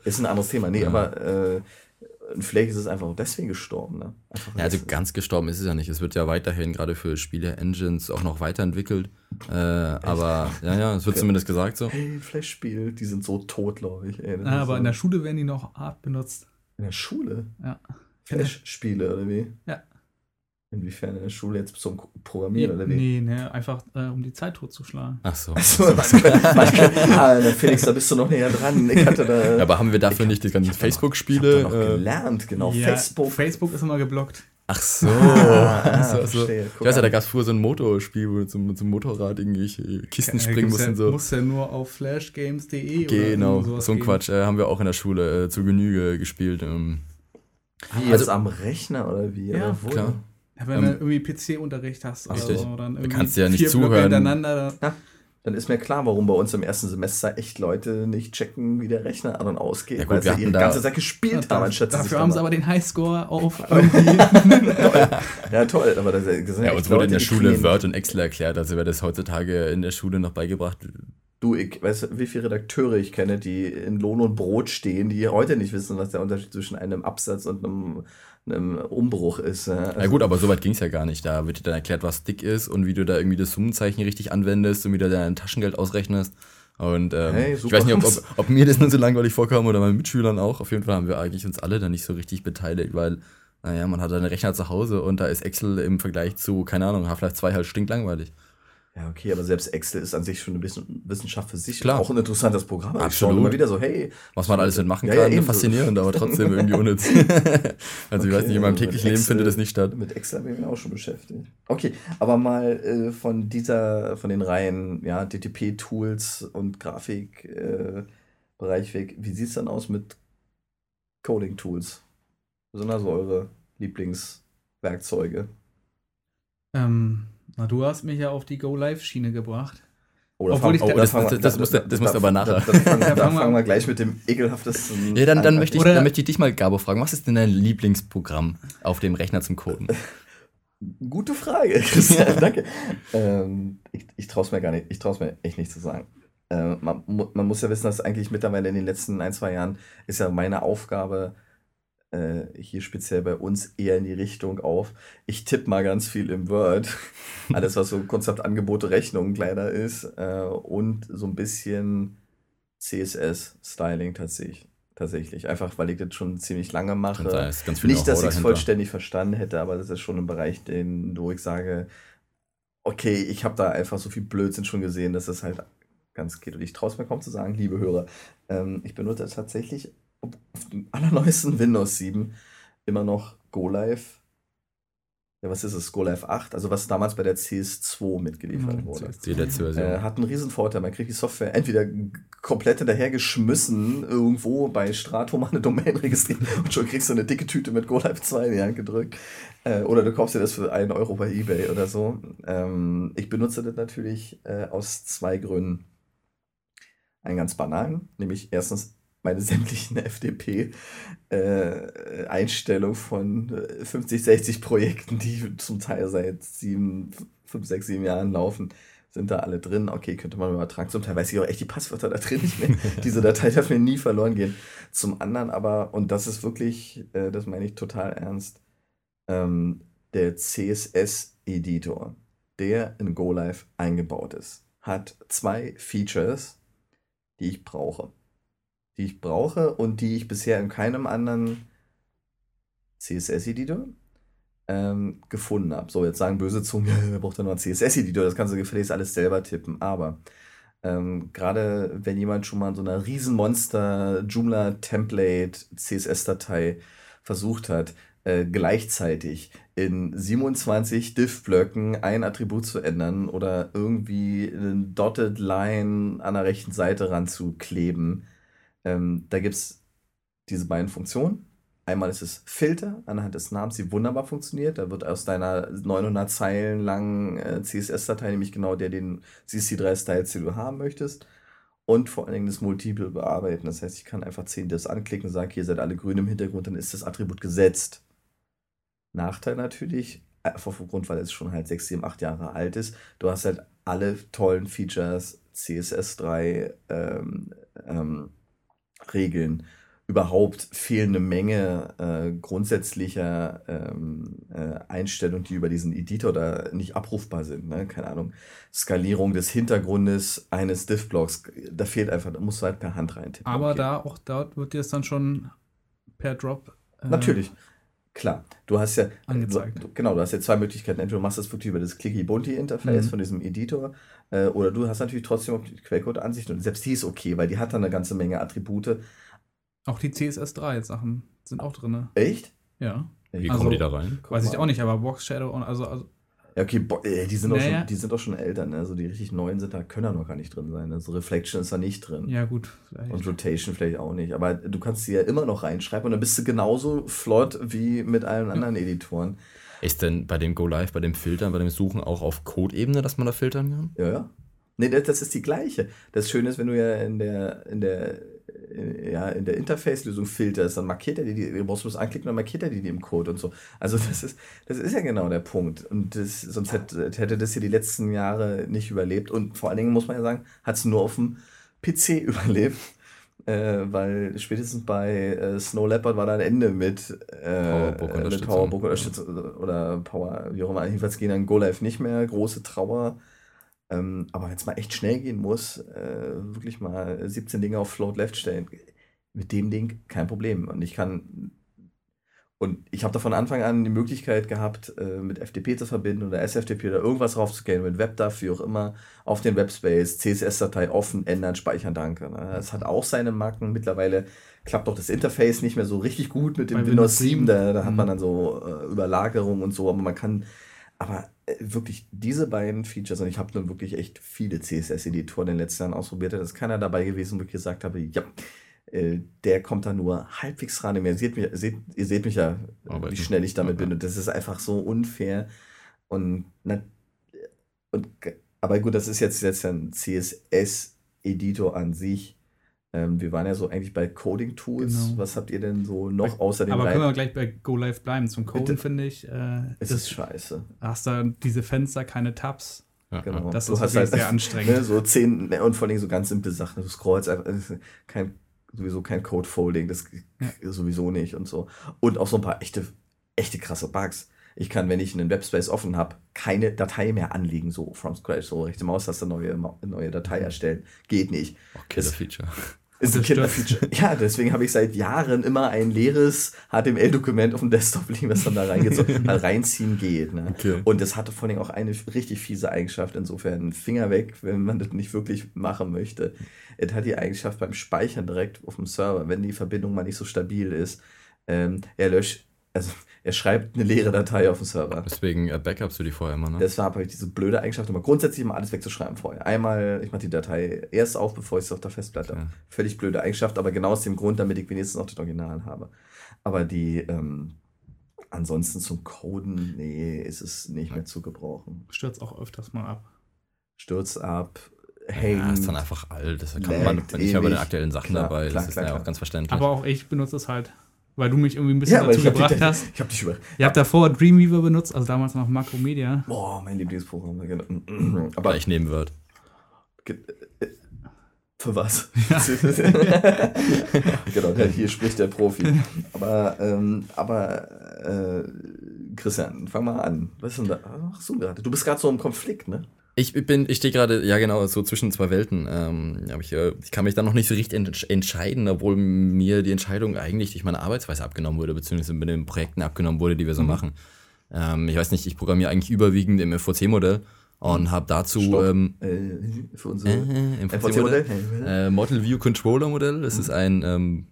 Ist ein anderes Thema. Nee, Ja. aber äh, vielleicht ist es einfach auch deswegen gestorben, ne? Einfach Ja, also ganz gestorben ist es ja nicht. Es wird ja weiterhin gerade für Spiele-Engines auch noch weiterentwickelt. Äh, aber ja, ja, es wird Okay. zumindest gesagt so. Hey, Flash-Spiel, die sind so tot, glaube ich. Ey, ist aber so- in der Schule werden die noch hart benutzt. in der Schule? Ja. Flash-Spiele, oder wie? Ja. Inwiefern in der Schule jetzt zum Programmieren, oder wie? Nee, ne, einfach äh, um die Zeit totzuschlagen. Ach so. Achso, manchmal, <laughs> ah, Felix, da bist du noch näher dran. Ich hatte da. Ja, aber haben wir dafür nicht die ganzen noch- Ich Facebook-Spiele? hab noch Äh, gelernt, genau. Ja, Facebook. Facebook ist immer geblockt. ach so. Ah, Ach so, ach so. verstehe. Ich weiß ja, da gab es früher so ein Motorspiel, wo du zum, zum Motorrad irgendwie Kisten Ja, springen musst ja, und so. musst ja nur auf flashgames.de Genau, oder so ein. Quatsch. Äh, haben wir auch in der Schule äh, zu Genüge gespielt. Ähm, Wie Also- jetzt am Rechner oder wie? Ja, oder wo? klar. Wenn Ähm, du irgendwie PC-Unterricht hast oder richtig. so, dann irgendwie kannst du ja nicht zuhören. hintereinander. Ja, dann ist mir klar, warum bei uns im ersten Semester echt Leute nicht checken, wie der Rechner an und ausgeht, Ja, gut, weil sie ihre ganze Zeit gespielt haben, anstatt dafür da haben sie aber den Highscore auf <laughs> irgendwie. Ja, toll, aber das, das sind ja, uns wurde in der Schule kriegen- Word und Excel erklärt. Also wer das heutzutage in der Schule noch beigebracht Du, ich weiß, wie viele Redakteure ich kenne, die in Lohn und Brot stehen, die heute nicht wissen, was der Unterschied zwischen einem Absatz und einem, einem Umbruch ist. ja. Ja gut, aber so weit ging es ja gar nicht. Da wird dir dann erklärt, was dick ist und wie du da irgendwie das Summenzeichen richtig anwendest und wie du dein Taschengeld ausrechnest. Und ähm, Hey, ich weiß nicht, ob, ob, ob mir das nur so langweilig vorkam oder meinen Mitschülern auch. Auf jeden Fall haben wir eigentlich uns alle da nicht so richtig beteiligt, weil, naja, man hat einen Rechner zu Hause und da ist Excel im Vergleich zu, keine Ahnung, Half-Life 2 halt stinklangweilig. Ja, okay, aber selbst Excel ist an sich schon ein bisschen Wissenschaft für sich. Klar. Auch ein interessantes Programm. Ich schaue Absolut. immer wieder so, hey, Was man alles denn machen Ja, ja, kann, eben. faszinierend, aber trotzdem <laughs> irgendwie unnütz. also ich weiß Okay, nicht, in meinem täglichen Leben findet das nicht statt. Mit Excel habe ich mich auch schon beschäftigt. Okay, aber mal äh, von dieser, von den Reihen, ja, DTP-Tools und Grafikbereich äh, Bereich weg. Wie sieht es dann aus mit Coding-Tools? Was sind also eure Lieblingswerkzeuge? Ähm, na, du hast mich ja auf die Go-Live-Schiene gebracht. Oder Obwohl ich fang- da- oder das- das- das da- musst du- da- das da- aber nachher. Da, da, fangen, <laughs> Ja, da fangen wir- gleich mit dem ekelhaftesten Ja, dann, dann, an. möchte ich, dann möchte ich dich mal, Gabo, fragen, was ist denn dein Lieblingsprogramm auf dem Rechner zum Coden? <laughs> Gute Frage, Christian, <laughs> danke. Ähm, ich ich traue es mir gar nicht, ich traue es mir echt nicht zu sagen. Äh, man, man muss ja wissen, dass eigentlich mittlerweile in den letzten ein, zwei Jahren ist ja meine Aufgabe äh, hier speziell bei uns eher in die Richtung auf, ich tippe mal ganz viel im Word, <laughs> alles was so Konzept, Angebote, Rechnungen kleiner ist äh, und so ein bisschen CSS-Styling tatsächlich. Tatsächlich, einfach weil ich das schon ziemlich lange mache. Und da ist ganz Nicht, dass ich es vollständig verstanden hätte, aber das ist schon ein Bereich, den, wo ich sage, okay, ich habe da einfach so viel Blödsinn schon gesehen, dass das halt ganz geht. Und ich traue es mir kaum zu sagen, liebe Hörer, ähm, ich benutze tatsächlich auf dem allerneuesten Windows 7 immer noch GoLive. Ja, was ist es? GoLive 8, also was damals bei der CS2 mitgeliefert Mhm, wurde. Die letzte Version. Äh, hat einen riesen Vorteil. Man kriegt die Software entweder komplett hinterhergeschmissen irgendwo bei Strato mal eine Domain <laughs> registriert und schon kriegst du eine dicke Tüte mit GoLive 2 in die Hand gedrückt. Äh, oder du kaufst dir das für einen Euro bei Ebay oder so. Ähm, ich benutze das natürlich äh, aus zwei Gründen. Einen ganz banalen, nämlich erstens meine sämtlichen <laughs> FDP-Einstellungen von äh, 50, 60 Projekten, die zum Teil seit sieben, fünf, sechs, sieben Jahren laufen, sind da alle drin. Okay, könnte man übertragen. Zum Teil weiß ich auch echt die Passwörter da drin nicht mehr. <laughs> Diese Datei darf mir nie verloren gehen. Zum anderen aber, und das ist wirklich, äh, das meine ich total ernst, ähm, der CSS-Editor, der in GoLive eingebaut ist, hat zwei Features, die ich brauche. Die ich brauche und die ich bisher in keinem anderen CSS-Editor ähm, gefunden habe. So, jetzt sagen böse Zungen, <laughs> wer braucht denn noch einen CSS-Editor? Das kannst du gefälligst alles selber tippen. Aber ähm, gerade wenn jemand schon mal in so einer Riesenmonster Joomla-Template CSS-Datei versucht hat, äh, gleichzeitig in 27 Div-Blöcken ein Attribut zu ändern oder irgendwie eine Dotted Line an der rechten Seite ranzukleben, ähm, da gibt es diese beiden Funktionen. Einmal ist es Filter anhand des Namens, die wunderbar funktioniert. Da wird aus deiner 900 Zeilen langen äh, CSS-Datei nämlich genau der, den CC3-Styles, den du haben möchtest. Und vor allen Dingen das Multiple bearbeiten. Das heißt, ich kann einfach 10 Divs anklicken und sagen, hier seid alle grün im Hintergrund, dann ist das Attribut gesetzt. Nachteil natürlich, einfach aufgrund, weil es schon halt 6, 7, 8 Jahre alt ist. Du hast halt alle tollen Features, CSS3, ähm, ähm, Regeln. Überhaupt fehlen eine Menge äh, grundsätzlicher ähm, äh, Einstellungen, die über diesen Editor da nicht abrufbar sind. Ne? Keine Ahnung. Skalierung des Hintergrundes eines Div-Blocks. Da fehlt einfach, da musst du halt per Hand reintippen. Aber Okay. da auch dort wird dir es dann schon per Drop. äh, Natürlich. Klar, du hast ja Angezeigt. Du, genau, du hast ja zwei Möglichkeiten. Entweder du machst das wirklich über das Clicky-Bunty-Interface Mhm. von diesem Editor, äh, oder du hast natürlich trotzdem auch die Quellcode-Ansicht und selbst die ist okay, weil die hat dann eine ganze Menge Attribute. Auch die CSS3-Sachen sind auch drin. Echt? Ja. Wie Also- kommen die da rein? Guck Weiß ich auch nicht, aber Box Shadow und also, also Ja, okay, bo- äh, die sind, auch Naja. schon, die sind auch schon älter, ne? Also die richtig neuen sind da, können da noch gar nicht drin sein. Also Reflection ist da nicht drin. ja gut, vielleicht. Und Rotation vielleicht auch nicht. Aber du kannst sie ja immer noch reinschreiben und dann bist du genauso flott wie mit allen anderen Editoren. Ist denn bei dem Go Live, bei dem Filtern, bei dem Suchen auch auf Code-Ebene, dass man da filtern kann? Ja, ja. Nee, das, das ist die gleiche. Das Schöne ist, wenn du ja in der, in der ja, in der Interface-Lösung filterst, dann markiert er die, du brauchst bloß anklicken, dann markiert er die im Code und so. Also das ist, das ist ja genau der Punkt. Und das, sonst hätte, hätte das hier die letzten Jahre nicht überlebt. Und vor allen Dingen muss man ja sagen, hat es nur auf dem PC <laughs> überlebt. Äh, weil spätestens bei äh, Snow Leopard war da ein Ende mit, äh, mit Powerbook oder Power, wie auch immer. Jedenfalls gehen dann Go Live nicht mehr, große Trauer. Ähm, aber wenn es mal echt schnell gehen muss, äh, wirklich mal 17 Dinge auf Float Left stellen, mit dem Ding kein Problem. Und ich kann und ich habe da von Anfang an die Möglichkeit gehabt, äh, mit FTP zu verbinden oder SFTP oder irgendwas raufzugehen, mit WebDAV, wie auch immer, auf den Webspace, CSS-Datei offen, ändern, speichern, danke. Ne? Es hat auch seine Macken. Mittlerweile klappt doch das Interface nicht mehr so richtig gut mit dem Bei Windows 7. Da, da hat man mhm. dann so äh, Überlagerung und so, aber man kann, aber äh, wirklich diese beiden Features, und ich habe nun wirklich echt viele CSS-Editoren in den letzten Jahren ausprobiert, da ist keiner dabei gewesen, wo ich gesagt habe, ja, äh, der kommt da nur halbwegs ran. Ihr seht mich, seht, ihr seht mich ja, Aber wie schnell ich damit bin. Und das ist einfach so unfair. Und, na, und aber gut, das ist jetzt, jetzt ein CSS-Editor an sich. Ähm, wir waren ja so eigentlich bei Coding-Tools. Genau. Was habt ihr denn so noch außer dem Aber können wir gleich bei Go Live bleiben? Zum Coden finde ich. Äh, es ist scheiße. Hast du diese Fenster, keine Tabs. Ja, genau. Das du ist hast halt, sehr anstrengend. Ne, so zehn ne, und vor allem so ganz simple Sachen. Du scrollst einfach, kein sowieso kein Code-Folding, das ja. sowieso nicht und so. Und auch so ein paar echte, echte krasse Bugs. Ich kann, wenn ich einen Webspace offen habe, keine Datei mehr anlegen, so from scratch, so rechte Maustaste, neue, neue Datei mhm. erstellen. Geht nicht. Oh, Killer-Feature. Ist ein Killer-Feature. <laughs> Ja, deswegen habe ich seit Jahren immer ein leeres HTML-Dokument auf dem Desktop liegen, was dann da reingeht, <laughs> weil reinziehen geht. Ne? Okay. Und das hatte vor allem auch eine richtig fiese Eigenschaft, insofern Finger weg, wenn man das nicht wirklich machen möchte. Es hat die Eigenschaft beim Speichern direkt auf dem Server, wenn die Verbindung mal nicht so stabil ist, ähm, er löscht, also er schreibt eine leere Datei auf dem Server. Deswegen äh, backupst du die vorher immer, ne? Das war aber diese blöde Eigenschaft, immer grundsätzlich immer alles wegzuschreiben vorher. Einmal, ich mache die Datei erst auf, bevor ich sie auf der Festplatte ja. Völlig blöde Eigenschaft, aber genau aus dem Grund, damit ich wenigstens noch das Original habe. Aber die, ähm, ansonsten zum Coden, nee, ist es nicht ja. mehr zu gebrauchen. Stürzt auch öfters mal ab. Stürzt ab, hängt. Ja, ist dann einfach alt. Das kann man nicht mehr bei den aktuellen Sachen klar, dabei. Klar, das ist klar, ja auch ganz verständlich. Aber auch ich benutze es halt weil du mich irgendwie ein bisschen ja, dazu gebracht dich, hast. Ich habe dich über. Ihr habt davor Dreamweaver benutzt, also damals noch Makromedia. Boah, mein Lieblingsprogramm. Genau. Aber ich nehme Word. Äh, für was? <laughs> Ja. <laughs> genau, hier spricht der Profi. Aber, ähm, aber äh, Christian, fang mal an. Was ist denn da? Ach so, gerade. Du bist gerade so im Konflikt, ne? Ich bin, ich stehe gerade, ja genau, so zwischen zwei Welten. Ähm, ich, äh, ich kann mich da noch nicht so richtig ent entscheiden, obwohl mir die Entscheidung eigentlich durch meine Arbeitsweise abgenommen wurde, beziehungsweise mit den Projekten abgenommen wurde, die wir so mhm. machen. Ähm, ich weiß nicht, ich programmiere eigentlich überwiegend im FVC-Modell und habe dazu ähm, äh, für unser äh, FVC-Modell äh, Model View Controller Modell. Das mhm. ist ein ähm,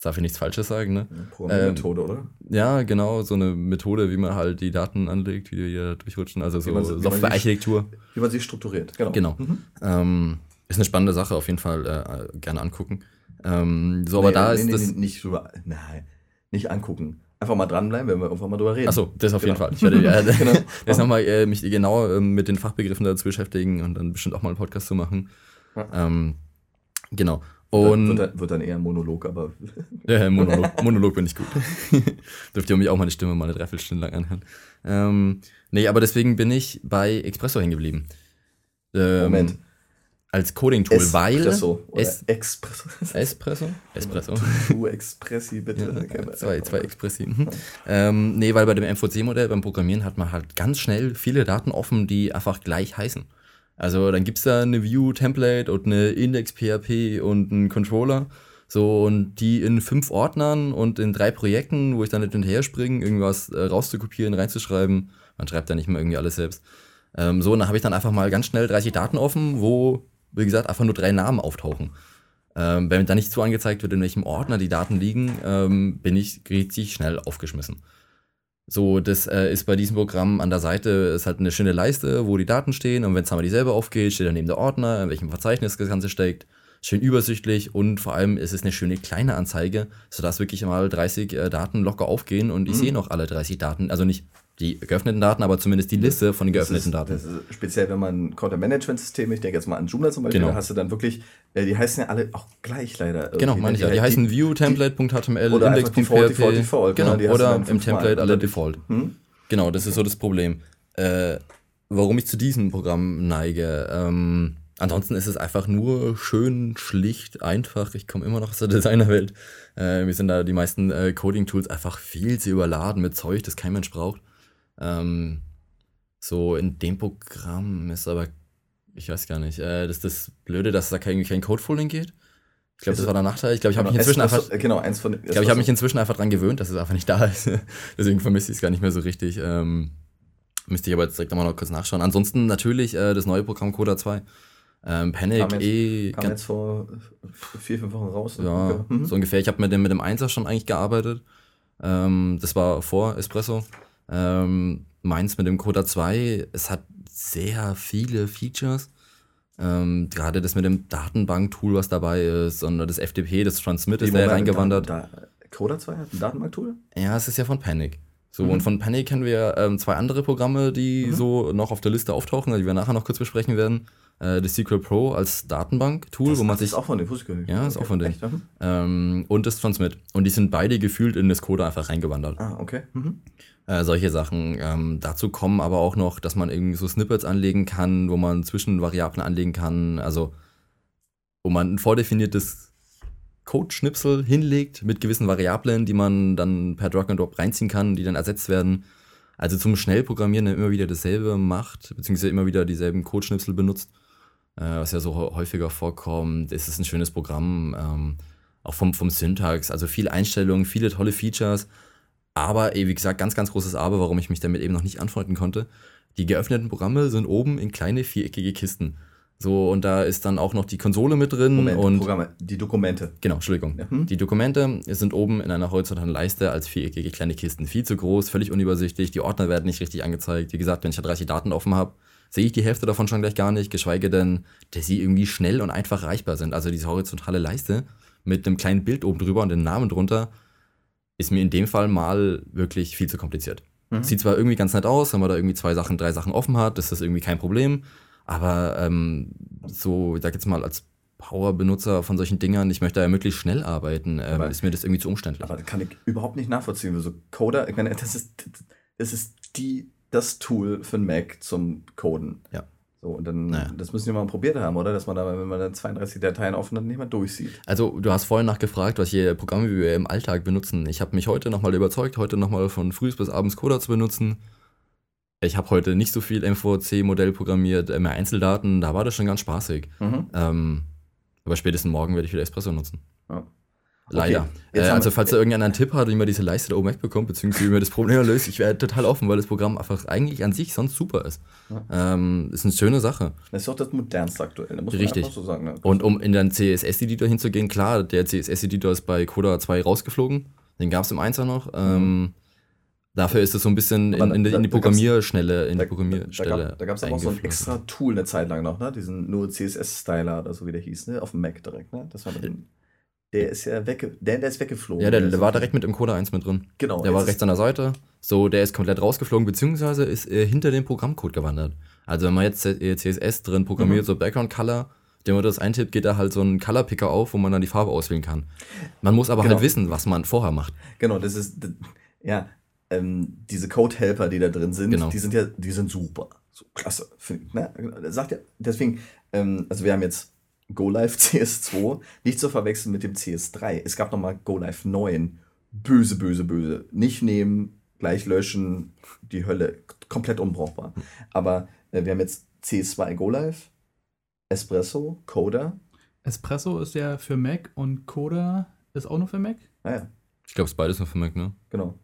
darf ich nichts Falsches sagen, ne? Programmmethode, ähm, oder? Ja, genau, so eine Methode, wie man halt die Daten anlegt, wie die hier durchrutschen, also so Software-Architektur. Wie man sie strukturiert, genau. Genau. Mhm. Ähm, ist eine spannende Sache, auf jeden Fall äh, gerne angucken. Ähm, so, nee, aber da nee, ist nee, das. Nicht drüber, nein, nicht angucken. Einfach mal dranbleiben, wenn wir irgendwann mal drüber reden. Achso, das auf genau. jeden Fall. Ich werde <laughs> äh, genau. <laughs> jetzt nochmal äh, mich genau äh, mit den Fachbegriffen dazu beschäftigen und dann bestimmt auch mal einen Podcast zu machen. Ja. Ähm, genau. Und wird, dann, wird dann eher ein Monolog, aber. ja, <laughs> Monolog, Monolog bin ich gut. <laughs> Dürft ihr mich auch meine Stimme mal eine Dreiviertelstunde lang anhören. Ähm, nee, aber deswegen bin ich bei Expresso hängen geblieben. Ähm, Moment. Als Coding-Tool, weil. Espresso. Es Espresso. <laughs> Espresso? Espresso. Du Expressi, bitte. Ja, zwei, zwei Expressi. Mhm. ähm, nee, weil bei dem MVC-Modell beim Programmieren hat man halt ganz schnell viele Daten offen, die einfach gleich heißen. Also dann gibt es da eine View-Template und eine Index-PHP und einen Controller. So, und die in fünf Ordnern und in drei Projekten, wo ich dann nicht hinterher springe, irgendwas äh, rauszukopieren, reinzuschreiben. Man schreibt ja nicht mal irgendwie alles selbst. Ähm, so, und dann habe ich dann einfach mal ganz schnell 30 Daten offen, wo, wie gesagt, einfach nur drei Namen auftauchen. Ähm, wenn dann nicht so angezeigt wird, in welchem Ordner die Daten liegen, ähm, bin ich richtig schnell aufgeschmissen. So, das äh, ist bei diesem Programm an der Seite, ist halt eine schöne Leiste, wo die Daten stehen und wenn es einmal dieselbe aufgeht, steht dann neben der Ordner, in welchem Verzeichnis das Ganze steckt. schön übersichtlich und vor allem ist es eine schöne kleine Anzeige, sodass wirklich mal 30 äh, Daten locker aufgehen und ich Mhm. sehe noch alle 30 Daten. Also nicht die geöffneten Daten, aber zumindest die Liste von den Das geöffneten ist, Daten. das ist speziell, wenn man Content-Management-Systeme, ich denke jetzt mal an Joomla zum Beispiel, Genau. hast du dann wirklich, äh, die heißen ja alle auch gleich leider. Genau, irgendwie, meine ich ne? ja. Die heißen View, Template.html, oder einfach Default, Index.php. Default, Default, Genau, ne? Die du oder im. Template alle Default. Hm? Genau, das ist so das Problem. Äh, warum ich zu diesem Programm neige. Ähm, ansonsten ist es einfach nur schön, schlicht, einfach. Ich komme immer noch aus der <laughs> Designerwelt. Äh, mir sind da die meisten äh, Coding-Tools einfach viel zu überladen mit Zeug, das kein Mensch braucht. Ähm, so in dem Programm ist aber, ich weiß gar nicht, äh, das ist das Blöde, dass da kein, kein Code-Folding geht. Ich glaube, das war der Nachteil. Ich glaube, ich habe mich Genau, inzwischen einfach äh, Genau, eins von ich glaube, ich habe mich inzwischen einfach dran gewöhnt, dass es einfach nicht <laughs> da ist. Deswegen vermisse ich es gar nicht mehr so richtig. Ähm, müsste ich aber jetzt direkt nochmal noch kurz nachschauen. Ansonsten natürlich äh, das neue Programm Coda 2. Ähm, Panic Kam jetzt- eh. kam ganz- jetzt vor vier, fünf Wochen raus. ja, Mhm. so ungefähr. Ich habe mit dem, mit dem 1er schon eigentlich gearbeitet. Ähm, das war vor Espresso. Ähm, meins mit dem Coda 2, es hat sehr viele Features. Ähm, gerade das mit dem Datenbank-Tool, was dabei ist, und das FTP, das Transmit ist da reingewandert. Da, da, Coda 2 hat ein Datenbanktool? Ja, es ist ja von Panic. So, Mhm. und von Panic kennen wir ähm, zwei andere Programme, die Mhm. so noch auf der Liste auftauchen, die wir nachher noch kurz besprechen werden. Äh, das SQL Pro als Datenbank-Tool, wo man das sich. ist auch von gar nicht. Ja, ist auch von? Mhm. Ähm, und das Transmit. Und die sind beide gefühlt in das Coda einfach reingewandert. Ah, okay. Mhm. Äh, solche Sachen. Ähm, dazu kommen aber auch noch, dass man irgendwie so Snippets anlegen kann, wo man Zwischenvariablen anlegen kann. Also, wo man ein vordefiniertes Code-Schnipsel hinlegt mit gewissen Variablen, die man dann per Drag and Drop reinziehen kann, die dann ersetzt werden. Also zum Schnellprogrammieren immer wieder dasselbe macht, beziehungsweise immer wieder dieselben Codeschnipsel benutzt, äh, was ja so hä- häufiger vorkommt. Es ist ein schönes Programm, ähm, auch vom, vom Syntax, also viele Einstellungen, viele tolle Features. Aber, wie gesagt, ganz, ganz großes Aber, warum ich mich damit eben noch nicht anfreunden konnte. Die geöffneten Programme sind oben in kleine viereckige Kisten. So, und da ist dann auch noch die Konsole mit drin Moment, und. Programme, die Dokumente. Genau, Entschuldigung. Ja. Hm? Die Dokumente sind oben in einer horizontalen Leiste als viereckige kleine Kisten. Viel zu groß, völlig unübersichtlich. Die Ordner werden nicht richtig angezeigt. Wie gesagt, wenn ich da 30 Daten offen habe, sehe ich die Hälfte davon schon gleich gar nicht, geschweige denn, dass sie irgendwie schnell und einfach erreichbar sind. Also diese horizontale Leiste mit einem kleinen Bild oben drüber und dem Namen drunter ist mir in dem Fall mal wirklich viel zu kompliziert. Mhm. Sieht zwar irgendwie ganz nett aus, wenn man da irgendwie zwei Sachen, drei Sachen offen hat, das ist irgendwie kein Problem. Aber ähm, so, ich sag jetzt mal, als Power-Benutzer von solchen Dingern, ich möchte ja möglichst schnell arbeiten, ähm, ist mir das irgendwie zu umständlich. Aber das kann ich überhaupt nicht nachvollziehen. wie So Coder, ich meine, das ist, das ist die, das Tool für einen Mac zum Coden. Ja. So, und dann, Naja. das müssen wir mal probiert haben, oder? Dass man da, wenn man dann 32 Dateien offen hat, nicht mal durchsieht. Also, du hast vorhin nachgefragt, welche Programme wir im Alltag benutzen. Ich habe mich heute nochmal überzeugt, heute nochmal von früh bis abends Coda zu benutzen. Ich habe heute nicht so viel MVC-Modell programmiert, äh, mehr Einzeldaten, da war das schon ganz spaßig. Mhm. Ähm, aber spätestens morgen werde ich wieder Espresso nutzen. Ja. Leider. Okay, äh, also, falls da irgendeiner einen Tipp hat, wie man diese Leiste da oben wegbekommt, beziehungsweise wie man das Problem <laughs> löst, ich wäre total offen, weil das Programm einfach eigentlich an sich sonst super ist. Ähm, ist eine schöne Sache. Das ist auch das modernste aktuell, da muss man Richtig. so sagen. Ne? Und um in den CSS-Editor hinzugehen, klar, der CSS-Editor ist bei Coda 2 rausgeflogen. Den gab es im 1er noch. Ähm, dafür ist es so ein bisschen in, in, die- in die Programmierschnelle, in die Da, Programmierstelle. da gab es auch so ein extra Tool eine Zeit lang noch, ne? Diesen nur CSS-Styler oder so, wie der hieß, ne? Auf dem Mac direkt, ne? Das war dann, der ist ja wegge der, der ist weggeflogen. Ja, der, der war direkt mit im Coda 1 mit drin. Genau. Der war rechts an der Seite. So, der ist komplett rausgeflogen, beziehungsweise ist äh, hinter dem Programmcode gewandert. Also wenn man jetzt äh, CSS drin programmiert, Mhm. so Background Color, wenn man das eintippt, geht da halt so ein Color Picker auf, wo man dann die Farbe auswählen kann. Man muss aber Genau. halt wissen, was man vorher macht. Genau, das ist, d- ja, ähm, diese Code-Helper, die da drin sind, Genau. die sind ja, die sind super. So, klasse. Ne? Das Sagt ja, deswegen, ähm, also wir haben jetzt GoLive <laughs> CS2, nicht zu verwechseln mit dem CS3. Es gab nochmal GoLive 9. Böse, böse, böse. Nicht nehmen, gleich löschen, die Hölle. Komplett unbrauchbar. Aber äh, wir haben jetzt CS2 GoLive, Espresso, Coda. Espresso ist ja für Mac und Coda ist auch nur für Mac. Naja, Ich glaube, es ist beides nur für Mac, ne? Genau.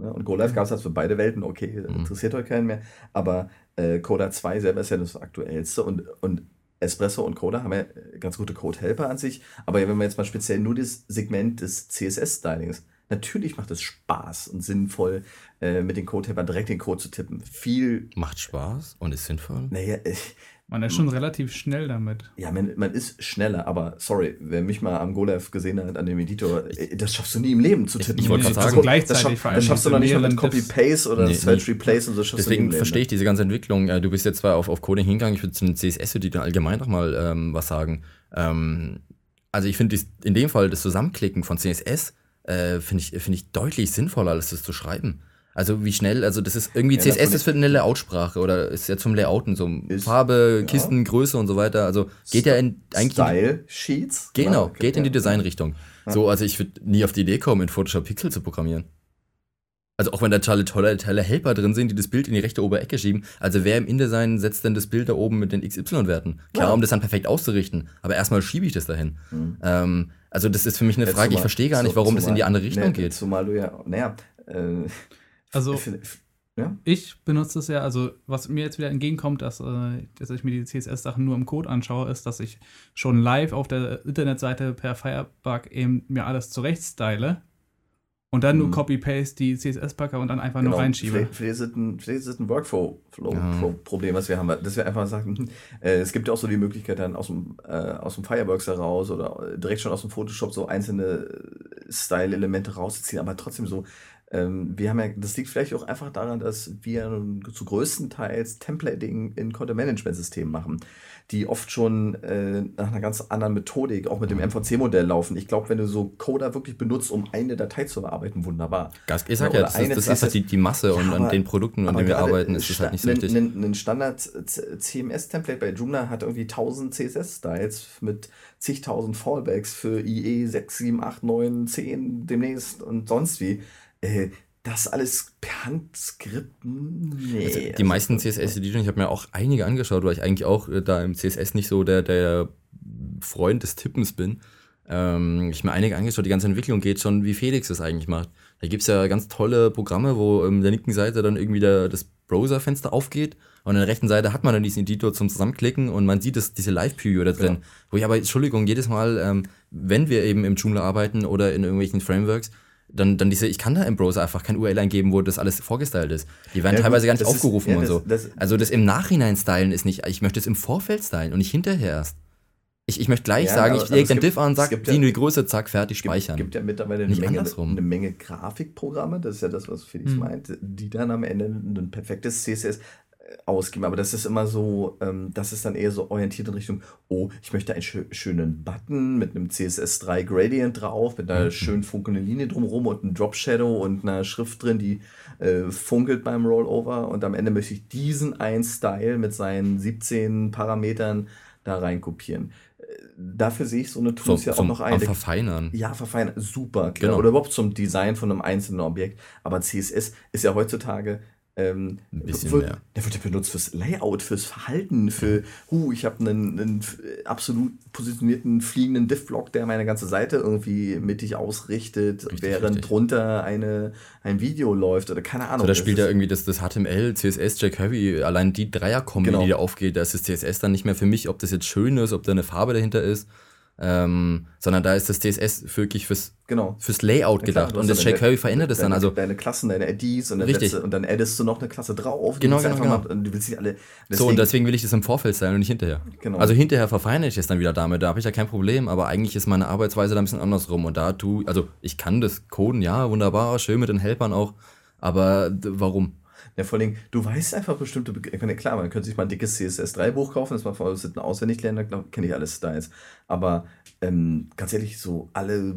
Ja, und GoLive gab es halt für beide Welten, okay, Mhm. interessiert heute keinen mehr. Aber äh, Coda 2 selber ist ja das aktuellste und, und Espresso und Coda haben ja äh, ganz gute Code-Helper an sich. Aber wenn man jetzt mal speziell nur das Segment des CSS-Stylings, natürlich macht es Spaß und sinnvoll, äh, mit den Code-Helpern direkt den Code zu tippen. Viel, Macht Spaß und ist sinnvoll. naja, äh, Man ist schon relativ schnell damit. Ja, man, man ist schneller, aber sorry, wer mich mal am Golev gesehen hat, an dem Editor, äh, das schaffst du nie im Leben zu tippen. ich wollte Nee, gerade also sagen, gleichzeitig das, schaff, vor allem das schaffst du noch nicht mal mit. Copy-Paste oder Nee, Search. Replace und so schaffst Deswegen verstehe ich Leben. diese ganze Entwicklung. Äh, Du bist jetzt zwar auf, auf Coding hingegangen, ich würde zu den CSS-Editor allgemein noch mal ähm, was sagen. Ähm, also ich finde in dem Fall das Zusammenklicken von CSS äh, finde ich, finde ich deutlich sinnvoller, als das zu schreiben. Also wie schnell, also das ist irgendwie Ja, das CSS ist für eine Layoutsprache oder ist ja zum Layouten, so Ist- Farbe, ja. Kisten, Größe und so weiter. Also geht ja in eigentlich in die- Style Sheets. Genau, Ja, geht in die ja. Designrichtung. So, also ich würde nie auf die Idee kommen, in Photoshop Pixel zu programmieren. Also auch wenn da tolle, tolle, tolle Helper drin sind, die das Bild in die rechte obere Ecke schieben. Also wer im InDesign setzt denn das Bild da oben mit den XY-Werten? Klar, Ja. um das dann perfekt auszurichten. Aber erstmal schiebe ich das dahin. Mhm. Ähm, also das ist für mich eine Ja, Frage. Ich zumal- verstehe gar nicht, warum das in die zumal- andere Richtung nee, geht. Zumal du ja, naja, äh, Also ja, ich benutze es ja, also was mir jetzt wieder entgegenkommt, dass, äh, dass ich mir die CSS-Sachen nur im Code anschaue, ist, dass ich schon live auf der Internetseite per Firebug eben mir alles zurechtstyle und dann nur Mhm. Copy-Paste die CSS-Packer und dann einfach nur genau. reinschiebe. Vielleicht, vielleicht ist es ein, vielleicht ein Ja. Workflow-Problem, was wir haben, dass wir einfach sagen, <laughs> äh, es gibt ja auch so die Möglichkeit, dann aus dem, äh, aus dem Fireworks heraus oder direkt schon aus dem Photoshop so einzelne äh, Style-Elemente rauszuziehen, aber trotzdem so, wir haben ja, das liegt vielleicht auch einfach daran, dass wir zu größtenteils Templating in Content-Management-Systemen machen, die oft schon äh, nach einer ganz anderen Methodik, auch mit dem MVC-Modell laufen. Ich glaube, wenn du so Coder wirklich benutzt, um eine Datei zu bearbeiten, wunderbar. Ich sag Ja, das ist, das ist CSS die, die Masse und Ja, an aber- den Produkten, an denen wir arbeiten, ist das halt nicht so wichtig. Ein, ein Standard CMS-Template bei Joomla hat irgendwie 1000 CSS-Styles mit zigtausend Fallbacks für IE 6, 7, 8, 9, 10 demnächst und sonst wie. Äh, das alles per Hand skripten? Nee. Also die meisten CSS-Editionen, ich habe mir auch einige angeschaut, weil ich eigentlich auch äh, da im CSS nicht so der, der Freund des Tippens bin. Ähm, ich habe mir einige angeschaut, die ganze Entwicklung geht schon, wie Felix das eigentlich macht. Da gibt es ja ganz tolle Programme, wo ähm, der linken Seite dann irgendwie der, das Browser-Fenster aufgeht und an der rechten Seite hat man dann diesen Editor zum Zusammenklicken und man sieht das, diese Live-Preview da drin. Ja. Wo ich aber, Entschuldigung, jedes Mal, ähm, wenn wir eben im Joomla arbeiten oder in irgendwelchen Frameworks, dann, dann diese, ich kann da im Browser einfach kein URL eingeben, wo das alles vorgestylt ist. Die werden Ja, gut, teilweise gar nicht das ist- aufgerufen ja, und das- so. das- also das im Nachhinein stylen ist nicht, ich möchte es im Vorfeld stylen und nicht hinterher erst. Ich, ich möchte gleich Ja, sagen, aber- ich lege den Diff an, es sag, gibt die ja- die Größe, zack, fertig Es gibt, speichern. gibt ja mittlerweile eine Menge, eine Menge Grafikprogramme, das ist ja das, was Felix Hm. meint, die dann am Ende ein perfektes CSS ausgeben. Aber das ist immer so, ähm, das ist dann eher so orientiert in Richtung, oh, ich möchte einen schö schönen Button mit einem CSS3 Gradient drauf, mit einer Mhm. schön funkelnden Linie drumherum und einem Drop Shadow und einer Schrift drin, die äh, funkelt beim Rollover. Und am Ende möchte ich diesen einen Style mit seinen 17 Parametern da rein kopieren. Äh, Dafür sehe ich so eine so, Tools ja auch noch ein. Verfeinern. Ja, verfeinern, super. Genau. Oder überhaupt zum Design von einem einzelnen Objekt. Aber CSS ist ja heutzutage. Ähm, Ein bisschen wird, mehr. Der wird ja benutzt fürs Layout, fürs Verhalten, für, huh, ich habe einen, einen absolut positionierten fliegenden Diff-Block, der meine ganze Seite irgendwie mittig ausrichtet, Richtig, während richtig. drunter eine, ein Video läuft oder keine Ahnung. So, da spielt ja irgendwie das, das HTML, CSS, jQuery, allein die Dreierkombi, Genau. die da aufgeht, da ist das CSS dann nicht mehr für mich, ob das jetzt schön ist, ob da eine Farbe dahinter ist, ähm, sondern da ist das CSS wirklich fürs, genau. fürs Layout Ja, gedacht und das jQuery verändert es dann. Also deine Klassen, deine IDs und dann, Richtig. setzt du- und dann addest du noch eine Klasse drauf. Genau, genau, einfach Mal, und du willst nicht alle. so, und deswegen will ich das im Vorfeld sein und nicht hinterher. Genau. Also hinterher verfeinere ich es dann wieder damit, da habe ich ja kein Problem, aber eigentlich ist meine Arbeitsweise da ein bisschen andersrum und da tu, also ich kann das coden, ja, wunderbar, schön mit den Helpern auch, aber warum? Ja, vor allem, du weißt einfach bestimmte Be ich meine, klar, man könnte sich mal ein dickes CSS3-Buch kaufen, das man vorher sitten auswendig lernen, da kenne ich alle Styles. Aber ähm, ganz ehrlich, so alle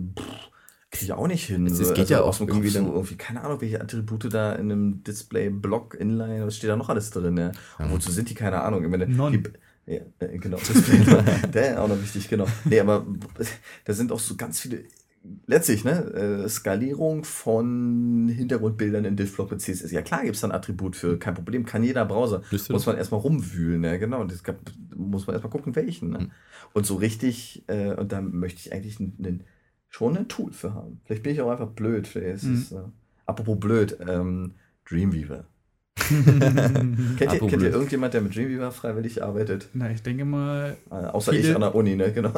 kriege ich auch nicht hin. Es- es so, geht ja auch aus dem Kopf irgendwie so dann- irgendwie, keine Ahnung, welche Attribute da in einem Display, Block, Inline, was steht da noch alles drin, ja? Und wozu sind die, keine Ahnung. Ich meine, Non. die, ja, äh, genau, <laughs> der ist auch noch wichtig, genau. Nee, aber <laughs> da sind auch so ganz viele letztlich, ne, äh, Skalierung von Hintergrundbildern in Diffblock mit CSS. Ja klar gibt es da ein Attribut für, kein Problem, kann jeder Browser. Muss das? man erstmal rumwühlen, ne, genau. Das gab, muss man erstmal gucken, welchen. Ne? Hm. Und so richtig, äh, und da möchte ich eigentlich ein, ein, schon ein Tool für haben. Vielleicht bin ich auch einfach blöd. Vielleicht ist Mhm. es, äh, apropos blöd, ähm, Dreamweaver. <laughs> kennt, ihr, kennt ihr irgendjemand, der mit Dreamweaver freiwillig arbeitet? Na, ich denke mal, Äh, außer Viele- ich an der Uni, ne? Genau.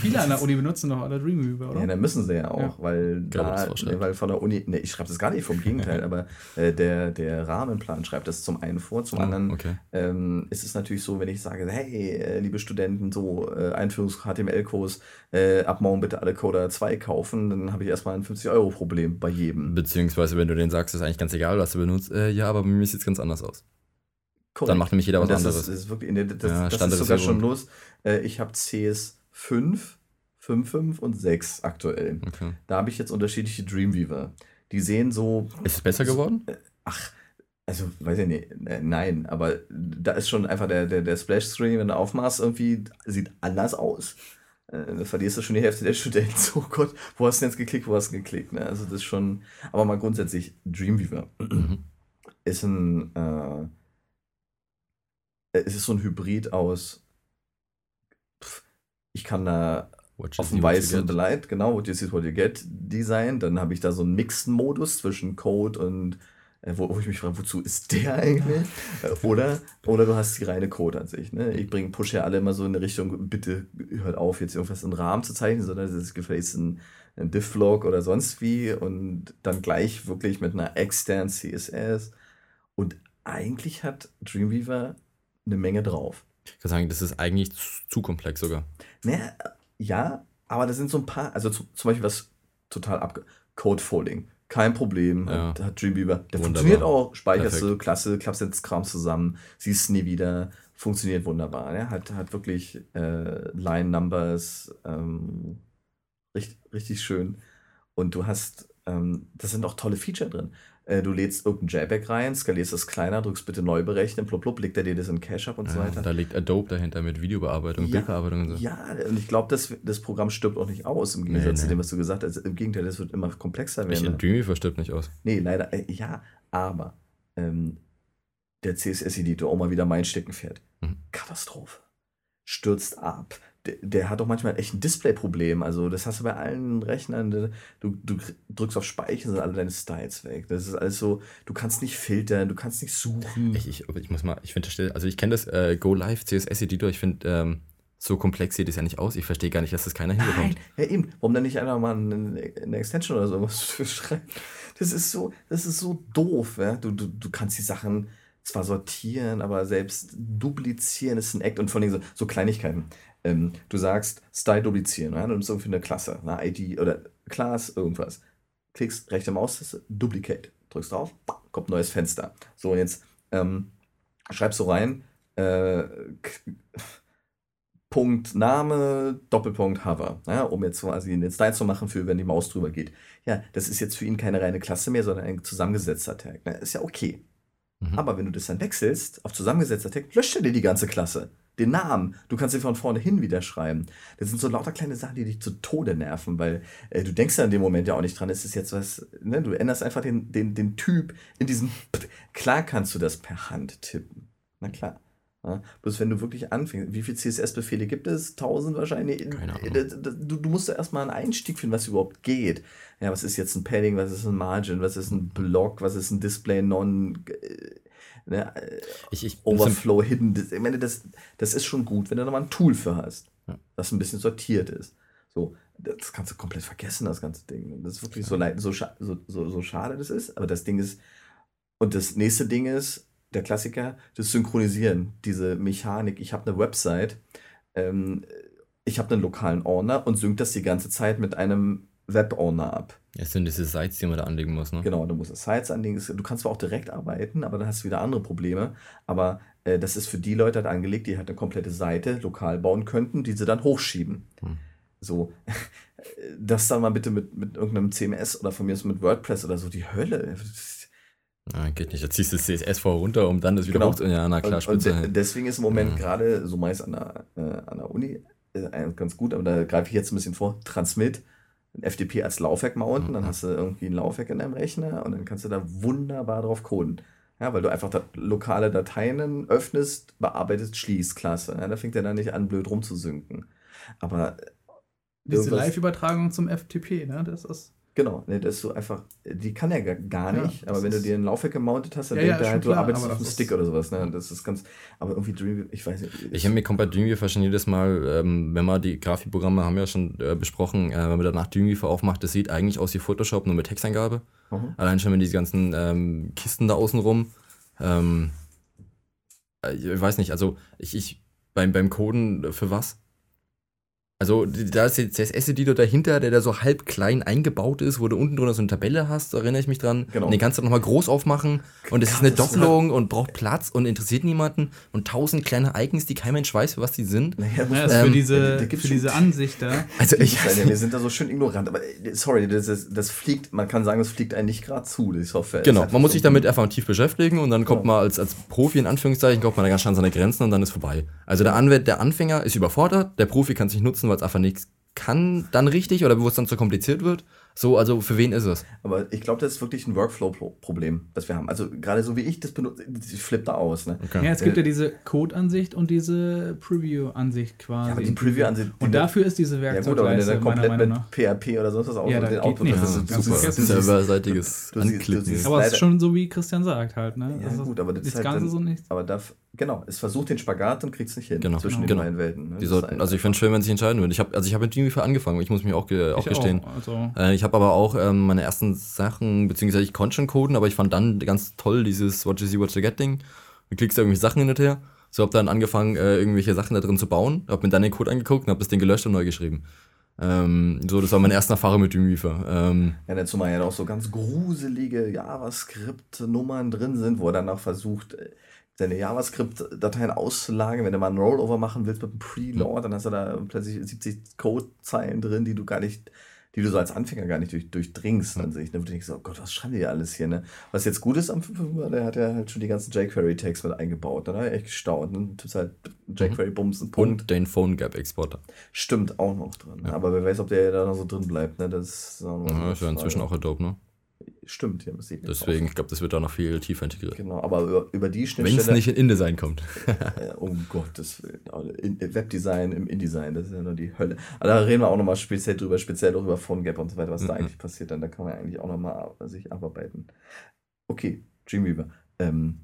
viele an der <laughs> Uni benutzen doch alle Dreamweaver, oder? Ja, dann müssen sie ja auch, Ja. weil Genau, da, ne, weil von der Uni, ne, ich schreibe das gar nicht vom Gegenteil, <laughs> aber äh, der, der Rahmenplan schreibt das zum einen vor, zum Oh, anderen okay. ähm, ist es natürlich so, wenn ich sage, hey, äh, liebe Studenten, so äh, Einführungs-HTML-Kurs, äh, ab morgen bitte alle Coda 2 kaufen, dann habe ich erstmal ein 50-Euro-Problem bei jedem. Beziehungsweise, wenn du denen sagst, ist eigentlich ganz egal, was du benutzt. Äh, ja, aber mir sieht es ganz anders aus. Korrekt. Dann macht nämlich jeder was das anderes. Ist, ist wirklich, ne, das, Ja, das ist sogar schon los. Äh, ich habe CS 5, 5.5 und 6 aktuell. Okay. Da habe ich jetzt unterschiedliche Dreamweaver. Die sehen so Ist es besser geworden? Ach, also weiß ich nicht, äh, nein, aber da ist schon einfach der, der, der Splash-Screen, wenn du aufmachst, irgendwie sieht anders aus. Äh, Da verlierst du schon die Hälfte der Studenten. <laughs> Oh Gott, wo hast du denn jetzt geklickt, wo hast du geklickt? Ne? Also das ist schon, aber mal grundsätzlich, Dreamweaver Mhm. Ist ein, äh, es ist so ein Hybrid aus, pf, ich kann da auf dem weißen. Light, genau, what you see, what you get Design. Dann habe ich da so einen Mixen-Modus zwischen Code und äh, wo, wo ich mich frage, wozu ist der eigentlich? Äh, oder, oder du hast die reine Code an sich. Ne? Ich bringe Push ja alle immer so in eine Richtung, bitte hört auf, jetzt irgendwas in Rahmen zu zeichnen, sondern es ist gefälligst ein, ein Diff-Log oder sonst wie und dann gleich wirklich mit einer externen CSS. Und eigentlich hat Dreamweaver eine Menge drauf. Ich kann sagen, das ist eigentlich zu, zu komplex sogar. Naja, ja, aber da sind so ein paar, also zu, zum Beispiel was total abge... Code-Folding. Kein Problem, Ja. hat, hat Dreamweaver. Der Wunderbar. funktioniert auch, speicherst du, klasse, klappst jetzt Kram zusammen, siehst es nie wieder, funktioniert wunderbar. Ja? Hat, hat wirklich äh, Line-Numbers, ähm, richtig, richtig schön. Und du hast, ähm, da sind auch tolle Feature drin. Äh, du lädst irgendein JPEG rein, skalierst es kleiner, drückst bitte neu berechnen, plupp, plupp, legt er dir das in Cache ab und so Ja, weiter. da liegt Adobe dahinter mit Videobearbeitung, Ja, Bildbearbeitung und so. Ja, und ich glaube, das, das Programm stirbt auch nicht aus, im Gegensatz Nee, zu nee. dem, was du gesagt hast. Im Gegenteil, das wird immer komplexer Ich werden. in Dreamweaver stirbt nicht aus. Nee, leider, äh, ja, aber ähm, der CSS-Editor, auch mal wieder mein Steckenpferd. Mhm. Katastrophe. Stürzt ab. Der, der hat doch manchmal echt ein Display-Problem. Also, das hast du bei allen Rechnern. Du, du drückst auf Speichern, sind alle deine Styles weg. Das ist alles so, du kannst nicht filtern, du kannst nicht suchen. Ich, ich, ich muss mal, ich finde, also ich kenne das äh, Go Live CSS Editor, ich finde, ähm, so komplex sieht es ja nicht aus. Ich verstehe gar nicht, dass das keiner Nein, hinbekommt. ja eben. Warum dann nicht einfach mal eine, eine Extension oder sowas <laughs> für schreiben? Das ist so, das ist so doof. Ja? Du, du, du kannst die Sachen zwar sortieren, aber selbst duplizieren ist ein Act und vor allem so, so Kleinigkeiten. Ähm, du sagst Style duplizieren, ja? du nimmst irgendwie eine Klasse, eine ID oder Class, irgendwas. Klickst rechte Maustaste, Duplicate. Drückst drauf, kommt ein neues Fenster. So, und jetzt ähm, schreibst du rein, äh, Punkt Name, Doppelpunkt Hover, ja, um jetzt quasi einen Style zu machen für, wenn die Maus drüber geht. Ja, das ist jetzt für ihn keine reine Klasse mehr, sondern ein zusammengesetzter Tag. Ne? Ist ja okay. Mhm. Aber wenn du das dann wechselst auf zusammengesetzter Tag, löscht er dir die ganze Klasse. Den Namen. Du kannst ihn von vorne hin wieder schreiben. Das sind so lauter kleine Sachen, die dich zu Tode nerven, weil äh, du denkst ja in dem Moment ja auch nicht dran, ist es jetzt was, ne? du änderst einfach den, den, den Typ in diesem. Klar kannst du das per Hand tippen. Na klar. Ja, bloß wenn du wirklich anfängst, wie viele CSS-Befehle gibt es? Tausend wahrscheinlich. Keine Ahnung. Das- Du, du musst ja erstmal einen Einstieg finden, was überhaupt geht. Ja, was ist jetzt ein Padding, was ist ein Margin, was ist ein Block, was ist ein Display Non, äh, ne, äh, Ich, ich, Overflow, Hidden. Das, ich meine, das, das ist schon gut, wenn du da mal ein Tool für hast, Ja. das ein bisschen sortiert ist. So, das kannst du komplett vergessen, das ganze Ding. Das ist wirklich so, leid, so, so, so, so schade das ist, aber das Ding ist, und das nächste Ding ist, der Klassiker, das Synchronisieren, diese Mechanik. Ich habe eine Website, ähm, ich habe einen lokalen Owner und sync das die ganze Zeit mit einem Web-Owner ab. Es sind diese Sites, die man da anlegen muss, ne? Genau, du musst Sites anlegen. Du kannst zwar auch direkt arbeiten, aber dann hast du wieder andere Probleme. Aber äh, das ist für die Leute halt angelegt, die halt eine komplette Seite lokal bauen könnten, die sie dann hochschieben. Hm. So, <laughs> das dann mal bitte mit, mit irgendeinem CMS oder von mir aus mit WordPress oder so, die Hölle. Ah, geht nicht. Da ziehst du das CSS vor runter, um dann das wieder Genau. hoch zu. Ja, na klar, und, und Spitze. de deswegen ist im Moment Ja. gerade, so meist an der, äh, an der Uni, äh, ganz gut, aber da greife ich jetzt ein bisschen vor, Transmit, ein FTP als Laufwerk mounten, dann Mhm. hast du irgendwie ein Laufwerk in deinem Rechner und dann kannst du da wunderbar drauf coden. Ja, weil du einfach da lokale Dateien öffnest, bearbeitest, schließt, klasse. Ja, da fängt er dann nicht an, blöd rumzusynken. Aber Diese irgendwas- Live-Übertragung zum FTP, ne? Das ist. Genau, ne, das ist so einfach, die kann er gar, gar Ja, nicht, aber wenn du dir ein Laufwerk gemountet hast, dann Ja, ja, denkt er schon halt, du klar, arbeitest aber auf das Stick oder sowas, ne? Das ist ganz, aber irgendwie Dreamweaver, ich weiß nicht. Ich habe mir kommt bei Dreamweaver schon jedes Mal, ähm, wenn man die Grafikprogramme haben wir ja schon äh, besprochen, äh, wenn man danach Dreamweaver aufmacht, das sieht eigentlich aus wie Photoshop, nur mit Texteingabe. Mhm. Allein schon mit diesen ganzen ähm, Kisten da außen rum. Ähm, äh, ich weiß nicht, also ich, ich beim, beim Coden für was? Also da ist der CSS-Editor dahinter, der da so halb klein eingebaut ist, wo du unten drunter so eine Tabelle hast, da erinnere ich mich dran. Genau. Und den kannst du nochmal groß aufmachen und es ist eine das Doppelung und braucht Platz und interessiert niemanden und tausend kleine Icons, die kein Mensch weiß, für was die sind. Naja, Ja, man- ist für Ähm, diese, da- da gibt's für diese Ansicht da. Also ich wir sind da so schön ignorant, aber äh, sorry, das, ist, das fliegt, man kann sagen, das fliegt eigentlich nicht gerade zu, die Software. Genau, man muss sich damit einfach tief beschäftigen und dann kommt Genau. man als, als Profi in Anführungszeichen, kommt man da ganz schnell an seine Grenzen und dann ist vorbei. Also der, Anwender, der Anfänger ist überfordert, der Profi kann es nicht nutzen, weil es einfach nichts kann dann richtig oder wo es dann zu kompliziert wird. So, also für wen ist es? Aber ich glaube, das ist wirklich ein Workflow-Problem, das wir haben. Also gerade so wie ich das benutze, ich flippe da aus. Ne? Okay. Ja, es gibt ja diese Code-Ansicht und diese Preview-Ansicht quasi. Ja, aber die Preview-Ansicht. Und dafür ist diese Ja gut, aber wenn du Werkzeugleiste dann komplett mit. PHP oder sonst was auch Ja, den geht Output, nicht. das Ja, ist ganz super. Serverseitiges du siehst- du Anklicken. Aber es ist schon so, wie Christian sagt halt, ne? Ja, Das ist gut, aber das ist halt Ganze dann- so nicht. Aber darf, genau, es versucht den Spagat und kriegt es nicht hin Genau, zwischen genau. den beiden Welten. Ne? Die Das sollten, also ich fände es schön, wenn sie sich entscheiden würden. Ich habe also ich hab mit Dreamweaver angefangen, ich muss mich auch, ge, auch Ich gestehen. Also, Äh, ich habe aber auch ähm, meine ersten Sachen, beziehungsweise ich konnte schon coden, aber ich fand dann ganz toll dieses What you see, what you get Ding. Du klickst da irgendwelche Sachen hin und her. So habe dann angefangen, äh, irgendwelche Sachen da drin zu bauen, habe mir dann den Code angeguckt und habe das Ding gelöscht und neu geschrieben. Ähm, so, das war meine erste Erfahrung mit Dreamweaver. Ähm, Ja, dazu mal ja auch so ganz gruselige JavaScript-Nummern drin sind, wo er dann auch versucht, seine JavaScript-Dateien auszulagern. Wenn du mal einen Rollover machen willst mit einem Preload, dann hast du da plötzlich 70 Codezeilen drin, die du gar nicht, die du so als Anfänger gar nicht durch, durchdringst an sich. Ne? Wo du denkst, oh Gott, was schreiben die alles hier? Ne? Was jetzt gut ist am 5.5, der hat ja halt schon die ganzen jQuery-Tags mit eingebaut. Da habe ich echt gestaunt. Ne? Du halt jQuery-Bums, ein Punkt. und den Phone Gap Exporter. Stimmt auch noch drin. Aber wer weiß, ob der da noch so drin bleibt. Ne? Das ist, Ja, ist ja inzwischen auch Adobe, ne? Stimmt, ja, das sieht man Deswegen, ich glaube, das wird da noch viel tiefer integriert. Genau, aber über, über die Wenn es Schnittstelle. nicht in InDesign kommt. <laughs> Äh, um Gottes Willen. Also In, Webdesign im InDesign, das ist ja nur die Hölle. Aber da reden wir auch nochmal speziell drüber, speziell auch über PhoneGap und so weiter, was da Mhm. eigentlich passiert. Dann da kann man eigentlich auch nochmal sich abarbeiten. Okay, Dreamweaver. Ähm,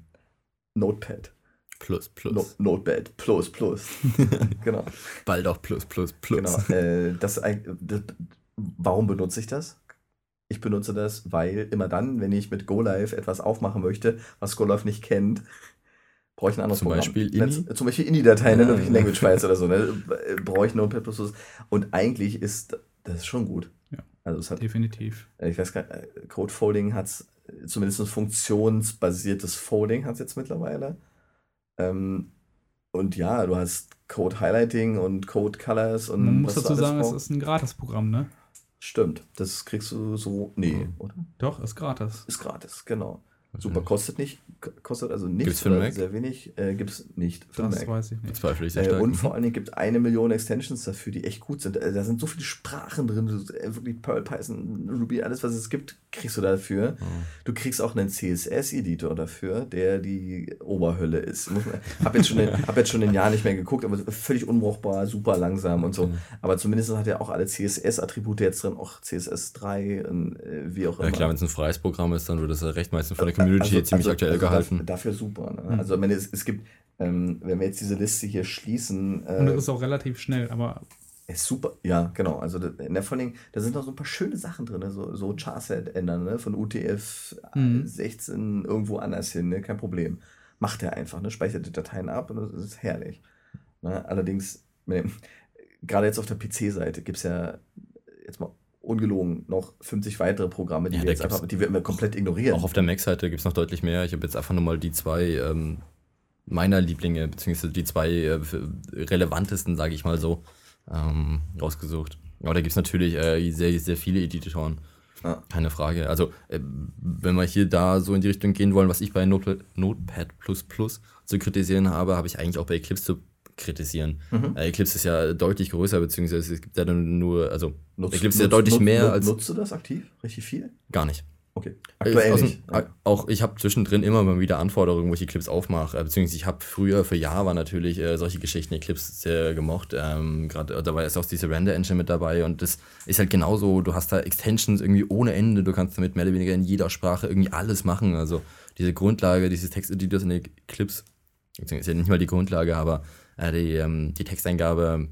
Notepad. Plus, plus. No, Notepad. Plus, plus. <laughs> genau. Bald auch plus, plus, plus. genau. Äh, das, das, warum benutze ich das? Ich benutze das, weil immer dann, wenn ich mit GoLive etwas aufmachen möchte, was GoLive nicht kennt, brauche ich ein anderes Zum Programm. Beispiel INI? Zum Beispiel INI-Dateien, Ja. ne, ja. Language Files oder so, ne, <laughs> äh, brauche ich Notepad++. Und eigentlich ist das schon gut. Ja. Also es hat, definitiv. äh, ich weiß gar nicht, äh, Code Folding hat zumindest ein funktionsbasiertes Folding hat es jetzt mittlerweile. Ähm, und ja, du hast Code Highlighting und Code Colors und Man muss dazu sagen, es ist ein Gratisprogramm, ne? Stimmt, das kriegst du so. Nee, Mhm. oder? Doch, ist gratis. Ist gratis, genau. Super, nicht. kostet nicht, kostet also nichts Gibt's oder Mac? sehr wenig, äh, gibt es nicht für Das Mac. weiß ich nicht. Bezweifle ich sehr Äh, stark. und Mhm. vor allen Dingen gibt es eine Million Extensions dafür, die echt gut sind. Äh, da sind so viele Sprachen drin, äh, wirklich Perl, Python, Ruby, alles was es gibt, kriegst du dafür. Oh. Du kriegst auch einen CSS-Editor dafür, der die Oberhölle ist. Hab, jetzt schon den, <laughs> hab jetzt schon ein Jahr nicht mehr geguckt, aber völlig unbrauchbar, super langsam und so. Mhm. Aber zumindest hat er auch alle CSS-Attribute jetzt drin, auch CSS3 und äh, wie auch immer. Ja klar, wenn es ein freies Programm ist, dann wird es ja recht meistens von der Community ziemlich aktuell also gehalten. Dafür, super. Ne? Mhm. Also ich meine, es, es gibt, ähm, wenn wir jetzt diese Liste hier schließen, Und äh, das ist auch relativ schnell, aber ist super. Ja, genau. Also der vor allen Dingen, da sind noch so ein paar schöne Sachen drin, ne? so, so Charset ändern, ne? von UTF Mhm. 16 irgendwo anders hin, ne? kein Problem. Macht er einfach, ne? speichert die Dateien ab und das ist herrlich. Ne? Allerdings, dem- gerade jetzt auf der PC-Seite gibt es ja jetzt mal ungelogen noch 50 weitere Programme, die Ja, wir jetzt einfach, die wir immer komplett ignorieren. Auch auf der Mac-Seite gibt es noch deutlich mehr. Ich habe jetzt einfach nur mal die zwei ähm, meiner Lieblinge, beziehungsweise die zwei äh, relevantesten, sage ich mal so, ähm, rausgesucht. Aber da gibt es natürlich äh, sehr, sehr viele Editoren. Ja. Keine Frage. Also, äh, wenn wir hier da so in die Richtung gehen wollen, was ich bei Notepad, Notepad zu kritisieren habe, habe ich eigentlich auch bei Eclipse zu kritisieren. Mhm. Äh, Eclipse ist ja deutlich größer, beziehungsweise es gibt ja dann nur, also Nutzt- Eclipse ist ja deutlich nutzt- mehr nutzt- als Nutzt du das aktiv? Richtig viel? gar nicht. Okay. Aktuell Aus nicht. Ja. Auch ich habe zwischendrin immer mal wieder Anforderungen, wo ich die Clips aufmache. Äh, Beziehungsweise ich habe früher für Java natürlich äh, solche Geschichten, die Clips sehr gemocht. Ähm, Gerade da war ist auch diese Render-Engine mit dabei und das ist halt genauso, du hast da Extensions irgendwie ohne Ende, du kannst damit mehr oder weniger in jeder Sprache irgendwie alles machen. Also diese Grundlage, dieses Texteditors in den Clips, beziehungsweise ist ja nicht mal die Grundlage, aber äh, die, ähm, die Texteingabe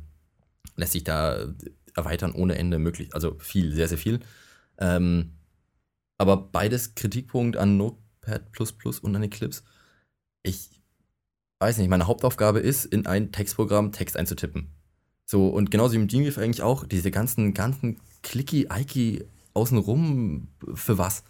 lässt sich da erweitern ohne Ende möglich. Also viel, sehr, sehr viel. Ähm, aber beides Kritikpunkt an Notepad und an Eclipse. Ich weiß nicht, meine Hauptaufgabe ist, in ein Textprogramm Text einzutippen. So, und genauso wie im Genius eigentlich auch, diese ganzen, ganzen clicky, ikey außenrum, für was?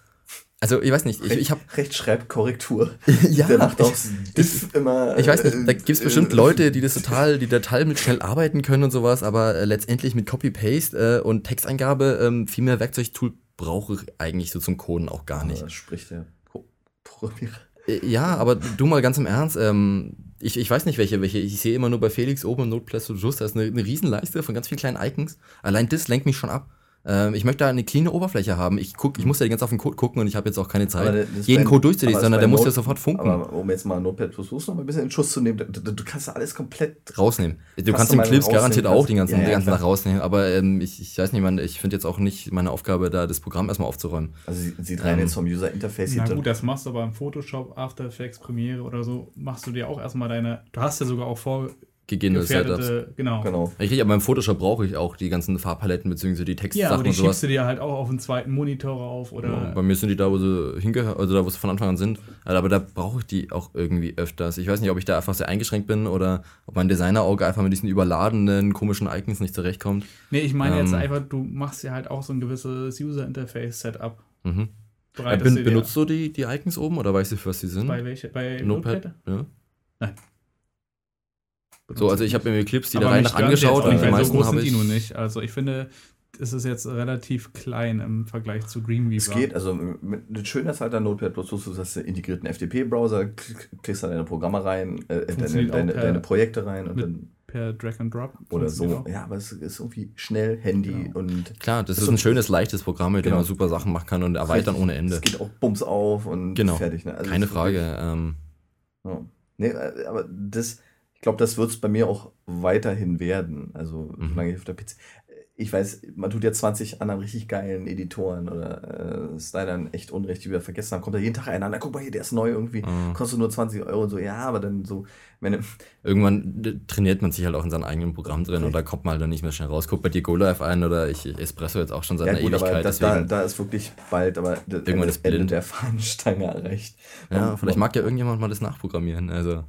Also, ich weiß nicht, ich, ich habe Rechtschreibkorrektur. <laughs> ja, Der macht ich- aufs Diff immer. ich weiß nicht, da äh, gibt es äh, bestimmt Leute, die das <laughs> total, die total mit schnell arbeiten können und sowas, aber äh, letztendlich mit Copy-Paste äh, und Texteingabe ähm, viel mehr Werkzeugtool brauche ich eigentlich so zum Coden auch gar nicht. Aber Spricht der Pro Programmierer. Äh, Ja, aber du mal ganz im Ernst, ähm, ich, ich weiß nicht welche, welche. Ich sehe immer nur bei Felix oben im Notepad to Just, da ist eine, eine Riesenleiste von ganz vielen kleinen Icons. Allein das lenkt mich schon ab. Ähm, ich möchte da eine cleane Oberfläche haben. Ich guck, ich muss ja die ganze Zeit auf den Code gucken und ich habe jetzt auch keine Zeit, jeden Code durchzulesen, sondern der muss ja sofort funken. Aber um jetzt mal Notepad noch mal ein bisschen in Schuss zu nehmen, du, du, du kannst alles komplett. rausnehmen. Du Kannst den Clips garantiert auch den ganzen, Ja, ja, den ganzen. Tag rausnehmen, aber ähm, ich, ich weiß nicht, man, ich finde jetzt auch nicht meine Aufgabe, da das Programm erstmal aufzuräumen. Also sie- sieht rein Ähm, jetzt vom User Interface. Na gut, das machst du aber im Photoshop, After Effects, Premiere oder so, machst du dir auch erstmal deine, du hast ja sogar auch Gegebene Setups. genau. genau. Richtig, aber im Photoshop brauche ich auch die ganzen Farbpaletten bzw. die Ja, Textsachen aber die und sowas. schiebst du dir halt auch auf einen zweiten Monitor rauf oder Ja, bei mir sind die da, wo sie hingehören, also da, wo sie von Anfang an sind. Also, Aber da brauche ich die auch irgendwie öfters. Ich weiß nicht, ob ich da einfach sehr eingeschränkt bin oder ob mein Designerauge einfach mit diesen überladenen, komischen Icons nicht zurechtkommt. Nee, ich meine jetzt Ähm. einfach, du machst ja halt auch so ein gewisses User-Interface-Setup. Mhm. Äh, ben, benutzt du die, die Icons oben oder weißt du, für was sie sind? bei welche? Bei Notepad? Notepad? Ja. Benutzt So, also ich habe mir die Clips, die Aber da rein nach angeschaut und die meisten so groß habe sind ich. die nun nicht. Also ich finde, es ist jetzt relativ klein im Vergleich zu Dreamweaver. Es geht, also mit, mit schön ist halt an Notepad Plus, du hast einen integrierten FTP-Browser, klick- klickst da deine Programme rein, äh, deine, Funktioniert deine, auch per- deine Projekte rein und dann per Drag and Drop. oder so. Ja, aber es ist irgendwie schnell, Handy Genau. und Klar, das So- ist ein schönes, leichtes Programm, mit dem Genau. man super Sachen machen kann und erweitern ohne Ende. es geht auch Bums auf und Genau. fertig. Ne? Also Keine Frage. Ähm, Ja. Nee, äh, aber das, glaube, das wird es bei mir auch weiterhin werden. Also, Mhm. solange ich auf der PC. Ich weiß, man tut ja 20 anderen richtig geilen Editoren oder äh, Stylern echt Unrecht, die wir vergessen haben. Kommt da jeden Tag einer an, guck mal hier, der ist neu irgendwie, äh, kostet nur 20 Euro und so, ja, aber dann so, wenn irgendwann trainiert man sich halt auch in seinem eigenen Programm drin und da kommt man halt dann nicht mehr schnell raus. Guck bei dir GoLive ein oder ich Espresso jetzt auch schon seit ja einer gut, aber Ewigkeit. das, da, da ist wirklich bald, aber das Irgendwann Ende, ist blind. Ende der Fahnenstange erreicht. ja, vielleicht mag ja irgendjemand mal das nachprogrammieren. Also,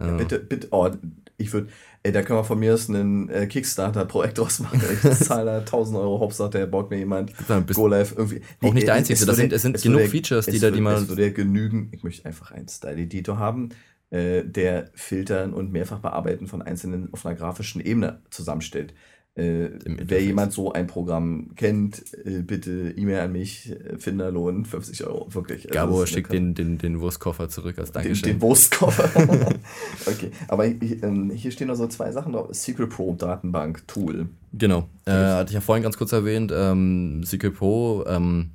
Ja, bitte, bitte, oh, ich würde, ey, da können wir von mir aus einen äh, Kickstarter-Projekt <laughs> draus machen. Ich zahle da 1000 Euro, Hauptsache, der baut mir jemand dann bist Go Live irgendwie. Auch nicht der einzige, es das sind- es sind es genug würde- Features, die da- die man- Es würde ja genügen, ich möchte einfach einen Style-Editor haben, äh, der Filtern und mehrfach bearbeiten von einzelnen auf einer grafischen Ebene zusammenstellt. Äh, wer jemand so ein Programm kennt, äh, bitte E-Mail an mich, äh, Finderlohn, 50 Euro, wirklich. Also Gabo eine schickt den, den, den Wurstkoffer zurück als den, Dankeschön. den Wurstkoffer. <laughs> <laughs> okay, aber ich, ähm, hier stehen noch so zwei Sachen drauf. Secret Pro Datenbank Tool. Genau. Äh, hatte ich ja vorhin ganz kurz erwähnt, ähm, SQL Pro, ähm,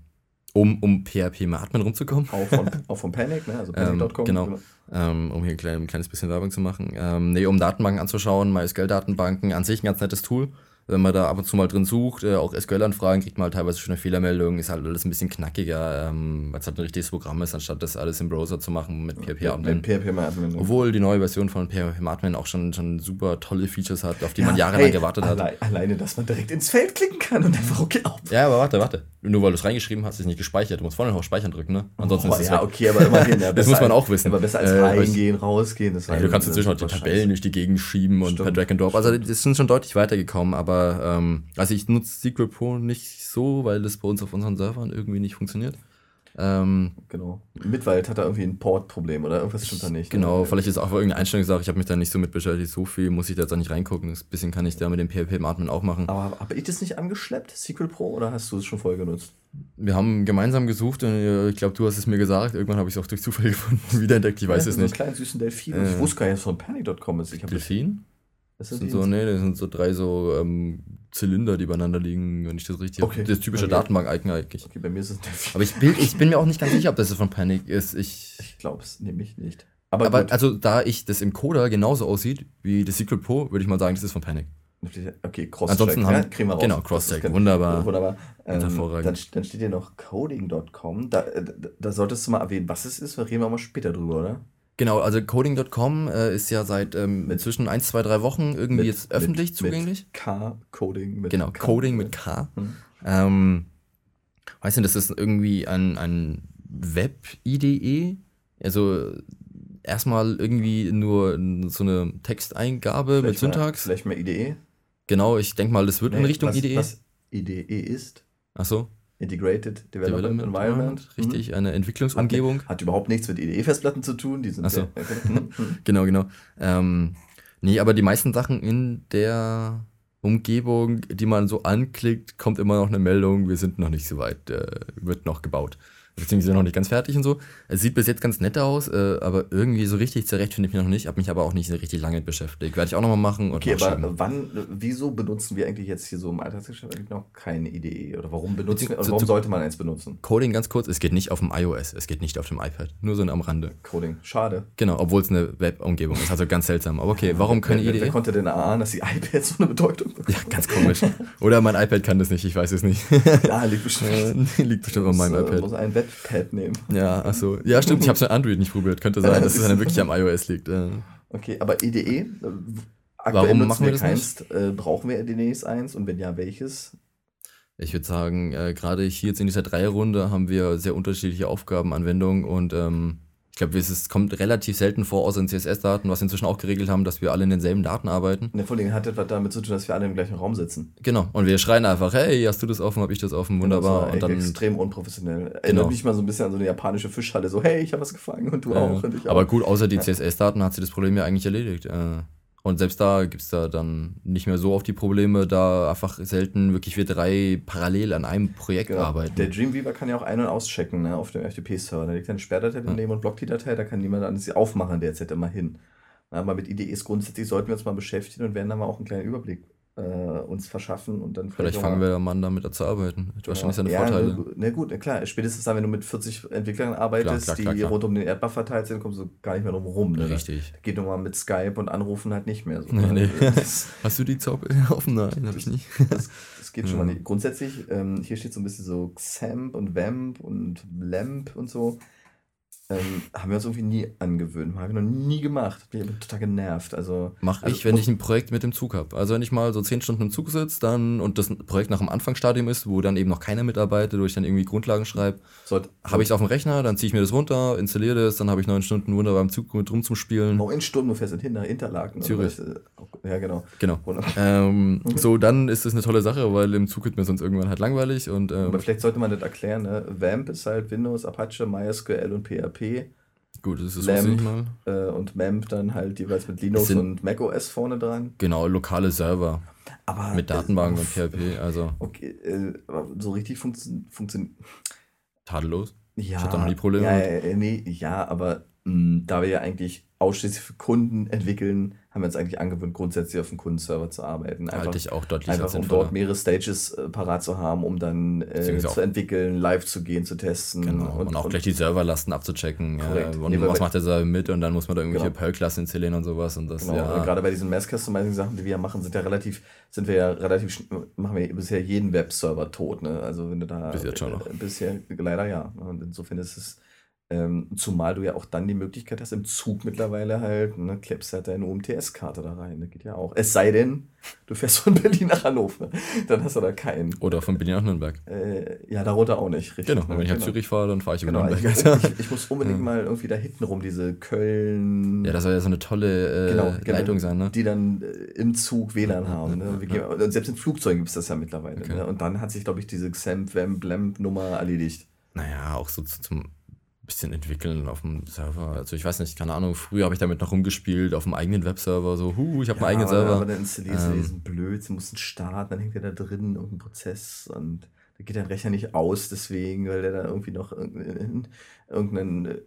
um, um PHP mit Atmen rumzukommen. Auch von, <laughs> auch von Panic, ne? Also Ähm, panic.com. genau. ähm, um hier ein, klein, ein kleines bisschen Werbung zu machen. Ähm, nee, um Datenbanken anzuschauen, MySQL-Datenbanken, an sich ein ganz nettes Tool. Wenn man da ab und zu mal drin sucht, äh, auch SQL-Anfragen, kriegt man halt teilweise schon eine Fehlermeldung, ist halt alles ein bisschen knackiger, ähm, weil es halt ein richtiges Programm ist, anstatt das alles im Browser zu machen mit PHP Ja, Admin. mit PHP mal Admin. Obwohl die neue Version von PHP Admin auch schon, schon super tolle Features hat, auf die man Ja, jahrelang hey, gewartet hat. Allein, alleine, dass man direkt ins Feld klicken kann und einfach okay auf. Ja, aber warte, warte. Nur weil du es reingeschrieben hast, ist es nicht gespeichert. Du musst vorne noch auf Speichern drücken, ne? Ansonsten Oh, ist es ja, weg. okay, aber immerhin. Ja, <laughs> Das muss man auch wissen. Aber besser als Äh, reingehen, rausgehen. Das Ja, du kannst inzwischen auch die Tabellen durch die Gegend schieben und Stimmt. per Drag and Drop. Also das sind schon deutlich weitergekommen, aber ähm, also ich nutze SQL Pro nicht so, weil das bei uns auf unseren Servern irgendwie nicht funktioniert. Ähm, Genau. Mitwald hat da irgendwie ein Port-Problem oder irgendwas stimmt da nicht. genau, ne? vielleicht ist auch irgendeine Einstellungssache, ich habe mich da nicht so mit beschäftigt, so viel muss ich da jetzt auch nicht reingucken. Das bisschen kann ich da mit dem PHP im Admin auch machen. Aber habe ich das nicht angeschleppt, SQL Pro, oder hast du es schon voll genutzt? Wir haben gemeinsam gesucht und äh, ich glaube, du hast es mir gesagt. Irgendwann habe ich es auch durch Zufall <laughs> gefunden, wiederentdeckt, ich weiß ja, es so nicht. einen kleinen süßen Delfin. Äh. ich wusste gar nicht, dass es von panic.com ist. Ich Delfin? Das Das sind so, nee, das sind so drei so ähm, Zylinder, die beieinander liegen, wenn ich das richtig Okay. Das typische Okay. Datenbank-Icon eigentlich. Okay, bei mir ist es Aber ich, bin- ich bin mir auch nicht ganz <laughs> sicher, ob das von Panic ist. Ich, Ich glaube es nämlich nicht. Aber, aber also, da ich das im Coder genauso aussieht wie das Secret Pro, würde ich mal sagen, das ist von Panic. okay, Cross-Check. Ansonsten haben- ja, kriegen wir raus. genau, Cross-Check, wunderbar. Wunderbar. Ähm, hervorragend. dann, dann steht hier noch coding.com. Da, äh, da, da solltest du mal erwähnen, was es ist. Da reden wir mal später drüber, oder? Genau, also coding.com äh, ist ja seit ähm, inzwischen 1, 2, 3 Wochen irgendwie Mit- jetzt öffentlich mit, zugänglich. Mit K, Coding mit Genau, K. Coding mit K. Hm. Ähm, weißt du, das ist irgendwie ein, ein Web-IDE. Also erstmal irgendwie nur so eine Texteingabe mit Vielleicht mal- Syntax. Vielleicht mal IDE. Genau, ich denke mal, das wird in Nee, Richtung was, IDE. Was IDE ist. Achso, Integrated Development, Development Environment. Environment. Mhm. Richtig, eine Entwicklungsumgebung. Hat überhaupt nichts mit IDE-Festplatten zu tun. Die sind Ach so. Mhm. <laughs> Mhm. Genau, genau. Ähm, nee, aber die meisten Sachen in der Umgebung, die man so anklickt, kommt immer noch eine Meldung, wir sind noch nicht so weit, äh, wird noch gebaut. Beziehungsweise noch nicht ganz fertig und so. Es sieht bis jetzt ganz nett aus, äh, aber irgendwie so richtig zurecht finde ich mich noch nicht. Habe mich aber auch nicht so richtig lange beschäftigt. Werde ich auch nochmal machen. Okay, aber wann, wieso benutzen wir eigentlich jetzt hier so im Alltagsgeschäft eigentlich noch keine IDE? Oder warum benutzen wir, oder warum sollte man eins benutzen? Coding ganz kurz, es geht nicht auf dem iOS, es geht nicht auf dem iPad. Nur so am Rande. Coding. Schade. Genau, obwohl es eine Web-Umgebung ist. Also ganz seltsam. Aber okay, warum keine wer, wer, wer Idee? konnte denn erahnen, dass die iPads so eine Bedeutung bekommen? Ja, ganz komisch. Oder mein iPad kann das nicht, ich weiß es nicht. Ja, liegt bestimmt. <laughs> Äh, Liegt bestimmt an meinem äh, iPad. muss ein Webpad nehmen. Ja, ach so. Ja, stimmt, ich habe es mit Android nicht probiert. Könnte sein, dass es dann wirklich am iOS liegt. Okay, aber IDE, äh, aktuell Warum machen wir das keins. Äh, brauchen wir demnächst eins? Und wenn ja, welches? Ich würde sagen, äh, gerade hier jetzt in dieser Dreierrunde haben wir sehr unterschiedliche Aufgabenanwendungen und ähm, ich glaube, es kommt relativ selten vor, außer in CSS-Daten, was wir inzwischen auch geregelt haben, dass wir alle in denselben Daten arbeiten. Ne, vor allem hat etwas damit zu tun, dass wir alle im gleichen Raum sitzen. Genau. Und wir schreien einfach, hey, hast du das offen, hab ich das offen, wunderbar. Das Und war dann, extrem unprofessionell. Erinnert Genau. mich mal so ein bisschen an so eine japanische Fischhalle. So, hey, ich habe was gefangen und du auch. äh, Und ich auch. aber gut, außer die CSS-Daten hat sie das Problem ja eigentlich erledigt. Äh, und selbst da gibt es da dann nicht mehr so oft die Probleme, da einfach selten wirklich wir drei parallel an einem Projekt Genau. arbeiten. Der Dreamweaver kann ja auch ein- und auschecken ne, auf dem FTP-Server. Da liegt eine Sperrdatei daneben und blockt die Datei, da kann niemand anderes sie aufmachen derzeit immer hin. Na, aber mit IDEs grundsätzlich sollten wir uns mal beschäftigen und werden dann mal auch einen kleinen Überblick äh, uns verschaffen und dann Vielleicht auch fangen wir mal damit zu arbeiten. Hat wahrscheinlich seine ja, Vorteile. Na, na gut, na klar, spätestens dann, wenn du mit 40 Entwicklern arbeitest, Klar, klar, die klar. rund um den Erdbach verteilt sind, kommst du gar nicht mehr drum rum. Ne? Richtig. Geht nun mal mit Skype und Anrufen halt nicht mehr so. Nee, ne? nee. <laughs> Hast du die Zauber <laughs> offen? Nein, hab ich nicht. das, das geht schon Ja. mal nicht. Grundsätzlich, ähm, hier steht so ein bisschen so Xamp und Vamp und Lamp und so. Ähm, haben wir uns irgendwie nie angewöhnt. Haben wir noch nie gemacht. Bin ich total genervt. Also, Mach Also ich, wenn ich ein Projekt mit dem Zug habe. Also wenn ich mal so zehn Stunden im Zug sitze, dann und das Projekt nach dem Anfangsstadium ist, wo dann eben noch keiner mitarbeitet, wo ich dann irgendwie Grundlagen schreibe, habe ich es auf dem Rechner, dann ziehe ich mir das runter, installiere das, dann habe ich neun Stunden wunderbar im Zug mit rum zum Spielen. Noch in Stunden, du fährst hin nach Interlaken. oder Zürich. Ja, genau. Genau. Ähm, so, dann ist das eine tolle Sache, weil im Zug wird mir sonst irgendwann halt langweilig und ähm, Aber vielleicht sollte man das erklären. Ne? Vamp ist halt Windows, Apache, MySQL und PHP. Gut, das ist Lamp. ich mal. Äh, und Mamp dann halt jeweils mit Linux und macOS vorne dran. Genau, lokale Server Aber mit äh, Datenbanken und uff, PHP, also Okay, äh, aber so richtig funktio- funktioniert. tadellos. Ja, hatte noch nie Probleme Ja, ja, nee, ja, aber da wir ja eigentlich ausschließlich für Kunden entwickeln, haben wir uns eigentlich angewöhnt, grundsätzlich auf dem Kundenserver zu arbeiten. Einfach, Halte ich auch deutlich einfach um dort mehrere Stages äh, parat zu haben, um dann äh, zu entwickeln, live zu gehen, zu testen. Genau, und, auch gleich die Serverlasten abzuchecken. Korrekt. Ja, und Nee, was macht der Server mit und dann muss man da irgendwelche Genau. Perl-Klassen installieren und sowas. Und das, Genau, ja, und gerade bei diesen Mass-Customizing-Sachen, die wir ja machen, sind ja relativ, sind wir ja relativ, machen wir bisher jeden Webserver tot, ne? Also wenn du da. Bis jetzt schon noch. Äh, bisher leider ja. Und insofern ist es, ähm, zumal du ja auch dann die Möglichkeit hast, im Zug mittlerweile halt, ne, klebst halt deine UMTS-Karte da rein. Das geht ja auch. Es sei denn, du fährst von <laughs> Berlin nach Hannover. Dann hast du da keinen. Oder von Berlin nach Nürnberg. Äh, ja, darunter auch nicht, richtig. Genau, ne? wenn ich nach Genau. Zürich fahre, dann fahre ich Genau, ich, Nürnberg. ich, <laughs> ich muss unbedingt Ja. mal irgendwie da hinten rum, diese Köln. ja, das soll ja so eine tolle äh, Genau, genau. Leitung sein, ne? die dann äh, im Zug WLAN haben. Ne? Gehen, und selbst in Flugzeugen gibt es das ja mittlerweile. Okay. Ne? Und dann hat sich, glaube ich, diese Xamp, Vamp, Blamp Nummer erledigt. Naja, auch so zu, zum bisschen entwickeln auf dem Server. Also ich weiß nicht, keine Ahnung, früher habe ich damit noch rumgespielt auf dem eigenen Webserver, so, huh, ich habe einen eigenen aber, Server. aber dann installierst du Ähm. diesen Blöd, sie mussten starten, dann hängt der da drin, irgendein Prozess und da geht dein Rechner nicht aus, deswegen, weil der da irgendwie noch irgendeinen, irgendeinen äh,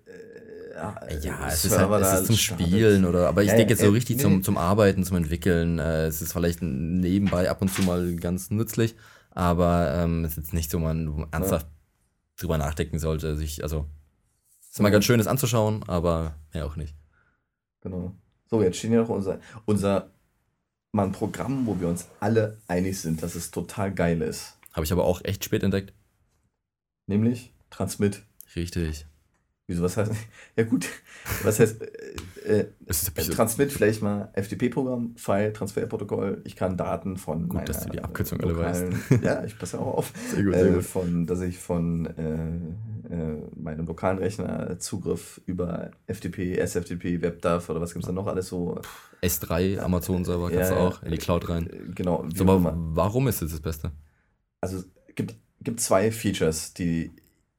Ja, es ist, halt, es ist zum Spielen oder, aber ich Ja, denke jetzt so äh, richtig nee. zum, zum Arbeiten, zum Entwickeln. Äh, es ist vielleicht nebenbei ab und zu mal ganz nützlich, aber ähm, es ist jetzt nicht so, man ernsthaft drüber nachdenken sollte. Sich, also, ist mal ganz schön, das anzuschauen, aber mehr auch nicht. Genau. So, jetzt stehen ja noch unser, unser mal ein Programm, wo wir uns alle einig sind, dass es total geil ist. Habe ich aber auch echt spät entdeckt. Nämlich Transmit. Richtig. Wieso, was heißt? <laughs> Ja, gut. Was heißt äh, äh, bisschen- Transmit vielleicht mal FTP-Programm, File, Transferprotokoll. Ich kann Daten von Gut, dass du die Abkürzung alle lokalen, <laughs> Ja, ich passe auch auf. Sehr gut, sehr äh, gut. Von, dass ich von äh, äh, meinem lokalen Rechner Zugriff über FTP, SFTP, WebDAV oder was gibt es da noch alles so. S3, Amazon-Server, kannst Ja, du auch in die Cloud rein. Genau. So, aber immer. warum ist es das Beste? also es gibt, gibt zwei Features, die,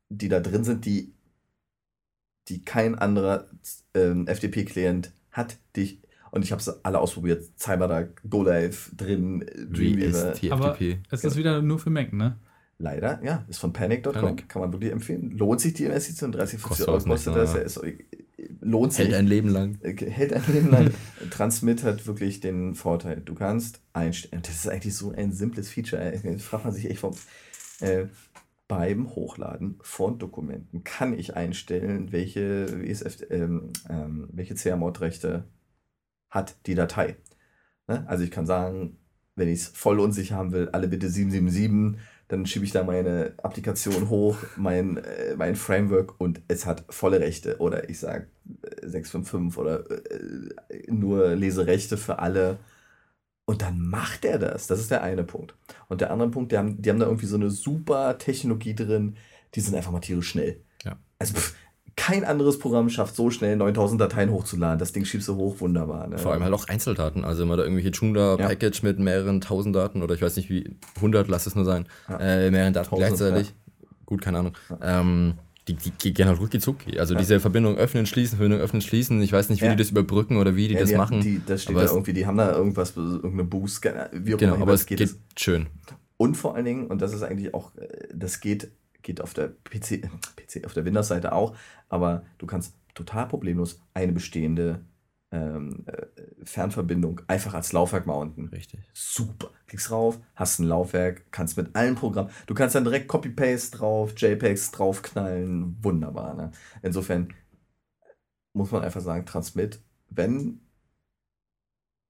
die da drin sind, die, die kein anderer ähm, FTP-Client hat, die ich, und ich habe sie alle ausprobiert, CyberDuck, GoLive drin, Dreamweaver. Aber TFTP. es ist wieder nur für Mac, ne? Leider, ja, ist von Panic.com, Panic. kann man wirklich empfehlen. Lohnt sich die Investition, 30, 50 Kostet Euro was nicht, kostet das, ja, ist, lohnt sich. Hält ein Leben lang. Äh, hält ein Leben lang. <laughs> Transmit hat wirklich den Vorteil, du kannst einstellen. Das ist eigentlich so ein simples Feature. ey. Jetzt fragt man sich echt vom. Äh, beim Hochladen von Dokumenten kann ich einstellen, welche, WSF, ähm, ähm, welche CR-Mod-Rechte hat die Datei. Ne? Also ich kann sagen, wenn ich es voll unsicher haben will, alle bitte 777, dann schiebe ich da meine Applikation hoch, mein, äh, mein Framework und es hat volle Rechte. Oder ich sage 655 oder äh, nur Leserechte für alle. Und dann macht er das. Das ist der eine Punkt. Und der andere Punkt, die haben, die haben da irgendwie so eine super Technologie drin, die sind einfach mal tierisch schnell. Ja. Also pff, kein anderes Programm schafft so schnell 9000 Dateien hochzuladen. Das Ding schiebst du hoch, wunderbar. Ne? Vor allem halt auch Einzeldaten. Also immer da irgendwelche Joomla-Package mit mehreren tausend Daten oder ich weiß nicht wie, 100, lass es nur sein, Ja. äh, mehreren Daten Tausend, gleichzeitig. Gut, keine Ahnung. Ähm, die, die, gehen halt rucki zucki. Also diese Verbindung öffnen, schließen, Verbindung öffnen, schließen. Ich weiß nicht, wie Ja. die das überbrücken oder wie die Ja, das die, machen. Die, das steht Aber da irgendwie, die haben da irgendwas, irgendeine Boost, wie auch genau, immer, aber es geht, schön. Und vor allen Dingen, und das ist eigentlich auch, äh, das geht, geht auf der PC, <laughs> PC auf der Windows-Seite auch, aber du kannst total problemlos eine bestehende ähm, äh, Fernverbindung einfach als Laufwerk mounten. Richtig. Super. Klickst drauf, hast ein Laufwerk, kannst mit allen Programmen, du kannst dann direkt Copy-Paste drauf, JPEGs draufknallen, wunderbar. Ne? Insofern muss man einfach sagen, Transmit, wenn,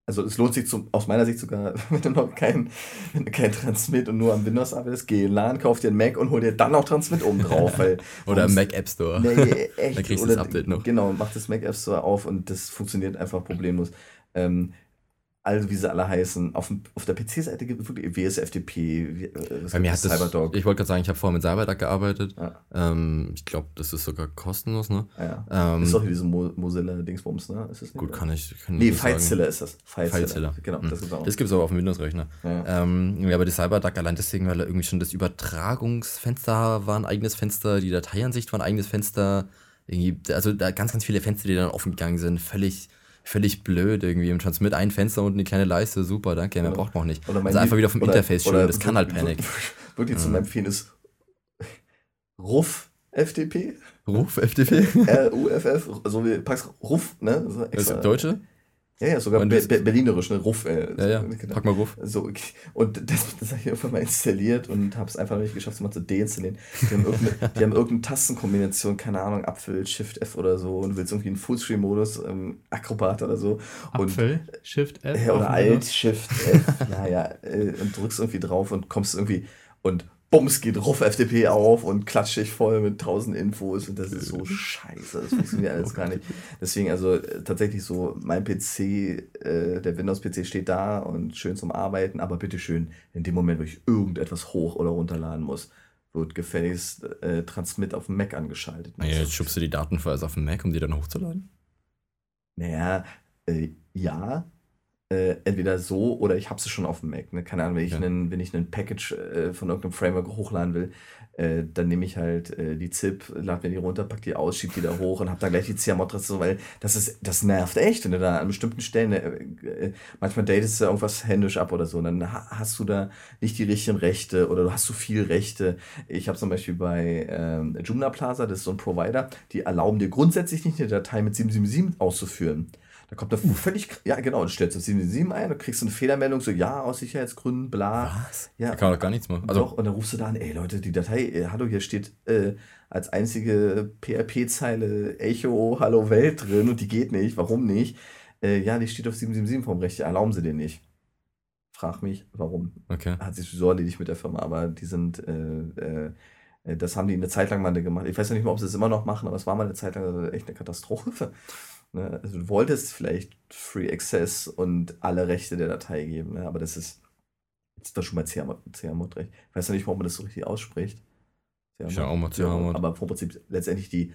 also es lohnt sich zum, aus meiner Sicht sogar, <laughs> wenn du noch kein, wenn du kein Transmit und nur am Windows arbeitest, geh in LAN, kauf dir einen Mac und hol dir dann auch Transmit oben drauf. <laughs> Weil, Oder im Mac App Store. Nee, echt. <laughs> Da kriegst du das Update noch. Genau, mach das Mac App Store auf und das funktioniert einfach problemlos. Ähm, also wie sie alle heißen, auf, dem, auf der PC-Seite gibt es wirklich WSFTP, wie- äh, Bei mir hat das, Cyberdog. ich wollte gerade sagen, ich habe vorher mit CyberDuck gearbeitet. Ja. Ähm, ich glaube, das ist sogar kostenlos, ne? Ja. Ähm, ist doch diese Mo Mozilla-Dingsbums, ne? Ist das nicht? gut, kann ich. Kann Nee. FileZilla ist das. FileZilla. Genau, Hm. das gibt's auch. Das gibt es aber auf dem Windows-Rechner. ja. Ähm, aber das CyberDuck allein deswegen, weil er irgendwie schon das Übertragungsfenster war ein eigenes Fenster, die Dateiansicht war ein eigenes Fenster. Irgendwie, also da ganz, ganz viele Fenster, die dann offen gegangen sind. Völlig, völlig blöd irgendwie. Im Transmit ein Fenster und eine kleine Leiste, super, danke, mehr Oder- braucht man auch nicht. Oder also einfach wieder vom oder- Interface schön, das kann halt wir- <laughs> Wirklich zum Ja. Empfehlen ist RUF FTP, Ruf, FTP? R-U-F-F, so wie packst RUF, ne? Das ist Deutsche? Ja, ja, sogar be be berlinerisch, ne? RUF, äh, Ja, ja, genau. pack mal Ruf. So, okay. und <laughs> das, das habe ich irgendwann mal installiert und habe es einfach noch nicht geschafft, es mal zu deinstallieren. Die haben irgendeine, die haben irgendeine Tastenkombination, keine Ahnung, Apfel, Shift F oder so und du willst irgendwie einen Fullscreen-Modus, ähm, Acrobat oder so. Und, Apfel, Shift F. äh, auf oder Alt. Shift F, <laughs> ja, ja, äh, und drückst irgendwie drauf und kommst irgendwie und bums geht Ruf FTP auf und klatscht dich voll mit tausend Infos und das ist so scheiße, das funktioniert alles <laughs> gar nicht. Deswegen also äh, tatsächlich so, mein PC, äh, der Windows-PC steht da und schön zum Arbeiten, aber bitteschön, in dem Moment, wo ich irgendetwas hoch oder runterladen muss, wird gefälligst äh, Transmit auf dem Mac angeschaltet. Ah ja, jetzt schubst du die Datenfiles auf den Mac, um die dann hochzuladen? Naja, äh, ja, äh, entweder so oder ich habe sie schon auf dem Mac. Ne? Keine Ahnung, wenn ich, Ja. einen, wenn ich einen Package äh, von irgendeinem Framework hochladen will, äh, dann nehme ich halt äh, die ZIP, lade mir die runter, pack die aus, schieb die da hoch und habe dann gleich die so, weil das ist, das nervt echt, wenn du da an bestimmten Stellen, äh, manchmal datest du irgendwas händisch ab oder so und dann ha hast du da nicht die richtigen Rechte oder du hast zu viel Rechte. Ich habe zum Beispiel bei ähm, Joomla Plaza, das ist so ein Provider, die erlauben dir grundsätzlich nicht eine Datei mit 777 auszuführen. Da kommt da völlig, ja genau, du stellst das 777 ein, du kriegst so eine Fehlermeldung, so ja, aus Sicherheitsgründen, bla. Was? Ja, Da kann man doch gar nichts machen. Also, doch, und dann rufst du da an, ey Leute, die Datei, äh, hallo, hier steht äh, als einzige PHP-Zeile Echo Hallo Welt drin und die geht nicht, warum nicht? Äh, ja, die steht auf 777 vom Recht, erlauben sie den nicht. Frag mich, warum. okay. Hat sich so erledigt mit der Firma, aber die sind, äh, äh, äh, das haben die eine Zeit lang mal gemacht. Ich weiß ja nicht mehr, ob sie es immer noch machen, aber es war mal eine Zeit lang echt eine Katastrophe. Ne? Also du wolltest vielleicht Free Access und alle Rechte der Datei geben, ne? aber das ist, ist das schon mal CMOD recht. Ich weiß ja nicht, warum man das so richtig ausspricht. Ich auch mal CMOD. Aber vom Prinzip letztendlich die,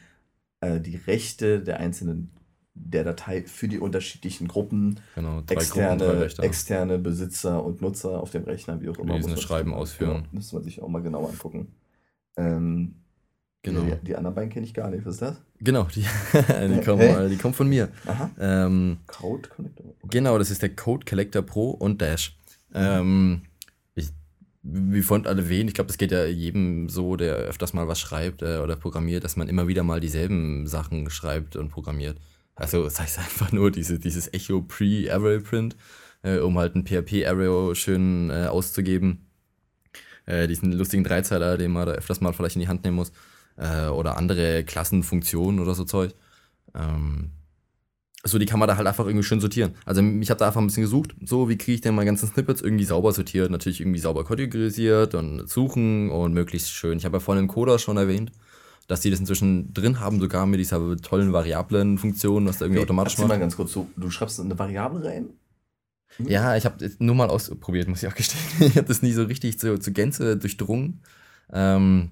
äh, die Rechte der einzelnen der Datei für die unterschiedlichen Gruppen, Genau, drei Gruppen, externe, externe Besitzer und Nutzer auf dem Rechner, wie auch immer. Lesen, schreiben, sich- ausführen. Genau, müsste man sich auch mal genauer angucken. Ähm, Genau. Die, die anderen beiden kenne ich gar nicht. Was ist das? Genau, die, <laughs> die, kommen, äh, die kommen von mir. Aha. Ähm, Code Connector. Genau, das ist der Code Collector Pro und Dash. Ähm, ich, wie vorhin erwähnt, ich glaube, das geht ja jedem so, der öfters mal was schreibt äh, oder programmiert, dass man immer wieder mal dieselben Sachen schreibt und programmiert. Also das heißt <laughs> einfach nur diese, dieses Echo Pre-Array Print, äh, um halt ein PHP-Array schön äh, auszugeben. Äh, diesen lustigen Dreizeiler, den man da öfters mal vielleicht in die Hand nehmen muss. Äh, oder andere Klassenfunktionen oder so Zeug. Ähm, so, die kann man da halt einfach irgendwie schön sortieren. Also ich habe da einfach ein bisschen gesucht, so wie kriege ich denn meine ganzen Snippets irgendwie sauber sortiert, natürlich irgendwie sauber kategorisiert und suchen und möglichst schön. Ich habe ja vorhin im Coder schon erwähnt, dass die das inzwischen drin haben, sogar mit dieser tollen Variablen-Funktion, was da irgendwie automatisch Erzähl mal macht. ganz kurz so, du schreibst eine Variable rein? Ja, ich habe nur mal ausprobiert, muss ich auch gestehen. <laughs> Ich habe das nie so richtig zu, zu Gänze durchdrungen. Ähm,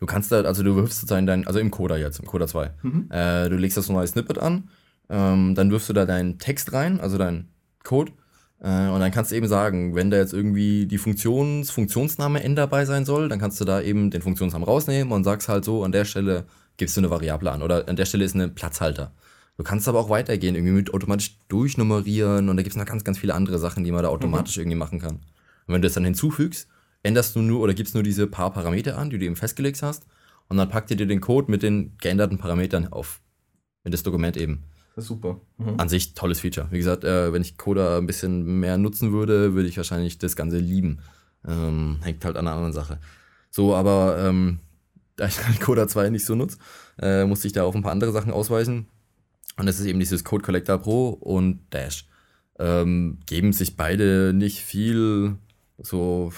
du kannst da, also du wirfst sozusagen dein, also im Coder jetzt, im Coder 2. Mhm. Äh, du legst das neues Snippet an, ähm, dann wirfst du da deinen Text rein, also deinen Code, äh, und dann kannst du eben sagen, wenn da jetzt irgendwie die Funktions Funktionsname N dabei sein soll, dann kannst du da eben den Funktionsnamen rausnehmen und sagst halt so, an der Stelle gibst du eine Variable an oder an der Stelle ist eine Platzhalter. Du kannst aber auch weitergehen, irgendwie mit automatisch durchnummerieren und da gibt es noch ganz, ganz viele andere Sachen, die man da automatisch irgendwie machen kann. Und wenn du das dann hinzufügst, änderst du nur oder gibst nur diese paar Parameter an, die du eben festgelegt hast, und dann packt ihr dir den Code mit den geänderten Parametern auf. In das Dokument eben. Das ist super. Mhm. An sich tolles Feature. Wie gesagt, äh, wenn ich Coda ein bisschen mehr nutzen würde, würde ich wahrscheinlich das Ganze lieben. Ähm, hängt halt an einer anderen Sache. So, aber ähm, <laughs> da ich halt Coda 2 nicht so nutze, äh, musste ich da auf ein paar andere Sachen ausweichen. Und das ist eben dieses Code Collector Pro und Dash. Ähm, geben sich beide nicht viel so,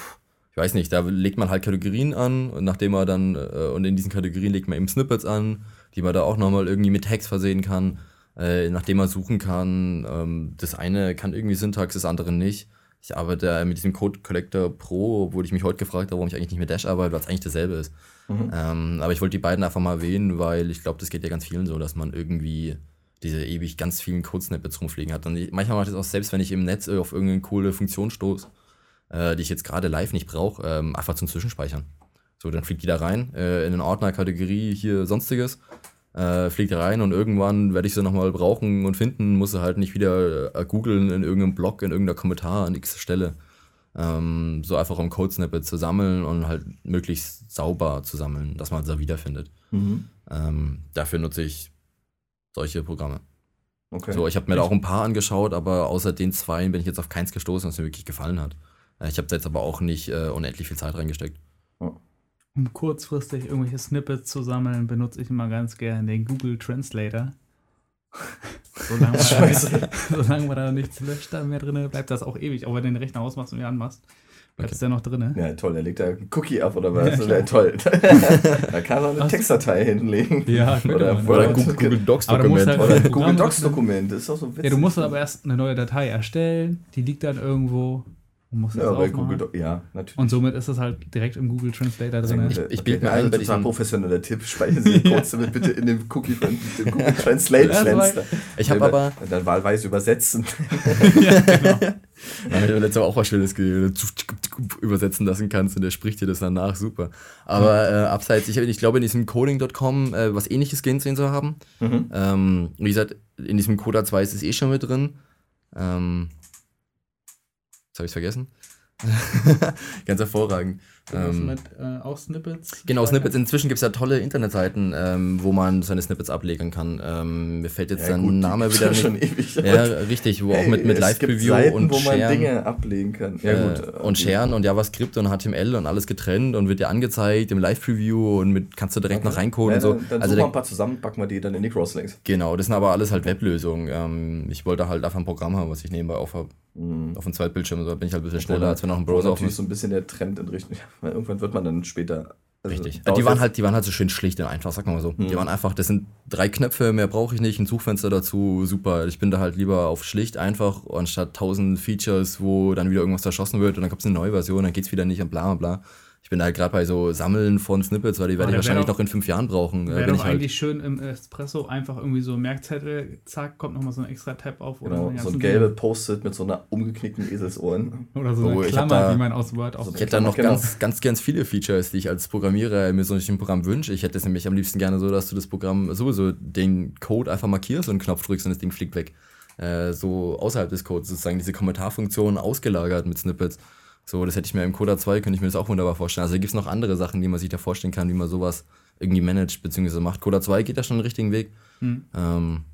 ich weiß nicht, da legt man halt Kategorien an und nachdem man dann, äh, und in diesen Kategorien legt man eben Snippets an, die man da auch nochmal irgendwie mit Text versehen kann, äh, nachdem man suchen kann. Ähm, das eine kann irgendwie Syntax, das andere nicht. Ich arbeite mit diesem Code Collector Pro, obwohl ich mich heute gefragt habe, warum ich eigentlich nicht mit Dash arbeite, weil es eigentlich dasselbe ist. Mhm. Ähm, aber ich wollte die beiden einfach mal erwähnen, weil ich glaube, das geht ja ganz vielen so, dass man irgendwie diese ewig ganz vielen Code-Snippets rumfliegen hat. Und ich, manchmal mache ich das auch selbst, wenn ich im Netz auf irgendeine coole Funktion stoße, äh, die ich jetzt gerade live nicht brauche, ähm, einfach zum Zwischenspeichern. So, dann fliegt die da rein, äh, in den Ordner, Kategorie, hier sonstiges, äh, fliegt rein und irgendwann werde ich sie nochmal brauchen und finden, muss sie halt nicht wieder äh, googeln in irgendeinem Blog, in irgendeiner Kommentar an x Stelle. Ähm, so einfach um Code-Snippet zu sammeln und halt möglichst sauber zu sammeln, dass man sie wiederfindet. Mhm. Ähm, dafür nutze ich solche Programme. Okay. So, ich habe mir da auch ein paar angeschaut, aber außer den zwei bin ich jetzt auf keins gestoßen, was mir wirklich gefallen hat. Äh, Ich habe da jetzt aber auch nicht äh, unendlich viel Zeit reingesteckt. Um kurzfristig irgendwelche Snippets zu sammeln, benutze ich immer ganz gerne den Google Translator. <laughs> Solange man, nicht, solange man da nichts löscht da mehr drin, bleibt das auch ewig. Auch wenn du den Rechner ausmachst und wieder anmachst, bleibt Okay. es ja noch drin. Ja, toll, er legt da einen Cookie ab oder was? Ja, wäre toll. <laughs> da kann er eine du- Textdatei hinlegen. Ja, Oder- man. Oder Ja, Google, Google Docs Aber du musst Dokument. halt- Oder Google Docs öffnen. Dokument, das ist doch so witzig. Ja, du musst dann aber erst eine neue Datei erstellen, die liegt dann irgendwo Man muss das Ja, bei. Google Doc, ja, natürlich. Und somit ist es halt direkt im Google Translator drin. Ich- ich bild mir okay, ein, bei total diesem- professioneller Tipp. Speichern Sie <laughs> kurz damit bitte in dem Cookie <laughs> von dem Google Translate Das Fenster. Ich habe Ja, aber, Dann wahlweise übersetzen. <laughs> Ja, ich habe letztes Mal auch was Schönes ge- übersetzen lassen kannst und der spricht dir das danach super. Aber äh, abseits, ich, ich glaube, in diesem Coding.com äh, was ähnliches gesehen zu haben. Mhm. Ähm, wie gesagt, in diesem Coda 2 ist es eh schon mit drin. Ähm, jetzt habe ich vergessen. <laughs> Ganz hervorragend. Ähm, mit äh, auch Snippets. Genau, Snippets. Inzwischen gibt es ja tolle Internetseiten, ähm, wo man seine Snippets ablegen kann. Ähm, mir fällt jetzt der gut, die Name wieder ja nicht. schon ewig. Ja, richtig, wo auch mit, mit Live-Preview und wo man Sharen. Dinge ablegen kann. Ja, äh, gut. und Sharen und JavaScript und HTML und alles getrennt und wird dir angezeigt im Live-Preview und mit kannst du direkt noch reincoden ja, und so. Dann, dann also suchen wir der, ein paar zusammen, packen wir die dann in die Crosslinks. genau, das sind aber alles halt Weblösungen. Ähm, ich wollte halt einfach ein Programm haben, was ich nebenbei auf, auf Mhm. dem Zweitbildschirm, so bin ich halt ein bisschen schneller, als wenn noch ein Browser offen natürlich ist. so ein bisschen der Trend in Richtung. Weil irgendwann wird man dann später. also Richtig. die waren halt, die waren halt so schön schlicht und einfach, sag mal so. Die Mhm. waren einfach, das sind drei Knöpfe, mehr brauche ich nicht, ein Suchfenster dazu, super. Ich bin da halt lieber auf schlicht einfach, anstatt tausend Features, wo dann wieder irgendwas erschossen wird und dann kommt es eine neue Version, dann geht's wieder nicht und bla bla bla. Ich bin da halt gerade bei so Sammeln von Snippets, weil die werde ich wahrscheinlich doch- noch in fünf Jahren brauchen. Äh, Wäre wenn doch ich halt, eigentlich schön im Espresso einfach irgendwie so Merkzettel, zack, kommt nochmal so ein extra Tab auf. Oder Genau, die so ein gelbe Post-it mit so einer umgeknickten Eselsohren. Oder so eine Oh, ich hab Klammer, da- die man aus Word auch so ich hätte da noch Genau. ganz, ganz, ganz viele Features, die ich als Programmierer mir so nicht im Programm wünsche. Ich hätte es nämlich am liebsten gerne so, dass du das Programm sowieso den Code einfach markierst und einen Knopf drückst und das Ding fliegt weg. Äh, so außerhalb des Codes sozusagen diese Kommentarfunktion ausgelagert mit Snippets. So, das hätte ich mir im Coda 2, könnte ich mir das auch wunderbar vorstellen. Also gibt es noch andere Sachen, die man sich da vorstellen kann, wie man sowas irgendwie managt bzw. macht. Coda 2 geht da schon den richtigen Weg. Hm. Ähm,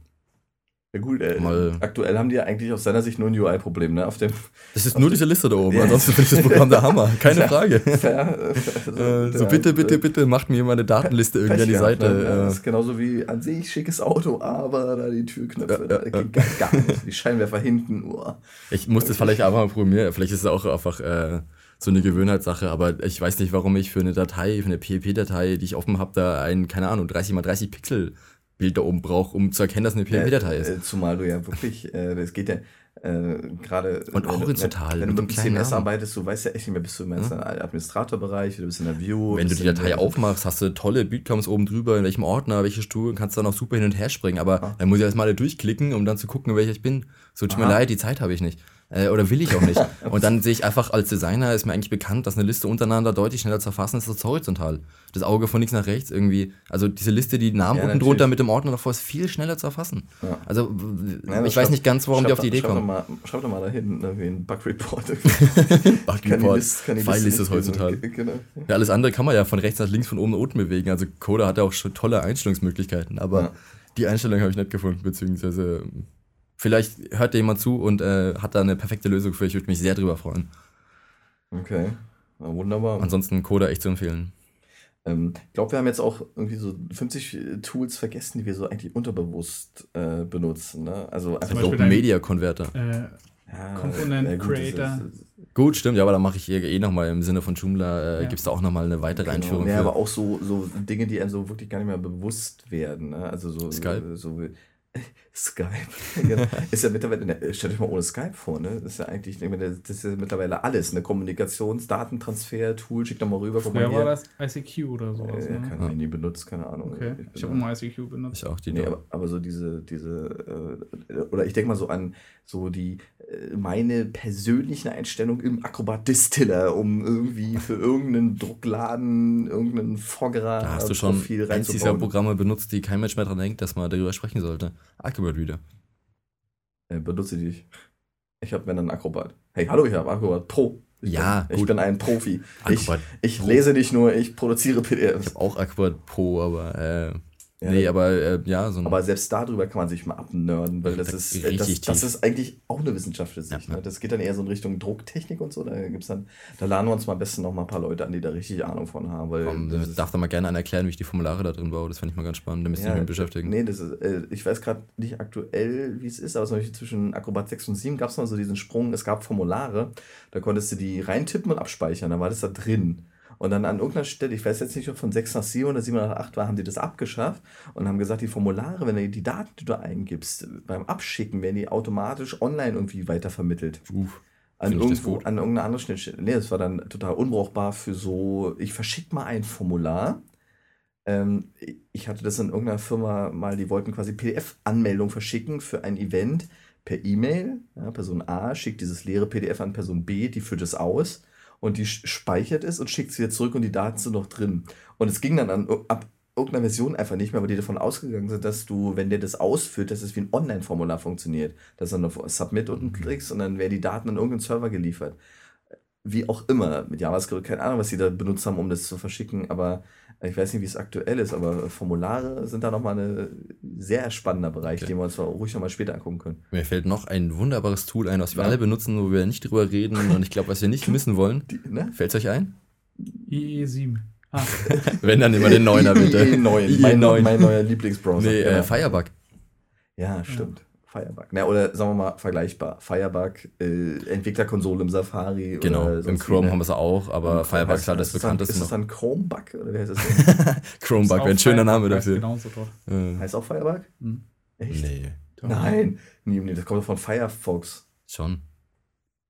Ja gut, äh, Mal- aktuell haben die ja eigentlich aus seiner Sicht nur ein UI-Problem, ne? Auf dem das ist nur diese Liste da oben. Ja. Ansonsten finde ich das Programm der Hammer. <laughs> Keine Frage. <laughs> Fair, Äh, so bitte, bitte, bitte macht mir mal eine Datenliste irgendwie an die Seite. Ne? Ja, äh. das ist genauso wie an sich schickes Auto, aber da die Türknöpfe, Ja, da ja, geht gar, gar nicht. Die Scheinwerfer hinten, oh. Ich muss das vielleicht einfach mal probieren. Vielleicht ist es auch einfach äh, so eine Gewöhnheitssache, aber ich weiß nicht, warum ich für eine Datei, für eine PEP-Datei, die ich offen habe, da ein, keine Ahnung, 30 mal 30 Pixel Bild da oben brauche, um zu erkennen, dass eine PEP-Datei ist. Äh, zumal du ja wirklich, äh, das geht ja äh, gerade. Und wenn du- horizontal, Wenn, wenn mit du dem mit CMS arbeitest, du weißt ja echt nicht mehr, bist du im Administratorbereich, du bist in der View. Wenn du die Datei aufmachst, hast du tolle Bildcoms oben drüber, in welchem Ordner, welche Stuhl, kannst dann auch super hin und her springen, aber Ah. dann muss ich erstmal alle durchklicken, um dann zu gucken, welcher ich bin. So, tut mir Aha. leid, die Zeit habe ich nicht. Äh, oder will ich auch nicht. und dann sehe ich einfach als Designer, ist mir eigentlich bekannt, dass eine Liste untereinander deutlich schneller zu erfassen ist als horizontal. Das Auge von links nach rechts irgendwie. Also diese Liste, die Namen Ja, unten drunter natürlich. mit dem Ordner davor ist viel schneller zu erfassen. Ja. Also Ja, ich schreib- weiß nicht ganz, warum die auf die Idee schreib kommen. Doch mal, schreib doch mal da hinten irgendwie einen Bug-Report. Bug Report, <laughs> Liste- kann die File Liste ist so- Genau. Ja, alles andere kann man ja von rechts nach links, von oben nach unten bewegen. Also Coda hat ja auch schon tolle Einstellungsmöglichkeiten, aber die Einstellung habe ich nicht gefunden, beziehungsweise ähm, vielleicht hört da jemand zu und äh, hat da eine perfekte Lösung für. Ich würde mich sehr drüber freuen. Okay. Ja, wunderbar. Ansonsten Coda echt zu empfehlen. Ähm, ich glaube, wir haben jetzt auch irgendwie so 50 Tools vergessen, die wir so eigentlich unterbewusst äh, benutzen. Ne? Also einfach dein- Media Converter. Äh, ja, Component ja, gut, Creator. ist- Gut, stimmt, ja, aber da mache ich eh, eh nochmal im Sinne von Joomla, äh, Ja. gibt es da auch nochmal eine weitere Einführung Genau. Ja, für. aber auch so, so Dinge, die einem so wirklich gar nicht mehr bewusst werden. Ne? Also so Skype. So, so, <laughs> Skype. <laughs> genau. Ist ja mittlerweile, ne, stellt euch mal ohne Skype vor, ne? Das ist ja eigentlich, ich das ist ja mittlerweile alles, eine Kommunikationsdatentransfer, Tool, schick doch mal rüber, früher war das ICQ oder sowas. Äh, ja, ne? keine Ahnung, nie benutzt, keine Ahnung. Okay, bin ich habe immer ICQ benutzt. ich auch die Nee, aber, aber so diese, diese, äh, oder ich denke mal so an so die, äh, meine persönlichen Einstellungen im Acrobat Distiller, um irgendwie für irgendeinen Druckladen, irgendeinen Foggerer Da hast du schon Profil eins dieser reinzubauen. Programme benutzt, die kein Mensch mehr dran denkt, dass man darüber sprechen sollte. Acrobat Reader. Äh, benutze die nicht. Ich habe mir dann Acrobat. Hey, hallo, ich habe Acrobat Pro. Ich Ja, bin, ich gut. bin ein Profi. Ich, Acrobat ich Pro. lese nicht nur, ich produziere Ich PDFs. habe auch Acrobat Pro, aber äh, Ja, nee, aber äh, ja, so Aber selbst darüber kann man sich mal abnörden, weil das Da- ist, richtig das, das ist eigentlich auch eine Wissenschaft für sich. Ja, ja. Ne? Das geht dann eher so in Richtung Drucktechnik und so. Da gibt's dann, da laden wir uns mal am besten noch mal ein paar Leute an, die da richtig Ahnung von haben. Weil Komm, das ist- darf da mal gerne einer erklären, wie ich die Formulare da drin baue. Das fände ich mal ganz spannend. Da müsste ich mich mit beschäftigen. Nee, das ist, äh, ich weiß gerade nicht aktuell, wie es ist, aber zum Beispiel zwischen Acrobat 6 und 7 gab es mal so diesen Sprung, es gab Formulare, da konntest du die reintippen und abspeichern, da war das da drin. Und dann an irgendeiner Stelle, ich weiß jetzt nicht, ob von 6 nach 7 oder 7 nach 8 war, haben die das abgeschafft und haben gesagt, die Formulare, wenn du die Daten, die du eingibst, beim Abschicken, werden die automatisch online irgendwie weitervermittelt. Uff. an, irgendwo, an irgendeine andere Schnittstelle. Nee, das war dann total unbrauchbar für so, ich verschicke mal ein Formular. Ähm, ich hatte das in irgendeiner Firma mal, die wollten quasi PDF-Anmeldung verschicken für ein Event per E-Mail. Ja, Person A schickt dieses leere PDF an Person B, die führt es aus und die speichert es und schickt es wieder zurück und die Daten sind noch drin. Und es ging dann an, ab irgendeiner Version einfach nicht mehr, weil die davon ausgegangen sind, dass du, wenn der das ausführt, dass es wie ein Online-Formular funktioniert. Dass du dann auf Submit unten klickst und dann werden die Daten an irgendeinen Server geliefert. Wie auch immer, mit JavaScript, keine Ahnung, was die da benutzt haben, um das zu verschicken, aber ich weiß nicht, wie es aktuell ist, aber Formulare sind da nochmal ein sehr spannender Bereich, Okay. den wir uns ruhig nochmal später angucken können. Mir fällt noch ein wunderbares Tool ein, was wir Ja. alle benutzen, wo wir nicht drüber reden und ich glaube, was wir nicht <laughs> missen wollen. Ne? Fällt es euch ein? IE7. Ah, <laughs> Wenn dann immer den Neuner bitte. IE9, mein, IE9. mein neuer Lieblingsbrowser. Nee, ja. äh, Firebug. Ja, stimmt. Firebug. Na, oder sagen wir mal vergleichbar. Firebug, äh, Entwicklerkonsole im Safari. Genau, oder im Chrome wie, ne? haben wir es auch, aber Firebug ist halt das dann- Ist bekannteste das dann Chromebug oder wie heißt das? <laughs> Chromebug wäre ein schöner Name dafür. Genauso dort. Äh, heißt auch Firebug? Hm. Echt? nee, Nein. Nee, nee, das kommt doch von Firefox. schon.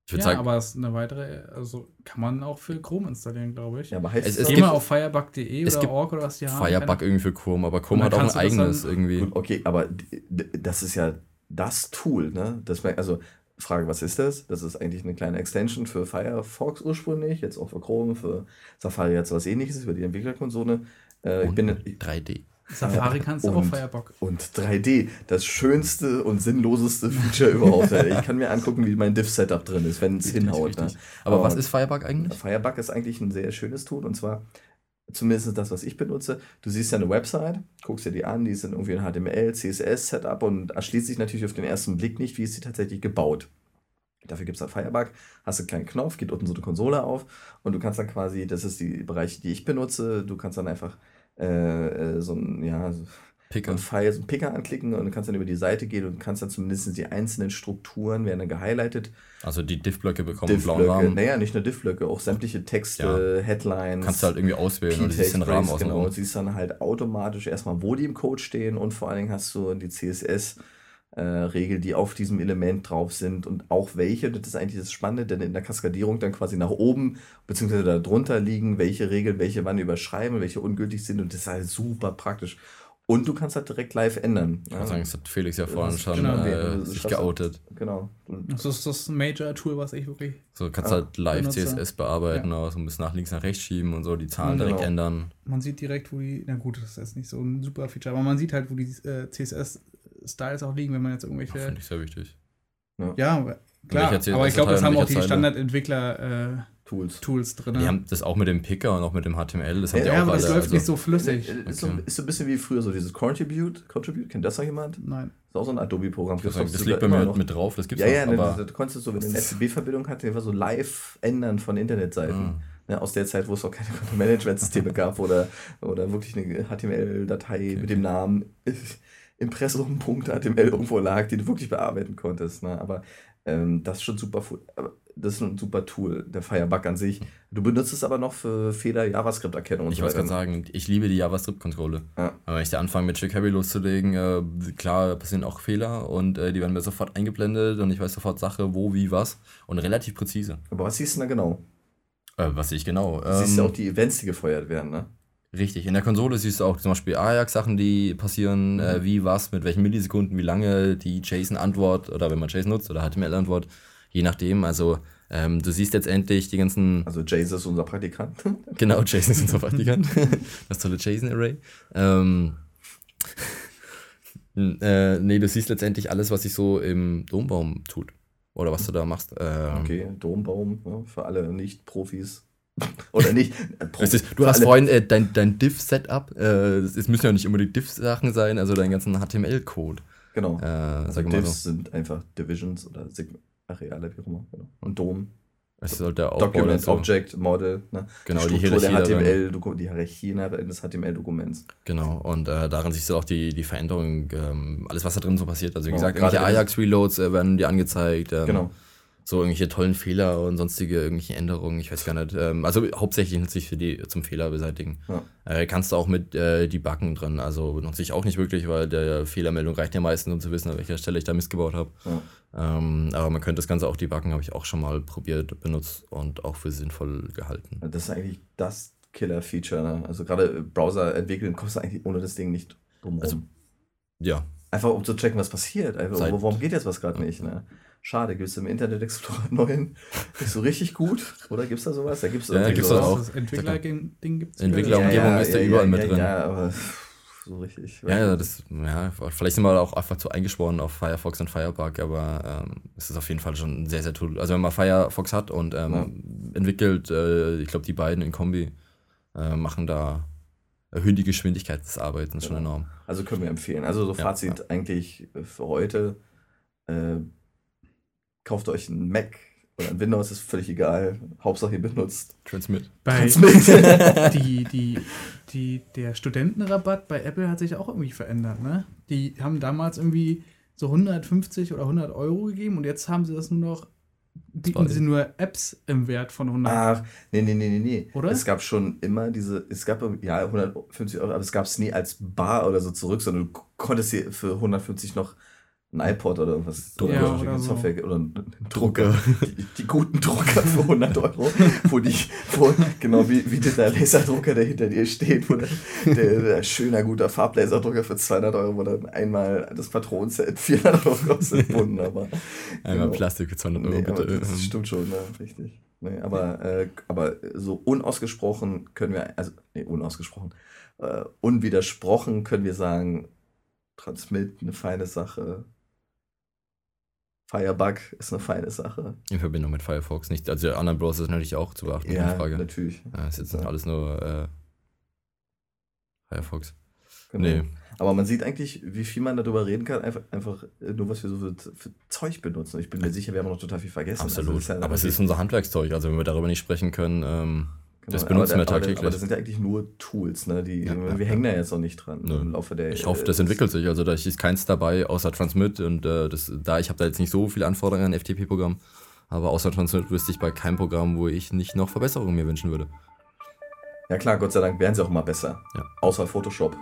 Ich würde Ja, sagen, aber es ist eine weitere, also kann man auch für Chrome installieren, glaube ich. Ja, aber heißt Es- es, es Geh gibt- mal auf firebug.de es oder gibt org oder was die haben. Firebug irgendwie für Chrome, aber Chrome hat auch ein eigenes dann- irgendwie. Okay, aber das ist ja das Tool, ne? Das, also, Frage, was ist das? Das ist eigentlich eine kleine Extension für Firefox ursprünglich, jetzt auch für Chrome, für Safari jetzt was ähnliches, über die Entwicklerkonsole. Äh, ich bin, 3D. Safari kannst du auch Und- Firebug. Und 3D, das schönste und sinnloseste <laughs> Feature überhaupt. <laughs> Ich kann mir angucken, wie mein Diff-Setup drin ist, wenn es hinhaut. Ne? Aber was Und ist Firebug eigentlich? Firebug ist eigentlich ein sehr schönes Tool und zwar zumindest das, was ich benutze. Du siehst ja eine Website, guckst dir die an, die ist in irgendwie ein HTML, CSS-Setup und erschließt sich natürlich auf den ersten Blick nicht, wie ist sie tatsächlich gebaut. Dafür gibt es dann Firebug, hast einen kleinen Knopf, geht unten so eine Konsole auf und du kannst dann quasi, das ist die Bereiche, die ich benutze, du kannst dann einfach äh, äh, so ein, ja, Picker. einen Pfeil, so einen Picker anklicken und du kannst dann über die Seite gehen und kannst dann zumindest die einzelnen Strukturen werden dann gehighlightet. Also die Diff-Blöcke bekommen einen blauen Rahmen. naja, nicht nur Diff-Blöcke, auch sämtliche Texte, Headlines. Kannst du halt irgendwie auswählen und du siehst den Rahmen P-Text, genau, und siehst dann halt automatisch erstmal, wo die im Code stehen und vor allen Dingen hast du die CSS äh, Regel, die auf diesem Element drauf sind und auch welche, das ist eigentlich das Spannende, denn in der Kaskadierung dann quasi nach oben beziehungsweise da drunter liegen, welche Regeln, welche wann überschreiben, welche ungültig sind und das ist halt super praktisch. Und du kannst halt direkt live ändern. Ich würde sagen, das hat Felix ja vorhin Das- schon genau, äh, das sich geoutet. Genau. Und Das ist das Major-Tool, was ich wirklich. So kannst Ja, halt live benutze. CSS bearbeiten, auch so ein bisschen nach links, nach rechts schieben und so, die Zahlen Ja, direkt genau. ändern. Man sieht direkt, wo die. Na gut, das ist jetzt nicht so ein super Feature, aber man sieht halt, wo die äh, CSS-Styles auch liegen, wenn man jetzt Ja, irgendwelche. Finde ich sehr wichtig. Ja, klar. aber ich glaube, das haben auch die welcher Zeile? Standardentwickler-Tools Tools. drin. Die haben das auch mit dem Picker und auch mit dem HTML, das haben Ja, die ja, auch aber alle. das läuft also, nicht so flüssig. Ist, so, Okay. ist so ein bisschen wie früher so dieses Contribute. Contribute, kennt das noch jemand? Nein. ist auch so ein Adobe-Programm. das sogar liegt bei immer mir noch. mit drauf, das gibt's Ja, ja, noch, ne, du konntest so, wenn du eine FTP-Verbindung hattest, einfach so live ändern von Internetseiten. Ah. Ne, aus der Zeit, wo es auch keine <laughs> Managementsysteme gab oder, oder wirklich eine HTML-Datei mit dem Namen <laughs> Impressum.html irgendwo lag, die du wirklich bearbeiten konntest. Ne? Aber ähm, das ist schon super. aber Das ist ein super Tool, der Firebug an sich. Du benutzt es aber noch für Fehler, JavaScript-Erkennung ich so wollte gerade sagen, ich liebe die JavaScript-Kontrolle. Ja. Aber wenn ich da anfange mit jQuery loszulegen, äh, klar passieren auch Fehler und äh, die werden mir sofort eingeblendet und ich weiß sofort Sache, wo, wie, was und relativ präzise. Aber was siehst du denn da genau? Äh, was sehe ich genau? Du siehst ja Ähm, auch die Events, die gefeuert werden, ne? Richtig, in der Konsole siehst du auch zum Beispiel Ajax-Sachen, die passieren, Mhm. äh, wie, was, mit welchen Millisekunden, wie lange die JSON-Antwort oder wenn man JSON nutzt oder HTML-Antwort, je nachdem. Also ähm, du siehst letztendlich die ganzen, Also Jace ist unser Praktikant. <laughs> genau, JSON ist unser Praktikant, <laughs> das tolle JSON-Array. Ähm, <laughs> äh, nee, du siehst letztendlich alles, was sich so im Dombaum tut. Oder was du da machst. Ähm, Okay, Dombaum, ne, für alle Nicht-Profis. Oder nicht. Äh, ist, du hast vorhin äh, dein, dein Diff-Setup, äh, es müssen ja nicht immer die Diff-Sachen sein, also deinen ganzen HTML-Code. Genau. Äh, Also Divs so. sind einfach Divisions oder Sigma Areale, wie auch immer. Genau. Und Dom, Es sollte der Aufbau Document, dazu. Object, Model. Ne? Genau, die Struktur der Hierarchie darin. HTML, die Hierarchie innerhalb des HTML-Dokuments. Genau, und äh, darin siehst du auch die, die Veränderung, ähm, alles was da drin so passiert. Also wie Ja, gesagt, gerade Ajax-Reloads äh, werden dir angezeigt. Ähm, Genau. So irgendwelche tollen Fehler und sonstige irgendwelche Änderungen, ich weiß gar nicht. Ähm, also hauptsächlich nutze ich für die zum Fehler beseitigen. Ja. Äh, kannst du auch mit äh, die Backen drin, also nutze ich auch nicht wirklich, weil der Fehlermeldung reicht ja meistens, um zu wissen, an welcher Stelle ich da missgebaut habe. Ja. Ähm, aber man könnte das Ganze auch debuggen, habe ich auch schon mal probiert, benutzt und auch für sinnvoll gehalten. Das ist eigentlich das Killer-Feature. Ne? Also gerade Browser entwickeln kommst du eigentlich ohne das Ding nicht drum Also, Ja, Einfach um zu checken, was passiert. Einfach, Seit- warum geht jetzt was gerade nicht? Ne? Schade, gibt es im Internet Explorer <laughs> 9 nicht so richtig gut? Oder gibt es da sowas? Da gibt's Ja, irgendwie gibt's sowas. auch. Das Entwickler-Ding gibt es. Entwickler- Umgebung ist da überall mit drin. Ja, aber so richtig. Ja, ja, das, ja, vielleicht sind wir auch einfach zu eingeschworen auf Firefox und Firebug, aber ähm, es ist auf jeden Fall schon sehr, sehr toll. Also wenn man Firefox hat und ähm, entwickelt, äh, ich glaube, die beiden in Kombi äh, machen da, erhöhen die Geschwindigkeit des Arbeitens schon Ja. enorm. Also können wir empfehlen. Also so Ja, Fazit eigentlich für heute. Äh, kauft euch einen Mac oder ein Windows, ist völlig egal. Hauptsache ihr benutzt. Transmit. Bei Transmit. <laughs> die, <laughs> die, die, der Studentenrabatt bei Apple hat sich auch irgendwie verändert, ne? Die haben damals irgendwie so 150 oder 100 Euro gegeben und jetzt haben sie das nur noch, bieten sie nur Apps im Wert von 100. Ach, nee, nee, nee, nee, nee. Oder? Es gab schon immer diese, es gab ja 150 Euro, aber es gab es nie als Bar oder so zurück, sondern du konntest hier für 150 noch ein iPod oder was Drucker. Ja, irgendwelche oder so. Software oder einen Drucker. Die, die guten Drucker für 100 Euro, wo die, wo, genau wie, wie der Laserdrucker, der hinter dir steht, wo der, der, der schöner, guter Farblaserdrucker für 200 Euro, wo dann einmal das Patronenset 400 Euro kostet. <laughs> Wunderbar. Einmal Genau. Plastik für 200 Euro, Nee, bitte. das stimmt schon, ne? richtig. Nee, aber, äh, aber so unausgesprochen können wir, also nee, unausgesprochen, äh, unwidersprochen können wir sagen, Transmit eine feine Sache. Firebug ist eine feine Sache. In Verbindung mit Firefox. Nicht, also anderen Browser sind natürlich auch zu beachten, Ja, Frage. natürlich. Äh, ist jetzt Ja. alles nur äh, Firefox. Genau. Nee. Aber man sieht eigentlich, wie viel man darüber reden kann, einfach, einfach nur was wir so für, für Zeug benutzen. Ich bin mir sicher, wir haben noch total viel vergessen. Absolut. Also, ja aber es ist unser Handwerkszeug. Also wenn wir darüber nicht sprechen können, ähm, das Genau, benutzen aber, wir aber, tagtäglich. aber das sind ja eigentlich nur Tools, ne? Die, Ja, wir ja, hängen ja. da jetzt noch nicht dran Nö. im Laufe der Ich hoffe, äh, das entwickelt sich. Also da ist keins dabei, außer Transmit. Und äh, das, da ich habe da jetzt nicht so viele Anforderungen an FTP-Programm. Aber außer Transmit wüsste ich bei keinem Programm, wo ich nicht noch Verbesserungen mir wünschen würde. Ja klar, Gott sei Dank werden sie auch immer besser. Ja. Außer Photoshop.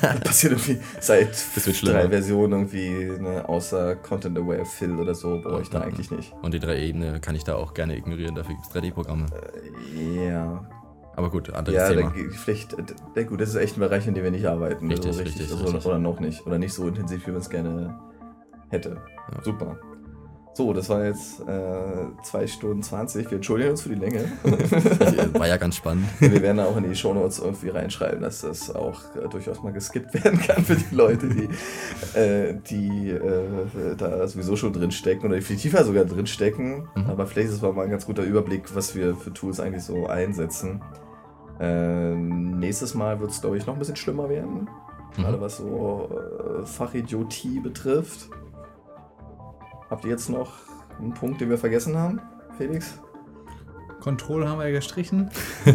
das <laughs> <laughs> passiert irgendwie seit drei Versionen irgendwie, ne, außer Content Aware Fill oder so, brauche ich da Ja. eigentlich nicht. Und die drei Ebene kann ich da auch gerne ignorieren. Dafür gibt es 3D-Programme. Äh, Ja. Aber gut, anderes Ja, Thema. ge- vielleicht, ja gut, das ist echt ein Bereich, in dem wir nicht arbeiten. Richtig, also richtig, also, richtig. Oder noch nicht. Oder nicht so intensiv, wie man es gerne hätte. Ja. Super. So, das war jetzt äh, 2 Stunden 20. Wir entschuldigen uns für die Länge. <laughs> War ja ganz spannend. <laughs> Wir werden auch in die Shownotes irgendwie reinschreiben, dass das auch äh, durchaus mal geskippt <laughs> werden kann für die Leute, die, äh, die äh, da sowieso schon drin stecken oder definitiv ja sogar drin stecken. Mhm. Aber vielleicht ist es mal ein ganz guter Überblick, was wir für Tools eigentlich so einsetzen. Äh, nächstes Mal wird es, glaube ich, noch ein bisschen schlimmer werden. Gerade Mhm. was so äh, Fachidiotie betrifft. Habt ihr jetzt noch einen Punkt, den wir vergessen haben, Felix? Control haben wir ja gestrichen. <laughs>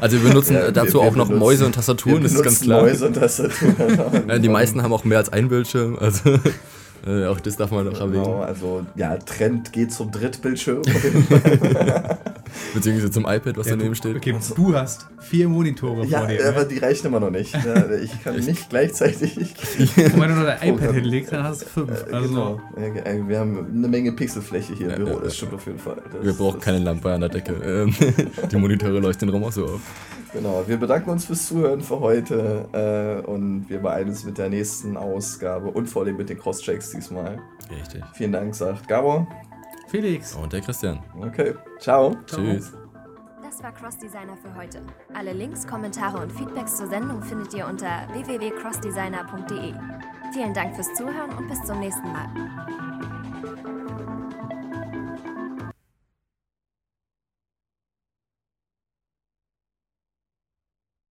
Also wir benutzen Ja, äh, wir- dazu wir auch noch benutzen- Mäuse und Tastaturen, Wir das ist ganz benutzen klar. Mäuse und Tastaturen. <laughs> Ja, die meisten haben auch mehr als ein Bildschirm, also <laughs> äh, auch das darf man noch Genau, erwähnen. also ja, Trend geht zum Drittbildschirm. Beziehungsweise zum iPad, was Ja, daneben du, steht. okay, du hast vier Monitore ja, vor dir. aber Ne? die reichen immer noch nicht. Ja, <laughs> ich kann nicht gleichzeitig. Wenn du noch dein iPad Programm- hinlegst, dann hast du fünf. Äh, Also, genau. Äh, Wir haben eine Menge Pixelfläche hier Ja, im Büro, ja, das ja. stimmt auf jeden Fall. Das, Wir brauchen keine Lampe an der Decke. Ähm, <laughs> die Monitore leuchten rum auch so auf. Genau, wir bedanken uns fürs Zuhören für heute äh, und wir beeilen uns mit der nächsten Ausgabe und vor allem mit den Crosschecks diesmal. Richtig. Vielen Dank, sagt Gabor. Felix. Und der Christian. Okay, ciao. Ciao. Tschüss. Das war Cross Designer für heute. Alle Links, Kommentare und Feedbacks zur Sendung findet ihr unter www.crossdesigner.de. Vielen Dank fürs Zuhören und bis zum nächsten Mal.